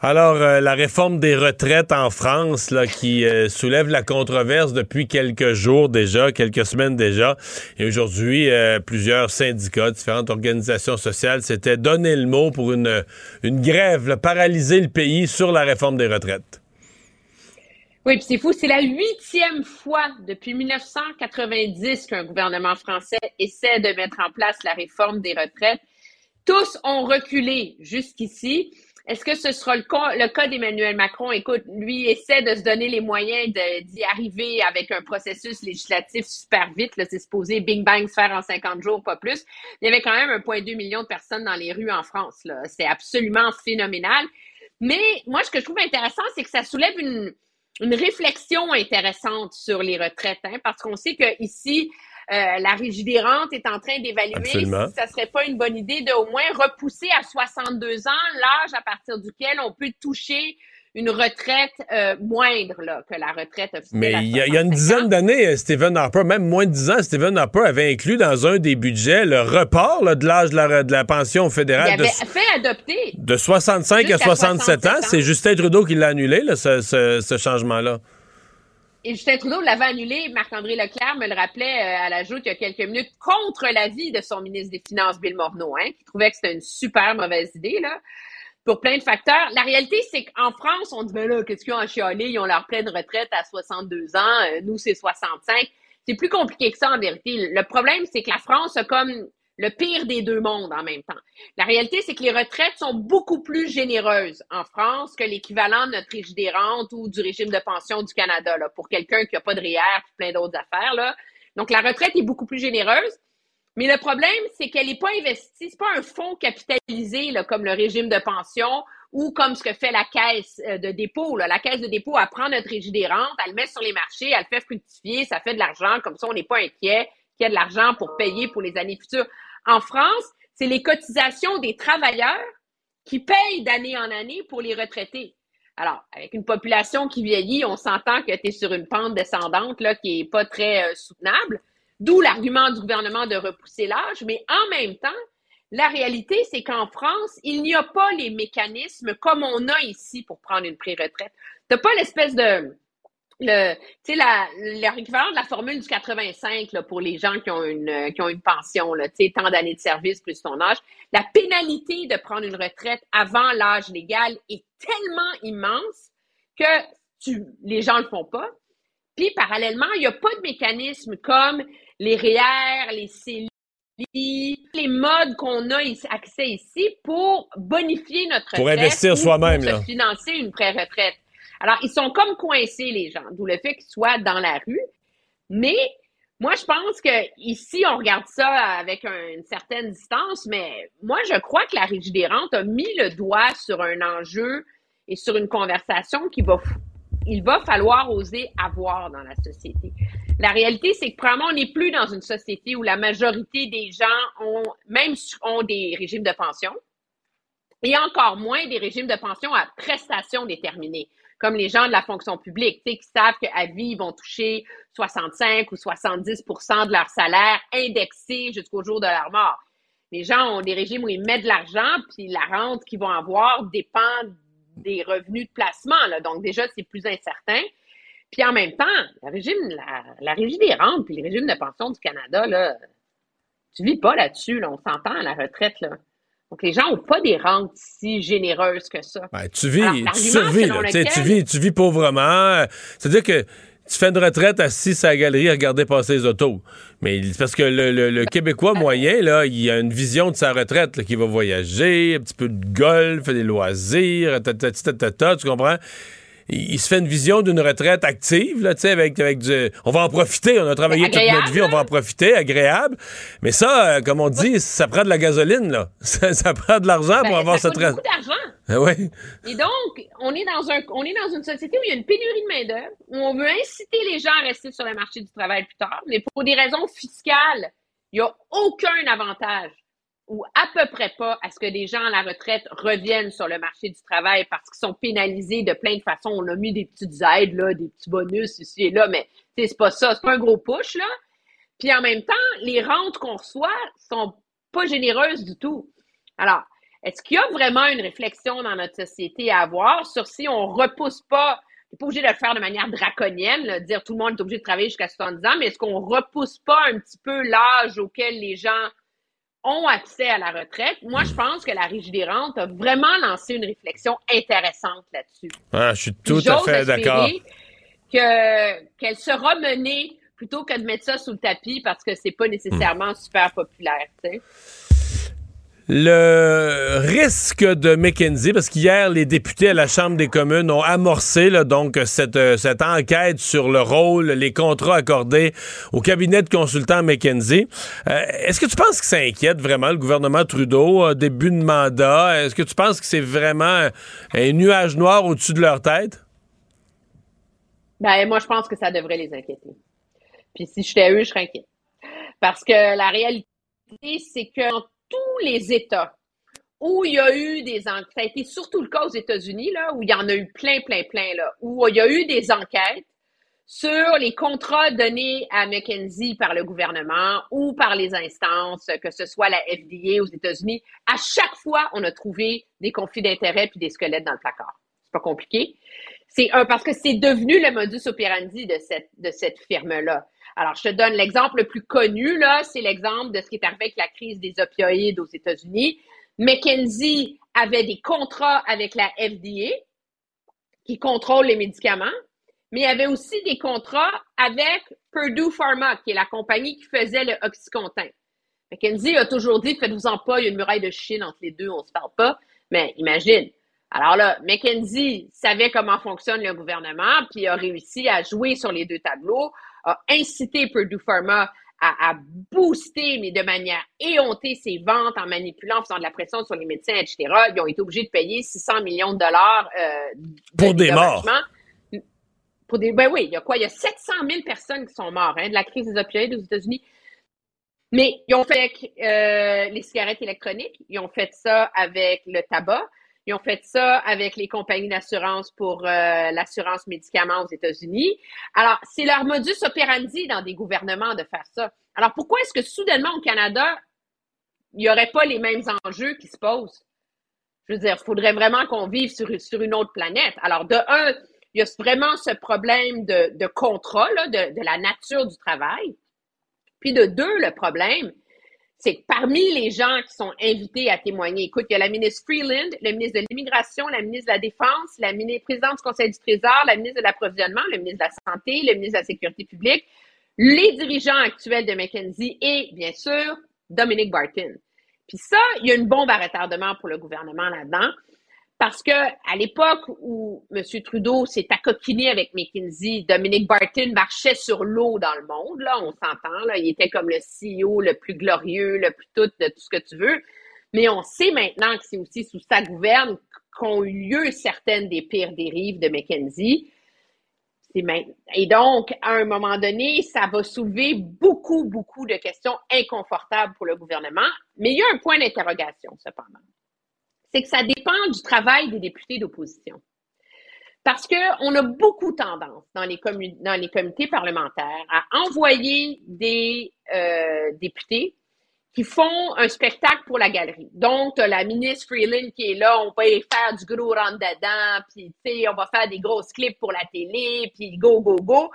Alors, euh, la réforme des retraites en France, là, qui euh, soulève la controverse depuis quelques jours déjà, quelques semaines déjà. Et aujourd'hui, euh, plusieurs syndicats, différentes organisations sociales s'étaient donné le mot pour une, une grève, paralyser le pays sur la réforme des retraites. Oui, puis c'est fou, c'est la huitième fois depuis 1990 qu'un gouvernement français essaie de mettre en place la réforme des retraites. Tous ont reculé jusqu'ici. Est-ce que ce sera le cas, le d'Emmanuel Macron? Écoute, lui essaie de se donner les moyens d'y arriver avec un processus législatif super vite. C'est supposé bing bang faire en 50 jours, pas plus. Il y avait quand même 1,2 million de personnes dans les rues en France. C'est absolument phénoménal. Mais moi, ce que je trouve intéressant, c'est que ça soulève une, une réflexion intéressante sur les retraites, hein, parce qu'on sait qu'ici, euh, la Régie des rentes est en train d'évaluer si ça serait pas une bonne idée de au moins repousser à 62 ans l'âge à partir duquel on peut toucher une retraite euh, moindre là, que la retraite officielle. Mais il y, a une dizaine d'années, euh, Stephen Harper, même moins de dix ans, Stephen Harper avait inclus dans un des budgets le report de l'âge de la, de la, pension fédérale. Il avait fait adopter. De 65 à 67, ans. C'est Justin Trudeau qui l'a annulé, là, ce, ce, changement-là. Et Justin Trudeau l'avait annulé. Marc-André Leclerc me le rappelait euh, à la joute il y a quelques minutes contre l'avis de son ministre des Finances, Bill Morneau, hein, qui trouvait que c'était une super mauvaise idée. Là pour plein de facteurs. La réalité, c'est qu'en France, on dit, ben là, qu'est-ce qu'ils ont en chialé? Ils ont leur pleine retraite à 62 ans. Euh, nous, c'est 65. C'est plus compliqué que ça, en vérité. Le problème, c'est que la France a comme le pire des deux mondes en même temps. La réalité, c'est que les retraites sont beaucoup plus généreuses en France que l'équivalent de notre régime des rentes ou du régime de pension du Canada, pour quelqu'un qui n'a pas de REER et plein d'autres affaires. Donc, la retraite est beaucoup plus généreuse. Mais le problème, c'est qu'elle n'est pas investie, c'est pas un fonds capitalisé comme le régime de pension ou comme ce que fait la caisse euh, de dépôt. La caisse de dépôt, elle prend notre régime des rentes, elle le met sur les marchés, elle fait fructifier, ça fait de l'argent, comme ça on n'est pas inquiet qu'il y ait de l'argent pour payer pour les années futures. En France, c'est les cotisations des travailleurs qui payent d'année en année pour les retraités. Alors, avec une population qui vieillit, on s'entend que tu es sur une pente descendante qui est pas très euh, soutenable. D'où l'argument du gouvernement de repousser l'âge, mais en même temps, la réalité, c'est qu'en France, il n'y a pas les mécanismes comme on a ici pour prendre une pré-retraite. Tu n'as pas l'espèce de le, tu sais, l'équivalent de la formule du 85 là, pour les gens qui ont une, qui ont une pension, là, tu sais, tant d'années de service plus ton âge. La pénalité de prendre une retraite avant l'âge légal est tellement immense que tu, les gens le font pas. Puis, parallèlement, il n'y a pas de mécanisme comme les REER, les CELI, les modes qu'on a accès ici pour bonifier notre retraite. Pour investir soi-même. Pour financer une pré-retraite. Alors, ils sont comme coincés, les gens, d'où le fait qu'ils soient dans la rue. Mais moi, je pense que ici, on regarde ça avec une certaine distance, mais moi, je crois que la Régie des rentes a mis le doigt sur un enjeu et sur une conversation qui va il va falloir oser avoir dans la société. La réalité, c'est que probablement, on n'est plus dans une société où la majorité des gens ont, même ont des régimes de pension, et encore moins des régimes de pension à prestations déterminées, comme les gens de la fonction publique, qui savent qu'à vie, ils vont toucher 65 ou 70% de leur salaire indexé jusqu'au jour de leur mort. Les gens ont des régimes où ils mettent de l'argent, puis la rente qu'ils vont avoir dépend des revenus de placement. Donc, déjà, c'est plus incertain. Puis en même temps, la régime, régie des rentes puis le régime de pension du Canada, là, tu vis pas là-dessus, là, on s'entend à la retraite. Là. Donc, les gens n'ont pas des rentes si généreuses que ça. Ben, tu vis, tu survis, tu, vis, tu vis pauvrement. C'est-à-dire que tu fais une retraite assis à la galerie à regarder passer les autos. Mais parce que le, Québécois moyen, là, il a une vision de sa retraite, là, qui va voyager, un petit peu de golf, des loisirs, tu comprends? Il se fait une vision d'une retraite active, là, tu sais, avec, avec du. On va en profiter, on a travaillé toute notre vie, on va en profiter, agréable. Mais ça, euh, comme on dit, ça prend de la gasoline, là. Ça, prend de l'argent pour ben, avoir cette retraite. beaucoup d'argent. Ah oui. Et donc, on est, dans un, on est dans une société où il y a une pénurie de main-d'œuvre, où on veut inciter les gens à rester sur le marché du travail plus tard, mais pour des raisons fiscales, il n'y a aucun avantage ou à peu près pas à ce que des gens à la retraite reviennent sur le marché du travail parce qu'ils sont pénalisés de plein de façons. On a mis des petites aides, là, des petits bonus ici et là, mais c'est pas ça, c'est pas un gros push, là. Puis en même temps, les rentes qu'on reçoit sont pas généreuses du tout. Alors, est-ce qu'il y a vraiment une réflexion dans notre société à avoir sur si on repousse pas, on pas obligé de le faire de manière draconienne, là, dire tout le monde est obligé de travailler jusqu'à 70 ans, mais est-ce qu'on repousse pas un petit peu l'âge auquel les gens ont accès à la retraite. Moi, je pense que la Régie des rentes a vraiment lancé une réflexion intéressante là-dessus. Ah, je suis tout à fait d'accord. Que, qu'elle sera menée plutôt que de mettre ça sous le tapis parce que c'est pas nécessairement super populaire. Le risque de McKenzie, parce qu'hier, les députés à la Chambre des communes ont amorcé donc cette, euh, enquête sur le rôle, les contrats accordés au cabinet de consultants McKenzie. Euh, est-ce que tu penses que ça inquiète vraiment le gouvernement Trudeau, début de mandat? Est-ce que tu penses que c'est vraiment un nuage noir au-dessus de leur tête? Ben, moi, je pense que ça devrait les inquiéter. Puis si j'étais eux, je serais inquiète. Parce que la réalité, c'est que tous les États où il y a eu des enquêtes, ça a été surtout le cas aux États-Unis, là, où il y en a eu plein, plein, plein, où il y a eu des enquêtes sur les contrats donnés à McKenzie par le gouvernement ou par les instances, que ce soit la FDA aux États-Unis. À chaque fois, on a trouvé des conflits d'intérêts puis des squelettes dans le placard. C'est pas compliqué. C'est un parce que c'est devenu le modus operandi de cette de cette firme-là. Alors, je te donne l'exemple le plus connu là, c'est l'exemple de ce qui est arrivé avec la crise des opioïdes aux États-Unis. McKenzie avait des contrats avec la FDA qui contrôle les médicaments, mais il y avait aussi des contrats avec Purdue Pharma, qui est la compagnie qui faisait le Oxycontin. McKenzie a toujours dit, faites-vous-en pas, il y a une muraille de Chine entre les deux, on se parle pas. Mais imagine. Alors là, McKenzie savait comment fonctionne le gouvernement, puis a réussi à jouer sur les deux tableaux, a incité Purdue Pharma à, booster, mais de manière éhontée, ses ventes en manipulant, en faisant de la pression sur les médecins, etc. Ils ont été obligés de payer 600 millions de dollars euh, pour des morts. Pour des, ben oui, il y a quoi? Il y a 700 000 personnes qui sont mortes hein, de la crise des opioïdes aux États-Unis. Mais ils ont fait euh, les cigarettes électroniques, ils ont fait ça avec le tabac, ils ont fait ça avec les compagnies d'assurance pour euh, l'assurance médicaments aux États-Unis. Alors, c'est leur modus operandi dans des gouvernements de faire ça. Alors, pourquoi est-ce que soudainement au Canada, il n'y aurait pas les mêmes enjeux qui se posent? Je veux dire, il faudrait vraiment qu'on vive sur, sur une autre planète. Alors, de un, il y a vraiment ce problème de, de contrat, de, de la nature du travail. Puis de deux, le problème, c'est que parmi les gens qui sont invités à témoigner, écoute, il y a la ministre Freeland, le ministre de l'Immigration, la ministre de la Défense, la ministre présidente du Conseil du Trésor, la ministre de l'Approvisionnement, le ministre de la Santé, le ministre de la Sécurité publique, les dirigeants actuels de McKenzie et, bien sûr, Dominic Barton. Puis ça, il y a une bombe à retardement pour le gouvernement là-dedans. Parce que à l'époque où M. Trudeau s'est accoquiné avec McKinsey, Dominique Barton marchait sur l'eau dans le monde, là, on s'entend, là, il était comme le CEO le plus glorieux, le plus tout de tout ce que tu veux. Mais on sait maintenant que c'est aussi sous sa gouverne qu'ont eu lieu certaines des pires dérives de McKenzie. Et donc, à un moment donné, ça va soulever beaucoup, beaucoup de questions inconfortables pour le gouvernement. Mais il y a un point d'interrogation, cependant c'est que ça dépend du travail des députés d'opposition. Parce qu'on a beaucoup tendance dans les, dans les comités parlementaires à envoyer des euh, députés qui font un spectacle pour la galerie. Donc, la ministre Freeland qui est là, on va faire du gros rentre-dedans, puis, tu sais, on va faire des grosses clips pour la télé, puis go, go, go.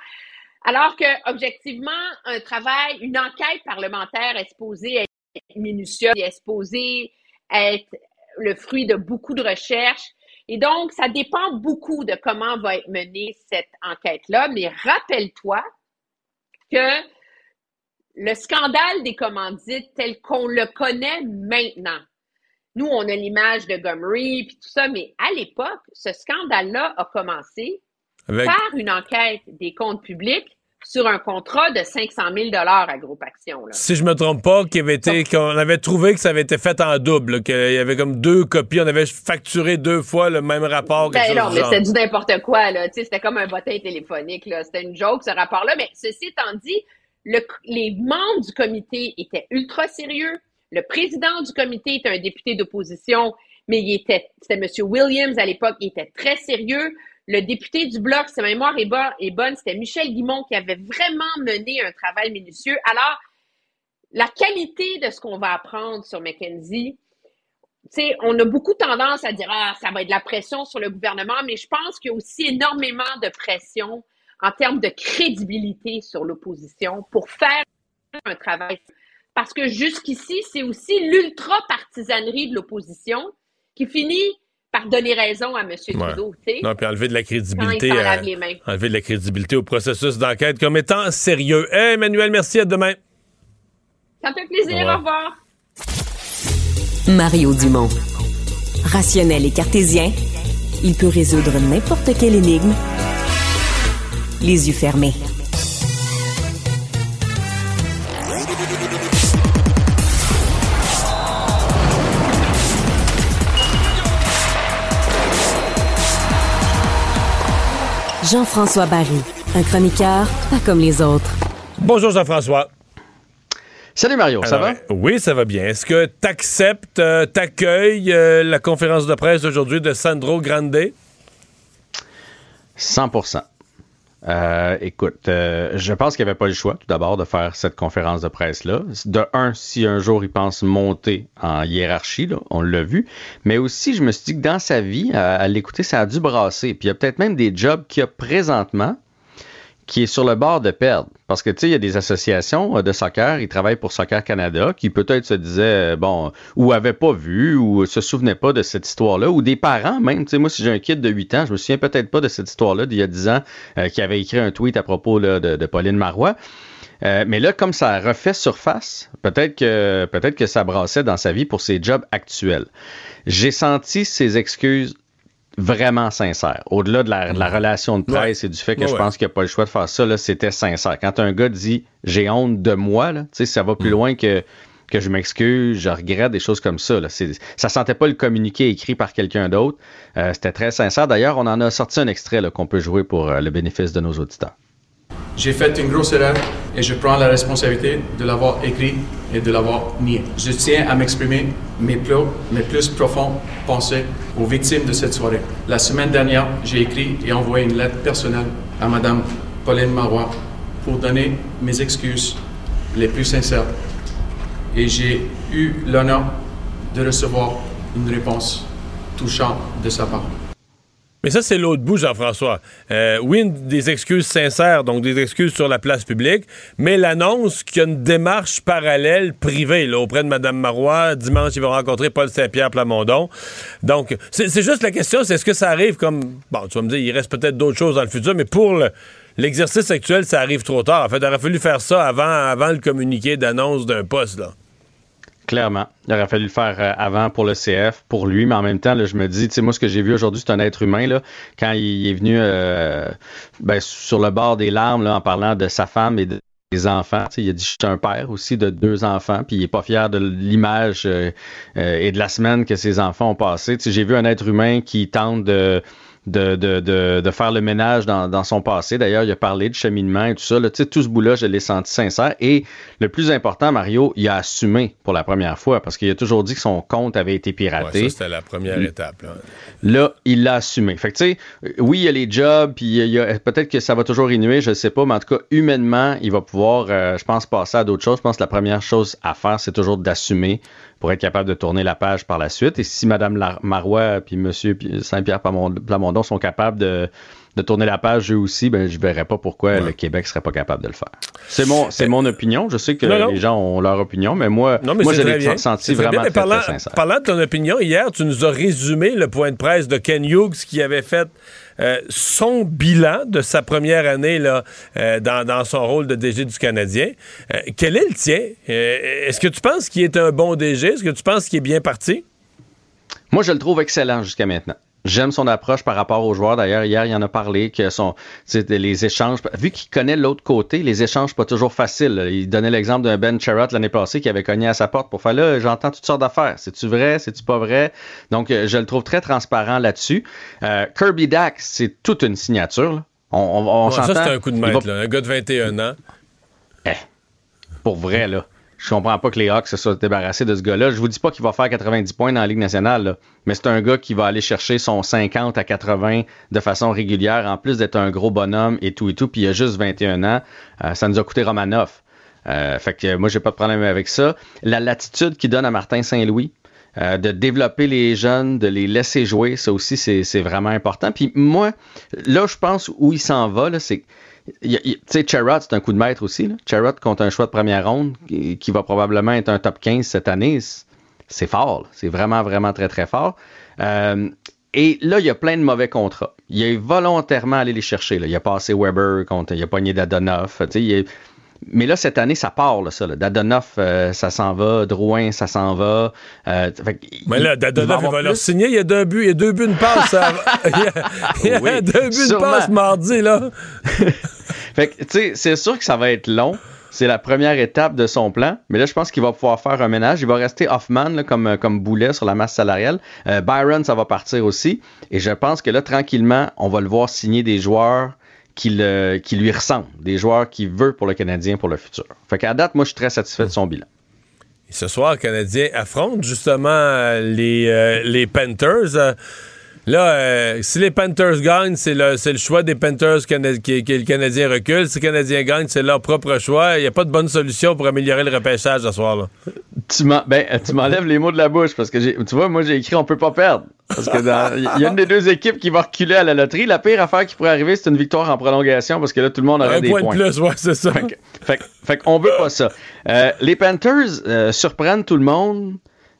Alors que, objectivement, un travail, une enquête parlementaire est supposée être minutieuse, est supposée être le fruit de beaucoup de recherches. Et donc, ça dépend beaucoup de comment va être menée cette enquête-là. Mais rappelle-toi que le scandale des commandites tel qu'on le connaît maintenant, nous, on a l'image de Gomery puis tout ça, mais à l'époque, ce scandale-là a commencé par une enquête des comptes publics sur un contrat de 500 000 à Groupe Action. Si je me trompe pas, qu'il avait été, qu'on avait trouvé que ça avait été fait en double, qu'il y avait comme deux copies, on avait facturé deux fois le même rapport. Ben non, mais c'était du n'importe quoi, là. C'était comme un bottin téléphonique, là. C'était une joke, ce rapport-là. Mais ceci étant dit, les membres du comité étaient ultra sérieux. Le président du comité était un député d'opposition, mais il était, c'était M. Williams à l'époque, il était très sérieux. Le député du Bloc, si ma mémoire est, bonne, c'était Michel Guimont qui avait vraiment mené un travail minutieux. Alors, la qualité de ce qu'on va apprendre sur McKenzie, sais, on a beaucoup tendance à dire ah ça va être de la pression sur le gouvernement, mais je pense qu'il y a aussi énormément de pression en termes de crédibilité sur l'opposition pour faire un travail. Parce que jusqu'ici, c'est aussi l'ultra partisanerie de l'opposition qui finit par donner raison à M. Trudeau. sais. Non, puis enlever de la crédibilité. enlever de la crédibilité au processus d'enquête comme étant sérieux. Hey, Emmanuel, merci, à demain. Ça me fait plaisir, au revoir. Mario Dumont. Rationnel et cartésien, il peut résoudre n'importe quelle énigme les yeux fermés. Jean-François Barry, un chroniqueur pas comme les autres. Bonjour Jean-François. Salut Mario, ça va? Oui, ça va bien. Est-ce que tu acceptes, euh, t'accueilles euh, la conférence de presse aujourd'hui de Sandro Grande? 100 euh, écoute, euh, je pense qu'il n'y avait pas le choix, tout d'abord, de faire cette conférence de presse-là. De un, si un jour il pense monter en hiérarchie, on l'a vu, mais aussi, je me suis dit que dans sa vie, à l'écouter, ça a dû brasser. Puis il y a peut-être même des jobs qu'il a présentement qui est sur le bord de perdre. Parce que, tu sais, il y a des associations euh, de soccer, ils travaillent pour Soccer Canada, qui peut-être se disaient, euh, bon, ou avaient pas vu, ou se souvenaient pas de cette histoire-là, ou des parents même. Tu sais, moi, si j'ai un kid de 8 ans, je me souviens peut-être pas de cette histoire-là d'il y a 10 ans, euh, qui avait écrit un tweet à propos de, Pauline Marois. mais là, comme ça refait surface, peut-être que peut-être que ça brassait dans sa vie pour ses jobs actuels. J'ai senti ses excuses vraiment sincère. Au-delà de la, relation de presse et du fait que je pense qu'il n'y a pas le choix de faire ça, c'était sincère. Quand un gars dit j'ai honte de moi, là, ça va plus mm. loin que que je m'excuse, je regrette des choses comme ça. Là. Ça sentait pas le communiqué écrit par quelqu'un d'autre. Euh, c'était très sincère. D'ailleurs, on en a sorti un extrait qu'on peut jouer pour euh, le bénéfice de nos auditeurs. J'ai fait une grosse erreur et je prends la responsabilité de l'avoir écrit et de l'avoir nié. Je tiens à m'exprimer mes plus, mes plus profonds pensées aux victimes de cette soirée. La semaine dernière, j'ai écrit et envoyé une lettre personnelle à Mme Pauline Marois pour donner mes excuses les plus sincères. Et j'ai eu l'honneur de recevoir une réponse touchante de sa part. Mais ça, c'est l'autre bout, Jean-François. Euh, oui, des excuses sincères, donc des excuses sur la place publique, mais l'annonce qu'il y a une démarche parallèle privée là, auprès de Mme Marois. Dimanche, il va rencontrer Paul Saint-Pierre Plamondon. Donc, c'est juste la question, c'est est-ce que ça arrive comme... Bon, tu vas me dire, il reste peut-être d'autres choses dans le futur, mais pour l'exercice actuel, ça arrive trop tard. En fait, il aurait fallu faire ça avant, avant le communiqué d'annonce d'un poste, là. Clairement. Il aurait fallu le faire euh, avant pour le CF, pour lui, mais en même temps, je me dis, tu sais, moi, ce que j'ai vu aujourd'hui, c'est un être humain, là, quand il est venu euh, ben, sur le bord des larmes, là, en parlant de sa femme et des enfants. Tu il a dit, je suis un père aussi de deux enfants, puis il est pas fier de l'image euh, et de la semaine que ses enfants ont passé. Tu j'ai vu un être humain qui tente de de, de, de, de, faire le ménage dans, dans son passé. D'ailleurs, il a parlé de cheminement et tout ça. Là, tout ce bout-là, je l'ai senti sincère. Et le plus important, Mario, il a assumé pour la première fois parce qu'il a toujours dit que son compte avait été piraté. Ouais, ça, c'était la première étape. Là. là, il l'a assumé. Fait que, tu sais, oui, il y a les jobs, puis il y a, peut-être que ça va toujours innuer, je ne sais pas, mais en tout cas, humainement, il va pouvoir, euh, je pense, passer à d'autres choses. Je pense que la première chose à faire, c'est toujours d'assumer pour être capable de tourner la page par la suite. Et si Mme Marois puis M. Saint-Pierre Plamondon sont capables de, tourner la page eux aussi, ben, je ne verrais pas pourquoi le Québec ne serait pas capable de le faire. C'est mon, c'est mon opinion. Je sais que les gens ont leur opinion, mais moi, moi je l'ai senti vraiment très, parlant, très sincère. Parlant de ton opinion, hier, tu nous as résumé le point de presse de Ken Hughes qui avait fait euh, son bilan de sa première année euh, dans, son rôle de DG du Canadien. Euh, quel est le tien? Est-ce que tu penses qu'il est un bon DG? Est-ce que tu penses qu'il est bien parti? Moi, je le trouve excellent jusqu'à maintenant. J'aime son approche par rapport aux joueurs. D'ailleurs, hier, il en a parlé que son, les échanges, vu qu'il connaît l'autre côté, les échanges pas toujours faciles. Il donnait l'exemple d'un Ben Charrot l'année passée qui avait cogné à sa porte pour faire là, j'entends toutes sortes d'affaires. C'est-tu vrai? C'est-tu pas vrai? Donc, euh, je le trouve très transparent là-dessus. Euh, Kirby Dax, c'est toute une signature. On, on, ça, c'est un coup de maître, là. un gars de 21 ans. Eh, pour vrai, là. Je comprends pas que les Hawks se soient débarrassés de ce gars-là. Je vous dis pas qu'il va faire 90 points dans la Ligue nationale, mais c'est un gars qui va aller chercher son 50 à 80 de façon régulière, en plus d'être un gros bonhomme et tout et tout. Puis il a juste 21 ans. Euh, ça nous a coûté Romanoff. Euh, fait que moi, j'ai pas de problème avec ça. La latitude qu'il donne à Martin Saint-Louis, euh, de développer les jeunes, de les laisser jouer, ça aussi, c'est vraiment important. Puis moi, là, je pense où il s'en va, c'est tu sais, Charrot, c'est un coup de maître aussi. Là. contre un choix de première ronde qui, va probablement être un top 15 cette année, c'est fort. C'est vraiment, vraiment très, très fort. Euh, et là, il y a plein de mauvais contrats. Il a volontairement allé les chercher. Là. Il a passé Weber contre, il a pogné Dadonoff. Il mais là, cette année, ça part, là, ça. Là. Dadonoff, euh, ça s'en va. Drouin, ça s'en va. Euh, mais là, Dadonoff, il, va, leur signer. Il y a deux buts, il y a deux buts, une passe. il y a, deux buts, une passe mardi, là. fait que, tu sais, c'est sûr que ça va être long. C'est la première étape de son plan. Mais là, je pense qu'il va pouvoir faire un ménage. Il va rester Hoffman là, comme, comme boulet sur la masse salariale. Euh, Byron, ça va partir aussi. Et je pense que là, tranquillement, on va le voir signer des joueurs qui, le, qui lui ressemblent, des joueurs qu'il veut pour le Canadien pour le futur. Fait qu'à date, moi, je suis très satisfait de son bilan. ce soir, le Canadien affronte justement les, les Panthers. Là, euh, si les Panthers gagnent, c'est le, le, choix des Panthers que, le Canadien recule. Si le Canadien gagne, c'est leur propre choix. Il n'y a pas de bonne solution pour améliorer le repêchage ce soir-là. Tu ben, m'enlèves les mots de la bouche parce que tu vois, moi j'ai écrit on peut pas perdre. Parce que il y a une des deux équipes qui va reculer à la loterie. La pire affaire qui pourrait arriver, c'est une victoire en prolongation parce que là, tout le monde aurait des points. Un point de plus, ouais, c'est ça. Fait, qu'on veut pas ça. Euh, les Panthers euh, surprennent tout le monde,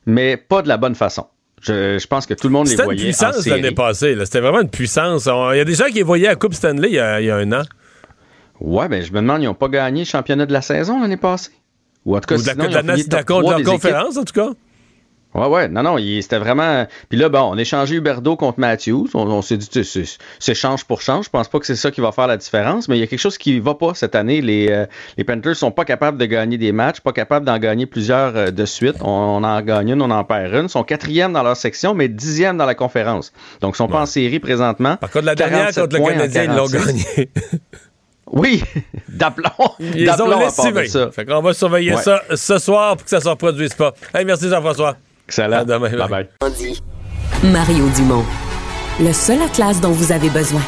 mais pas de la bonne façon. Je, pense que tout le monde les voyait. C'était une puissance l'année passée. C'était vraiment une puissance. Il y a des gens qui les voyaient à Coupe Stanley il y a, il y a un an. Ouais, ben je me demande, ils n'ont pas gagné le championnat de la saison l'année passée? Ou en tout cas, Ou de la, de la, la conférence, en tout cas. Ouais, ouais, non, non, c'était vraiment. Puis là, bon, on a échangé Huberdo contre Matthews. On, s'est dit, c'est change pour change. Je pense pas que c'est ça qui va faire la différence, mais il y a quelque chose qui va pas cette année. Les, euh, les Panthers sont pas capables de gagner des matchs, pas capables d'en gagner plusieurs euh, de suite. On, en gagne une, on en perd une. Ils sont quatrième dans leur section, mais dixième dans la conférence. Donc, ils sont pas en série présentement. Par contre, la dernière contre le Canadien, ils l'ont gagné. Oui, d'aplomb. Ils ont laissé ça. Fait qu'on va surveiller ça ce soir pour que ça ne se reproduise pas. Hey, merci Jean-François. Excellent. demain. Bye bye. Mario Dumont. Le seul atlas dont vous avez besoin.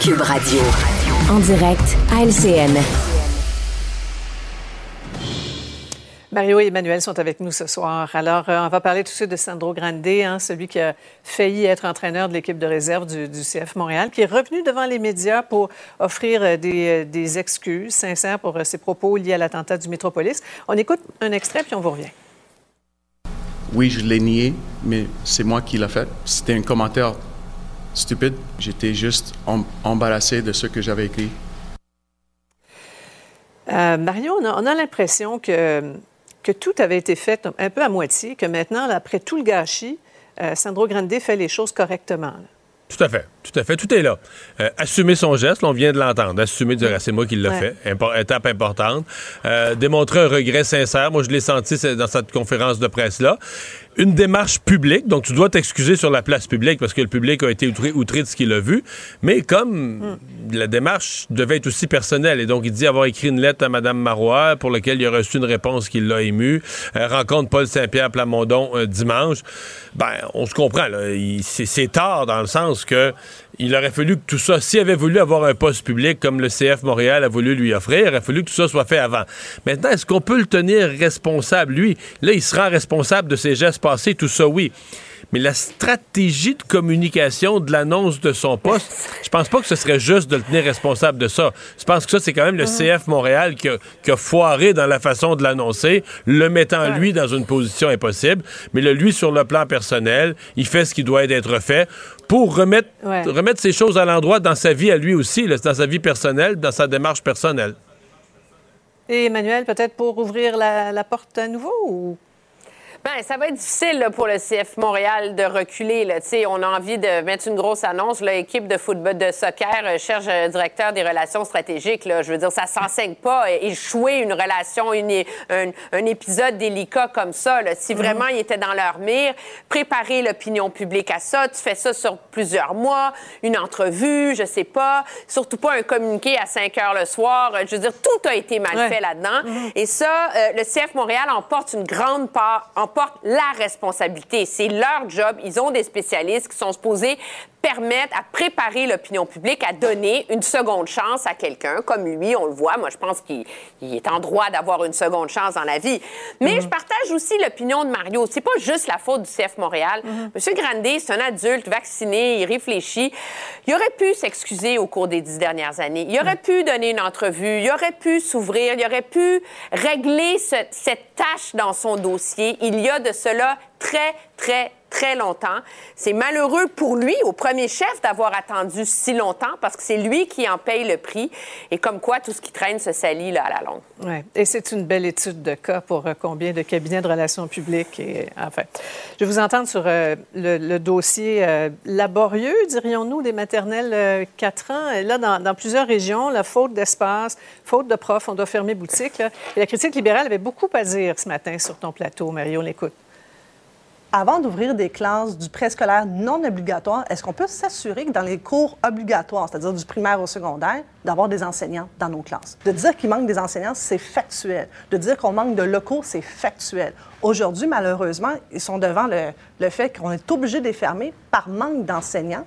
Cube Radio. En direct à LCN. Mario et Emmanuel sont avec nous ce soir. Alors, euh, on va parler tout de suite de Sandro Grande, hein, celui qui a failli être entraîneur de l'équipe de réserve du, CF Montréal, qui est revenu devant les médias pour offrir euh, des, des, excuses sincères pour euh, ses propos liés à l'attentat du Métropolis. On écoute un extrait, puis on vous revient. Oui, je l'ai nié, mais c'est moi qui l'ai fait. C'était un commentaire stupide. J'étais juste embarrassé de ce que j'avais écrit. Mario, on a, a l'impression que que tout avait été fait un peu à moitié, que maintenant, après tout le gâchis, euh, Sandro Grande fait les choses correctement. Tout à fait, tout à fait, tout est là. Euh, assumer son geste, on vient de l'entendre. Assumer, dire ah, c'est moi qui l'ai fait, étape importante. Euh, démontrer un regret sincère, moi je l'ai senti dans cette conférence de presse là une démarche publique, donc tu dois t'excuser sur la place publique parce que le public a été outré, de ce qu'il a vu, mais comme hmm. la démarche devait être aussi personnelle, et donc il dit avoir écrit une lettre à Mme Marois pour laquelle il a reçu une réponse qui l'a ému, euh, rencontre Paul Saint-Pierre Plamondon euh, dimanche, ben on se comprend, c'est tard dans le sens que il aurait fallu que tout ça, s'il avait voulu avoir un poste public comme le CF Montréal a voulu lui offrir, il aurait fallu que tout ça soit fait avant. Maintenant, est-ce qu'on peut le tenir responsable, lui? Là, il sera responsable de ses gestes passés, tout ça, oui mais la stratégie de communication de l'annonce de son poste, je pense pas que ce serait juste de le tenir responsable de ça. Je pense que ça, c'est quand même le CF Montréal qui a, foiré dans la façon de l'annoncer, le mettant lui dans une position impossible. Mais le lui, sur le plan personnel, il fait ce qui doit être fait pour remettre, remettre ces choses à l'endroit dans sa vie à lui aussi, dans sa vie personnelle, dans sa démarche personnelle. Et Emmanuel, peut-être pour ouvrir la, la porte à nouveau ou? Ben, ça va être difficile pour le CF Montréal de reculer. Là. On a envie de mettre une grosse annonce. L'équipe de football de soccer euh, cherche un directeur des relations stratégiques. Là. Je veux dire, ça s'enseigne pas. Échouer une relation, une, un, épisode délicat comme ça, là. si mhm. vraiment il était dans leur mire, préparer l'opinion publique à ça. Tu fais ça sur plusieurs mois, une entrevue, je sais pas. Surtout pas un communiqué à 5 heures le soir. Je veux dire, tout a été mal fait là-dedans. Mhm. Et ça, euh, le CF Montréal en porte une grande part, en la responsabilité. C'est leur job. Ils ont des spécialistes qui sont supposés permettre à préparer l'opinion publique à donner une seconde chance à quelqu'un comme lui. On le voit. Moi, je pense qu'il est en droit d'avoir une seconde chance dans la vie. Mais mhm. je partage aussi l'opinion de Mario. C'est pas juste la faute du CF Montréal. Mhm. Monsieur Grandet, c'est un adulte vacciné, il réfléchit. Il aurait pu s'excuser au cours des dix dernières années. Il aurait pu donner une entrevue. Il aurait pu s'ouvrir. Il aurait pu régler cette tâche dans son dossier. Il y a de cela très, très, très longtemps. C'est malheureux pour lui, au premier chef, d'avoir attendu si longtemps parce que c'est lui qui en paye le prix. Et comme quoi, tout ce qui traîne se salit là, à la longue. Oui, et c'est une belle étude de cas pour euh, combien de cabinets de relations publiques. Et, enfin, je vais vous entendre sur euh, le, dossier euh, laborieux, dirions-nous, des maternelles 4 ans. Là, dans, plusieurs régions, la faute d'espace, faute de profs, on doit fermer boutique. Et la critique libérale avait beaucoup à dire ce matin sur ton plateau, Mario. L'écoute. Avant d'ouvrir des classes du préscolaire non obligatoire, est-ce qu'on peut s'assurer que dans les cours obligatoires, c'est-à-dire du primaire au secondaire, d'avoir des enseignants dans nos classes? De dire qu'il manque des enseignants, c'est factuel. De dire qu'on manque de locaux, c'est factuel. Aujourd'hui, malheureusement, ils sont devant le, fait qu'on est obligé de les fermer par manque d'enseignants.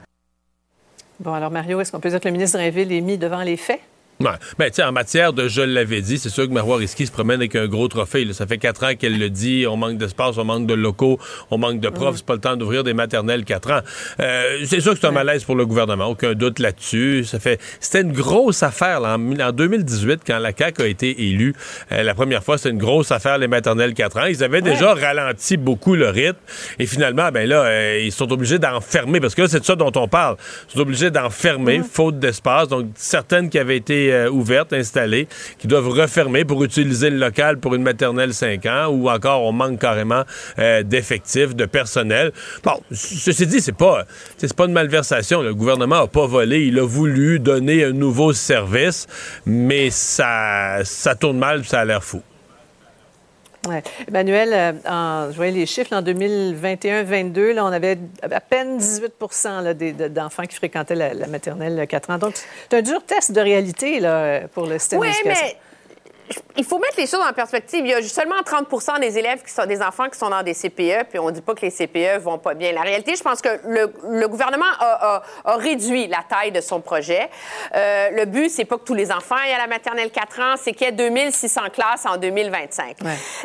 Bon, alors Mario, est-ce qu'on peut dire que le ministre Drainville est mis devant les faits? Ouais. Ben, en matière de je l'avais dit, c'est sûr que Marois Risky se promène avec un gros trophée. Ça fait quatre ans qu'elle le dit. On manque d'espace, on manque de locaux, on manque de profs. C'est pas le temps d'ouvrir des maternelles quatre ans. Euh, c'est sûr que c'est un malaise pour le gouvernement. Aucun doute là-dessus. Ça fait, c'était une grosse affaire en, 2018 quand la CAQ a été élue. Euh, la première fois, c'était une grosse affaire les maternelles quatre ans. Ils avaient déjà ralenti beaucoup le rythme. Et finalement, ben là, euh, ils sont obligés d'enfermer parce que c'est de ça dont on parle. Ils sont obligés d'enfermer, faute d'espace. Donc certaines qui avaient été euh, ouvertes, installées, qui doivent refermer pour utiliser le local pour une maternelle 5 ans, ou encore on manque carrément euh, d'effectifs, de personnel. Bon, ceci dit, c'est pas, c'est pas une malversation. Le gouvernement a pas volé, il a voulu donner un nouveau service, mais ça, ça tourne mal, ça a l'air fou. Ouais. Emmanuel, euh, je voyais les chiffres en 2021-22, on avait à peine 18% d'enfants qui fréquentaient la, maternelle 4 ans. Donc, c'est un dur test de réalité là, pour le système oui, Mais il faut mettre les choses en perspective. Il y a seulement 30 des élèves qui sont des enfants qui sont dans des CPE, puis on ne dit pas que les CPE vont pas bien. La réalité, je pense que le, gouvernement a, réduit la taille de son projet. Euh, le but, c'est pas que tous les enfants aient à la maternelle 4 ans, c'est qu'il y ait 2600 classes en 2025.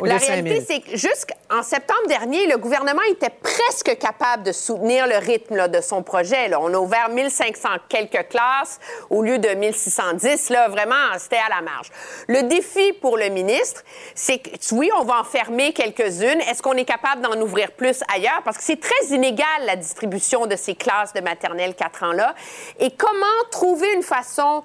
la réalité, c'est que jusqu'en septembre dernier, le gouvernement était presque capable de soutenir le rythme de son projet. On a ouvert 1500 quelques classes au lieu de 1610. Là, vraiment, c'était à la marge. Le défi pour le ministre, c'est que, oui, on va en fermer quelques-unes. Est-ce qu'on est capable d'en ouvrir plus ailleurs? Parce que c'est très inégal, la distribution de ces classes de maternelle 4 ans-là. Et comment trouver une façon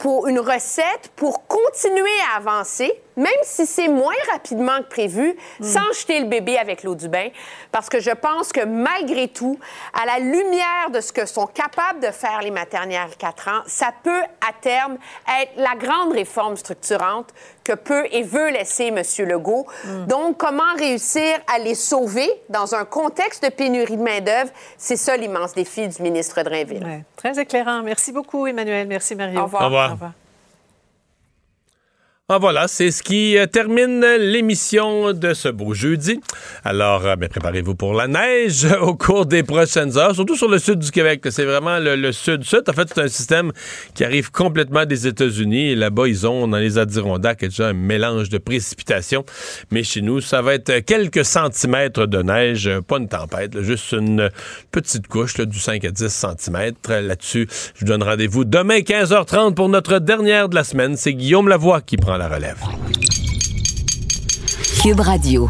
pour une recette pour continuer à avancer même si c'est moins rapidement que prévu, sans jeter le bébé avec l'eau du bain, parce que je pense que malgré tout, à la lumière de ce que sont capables de faire les maternelles 4 ans, ça peut à terme être la grande réforme structurante que peut et veut laisser M. Legault. Donc, comment réussir à les sauver dans un contexte de pénurie de main-d'œuvre? C'est ça l'immense défi du ministre Drainville. Très éclairant. Merci beaucoup, Emmanuel. Merci, Mario. Au revoir. Au revoir. Au revoir. Ah, voilà, c'est ce qui euh, termine l'émission de ce beau jeudi. Alors, euh, ben, préparez-vous pour la neige au cours des prochaines heures, surtout sur le sud du Québec. C'est vraiment le, sud-sud. En fait, c'est un système qui arrive complètement des États-Unis. Là-bas, ils ont, dans les Adirondacks, déjà un mélange de précipitations. Mais chez nous, ça va être quelques centimètres de neige, pas une tempête, juste une petite couche du 5 à 10 centimètres. Là-dessus, je vous donne rendez-vous demain 15h30 pour notre dernière de la semaine. C'est Guillaume Lavoie qui prend la relève. Cube Radio.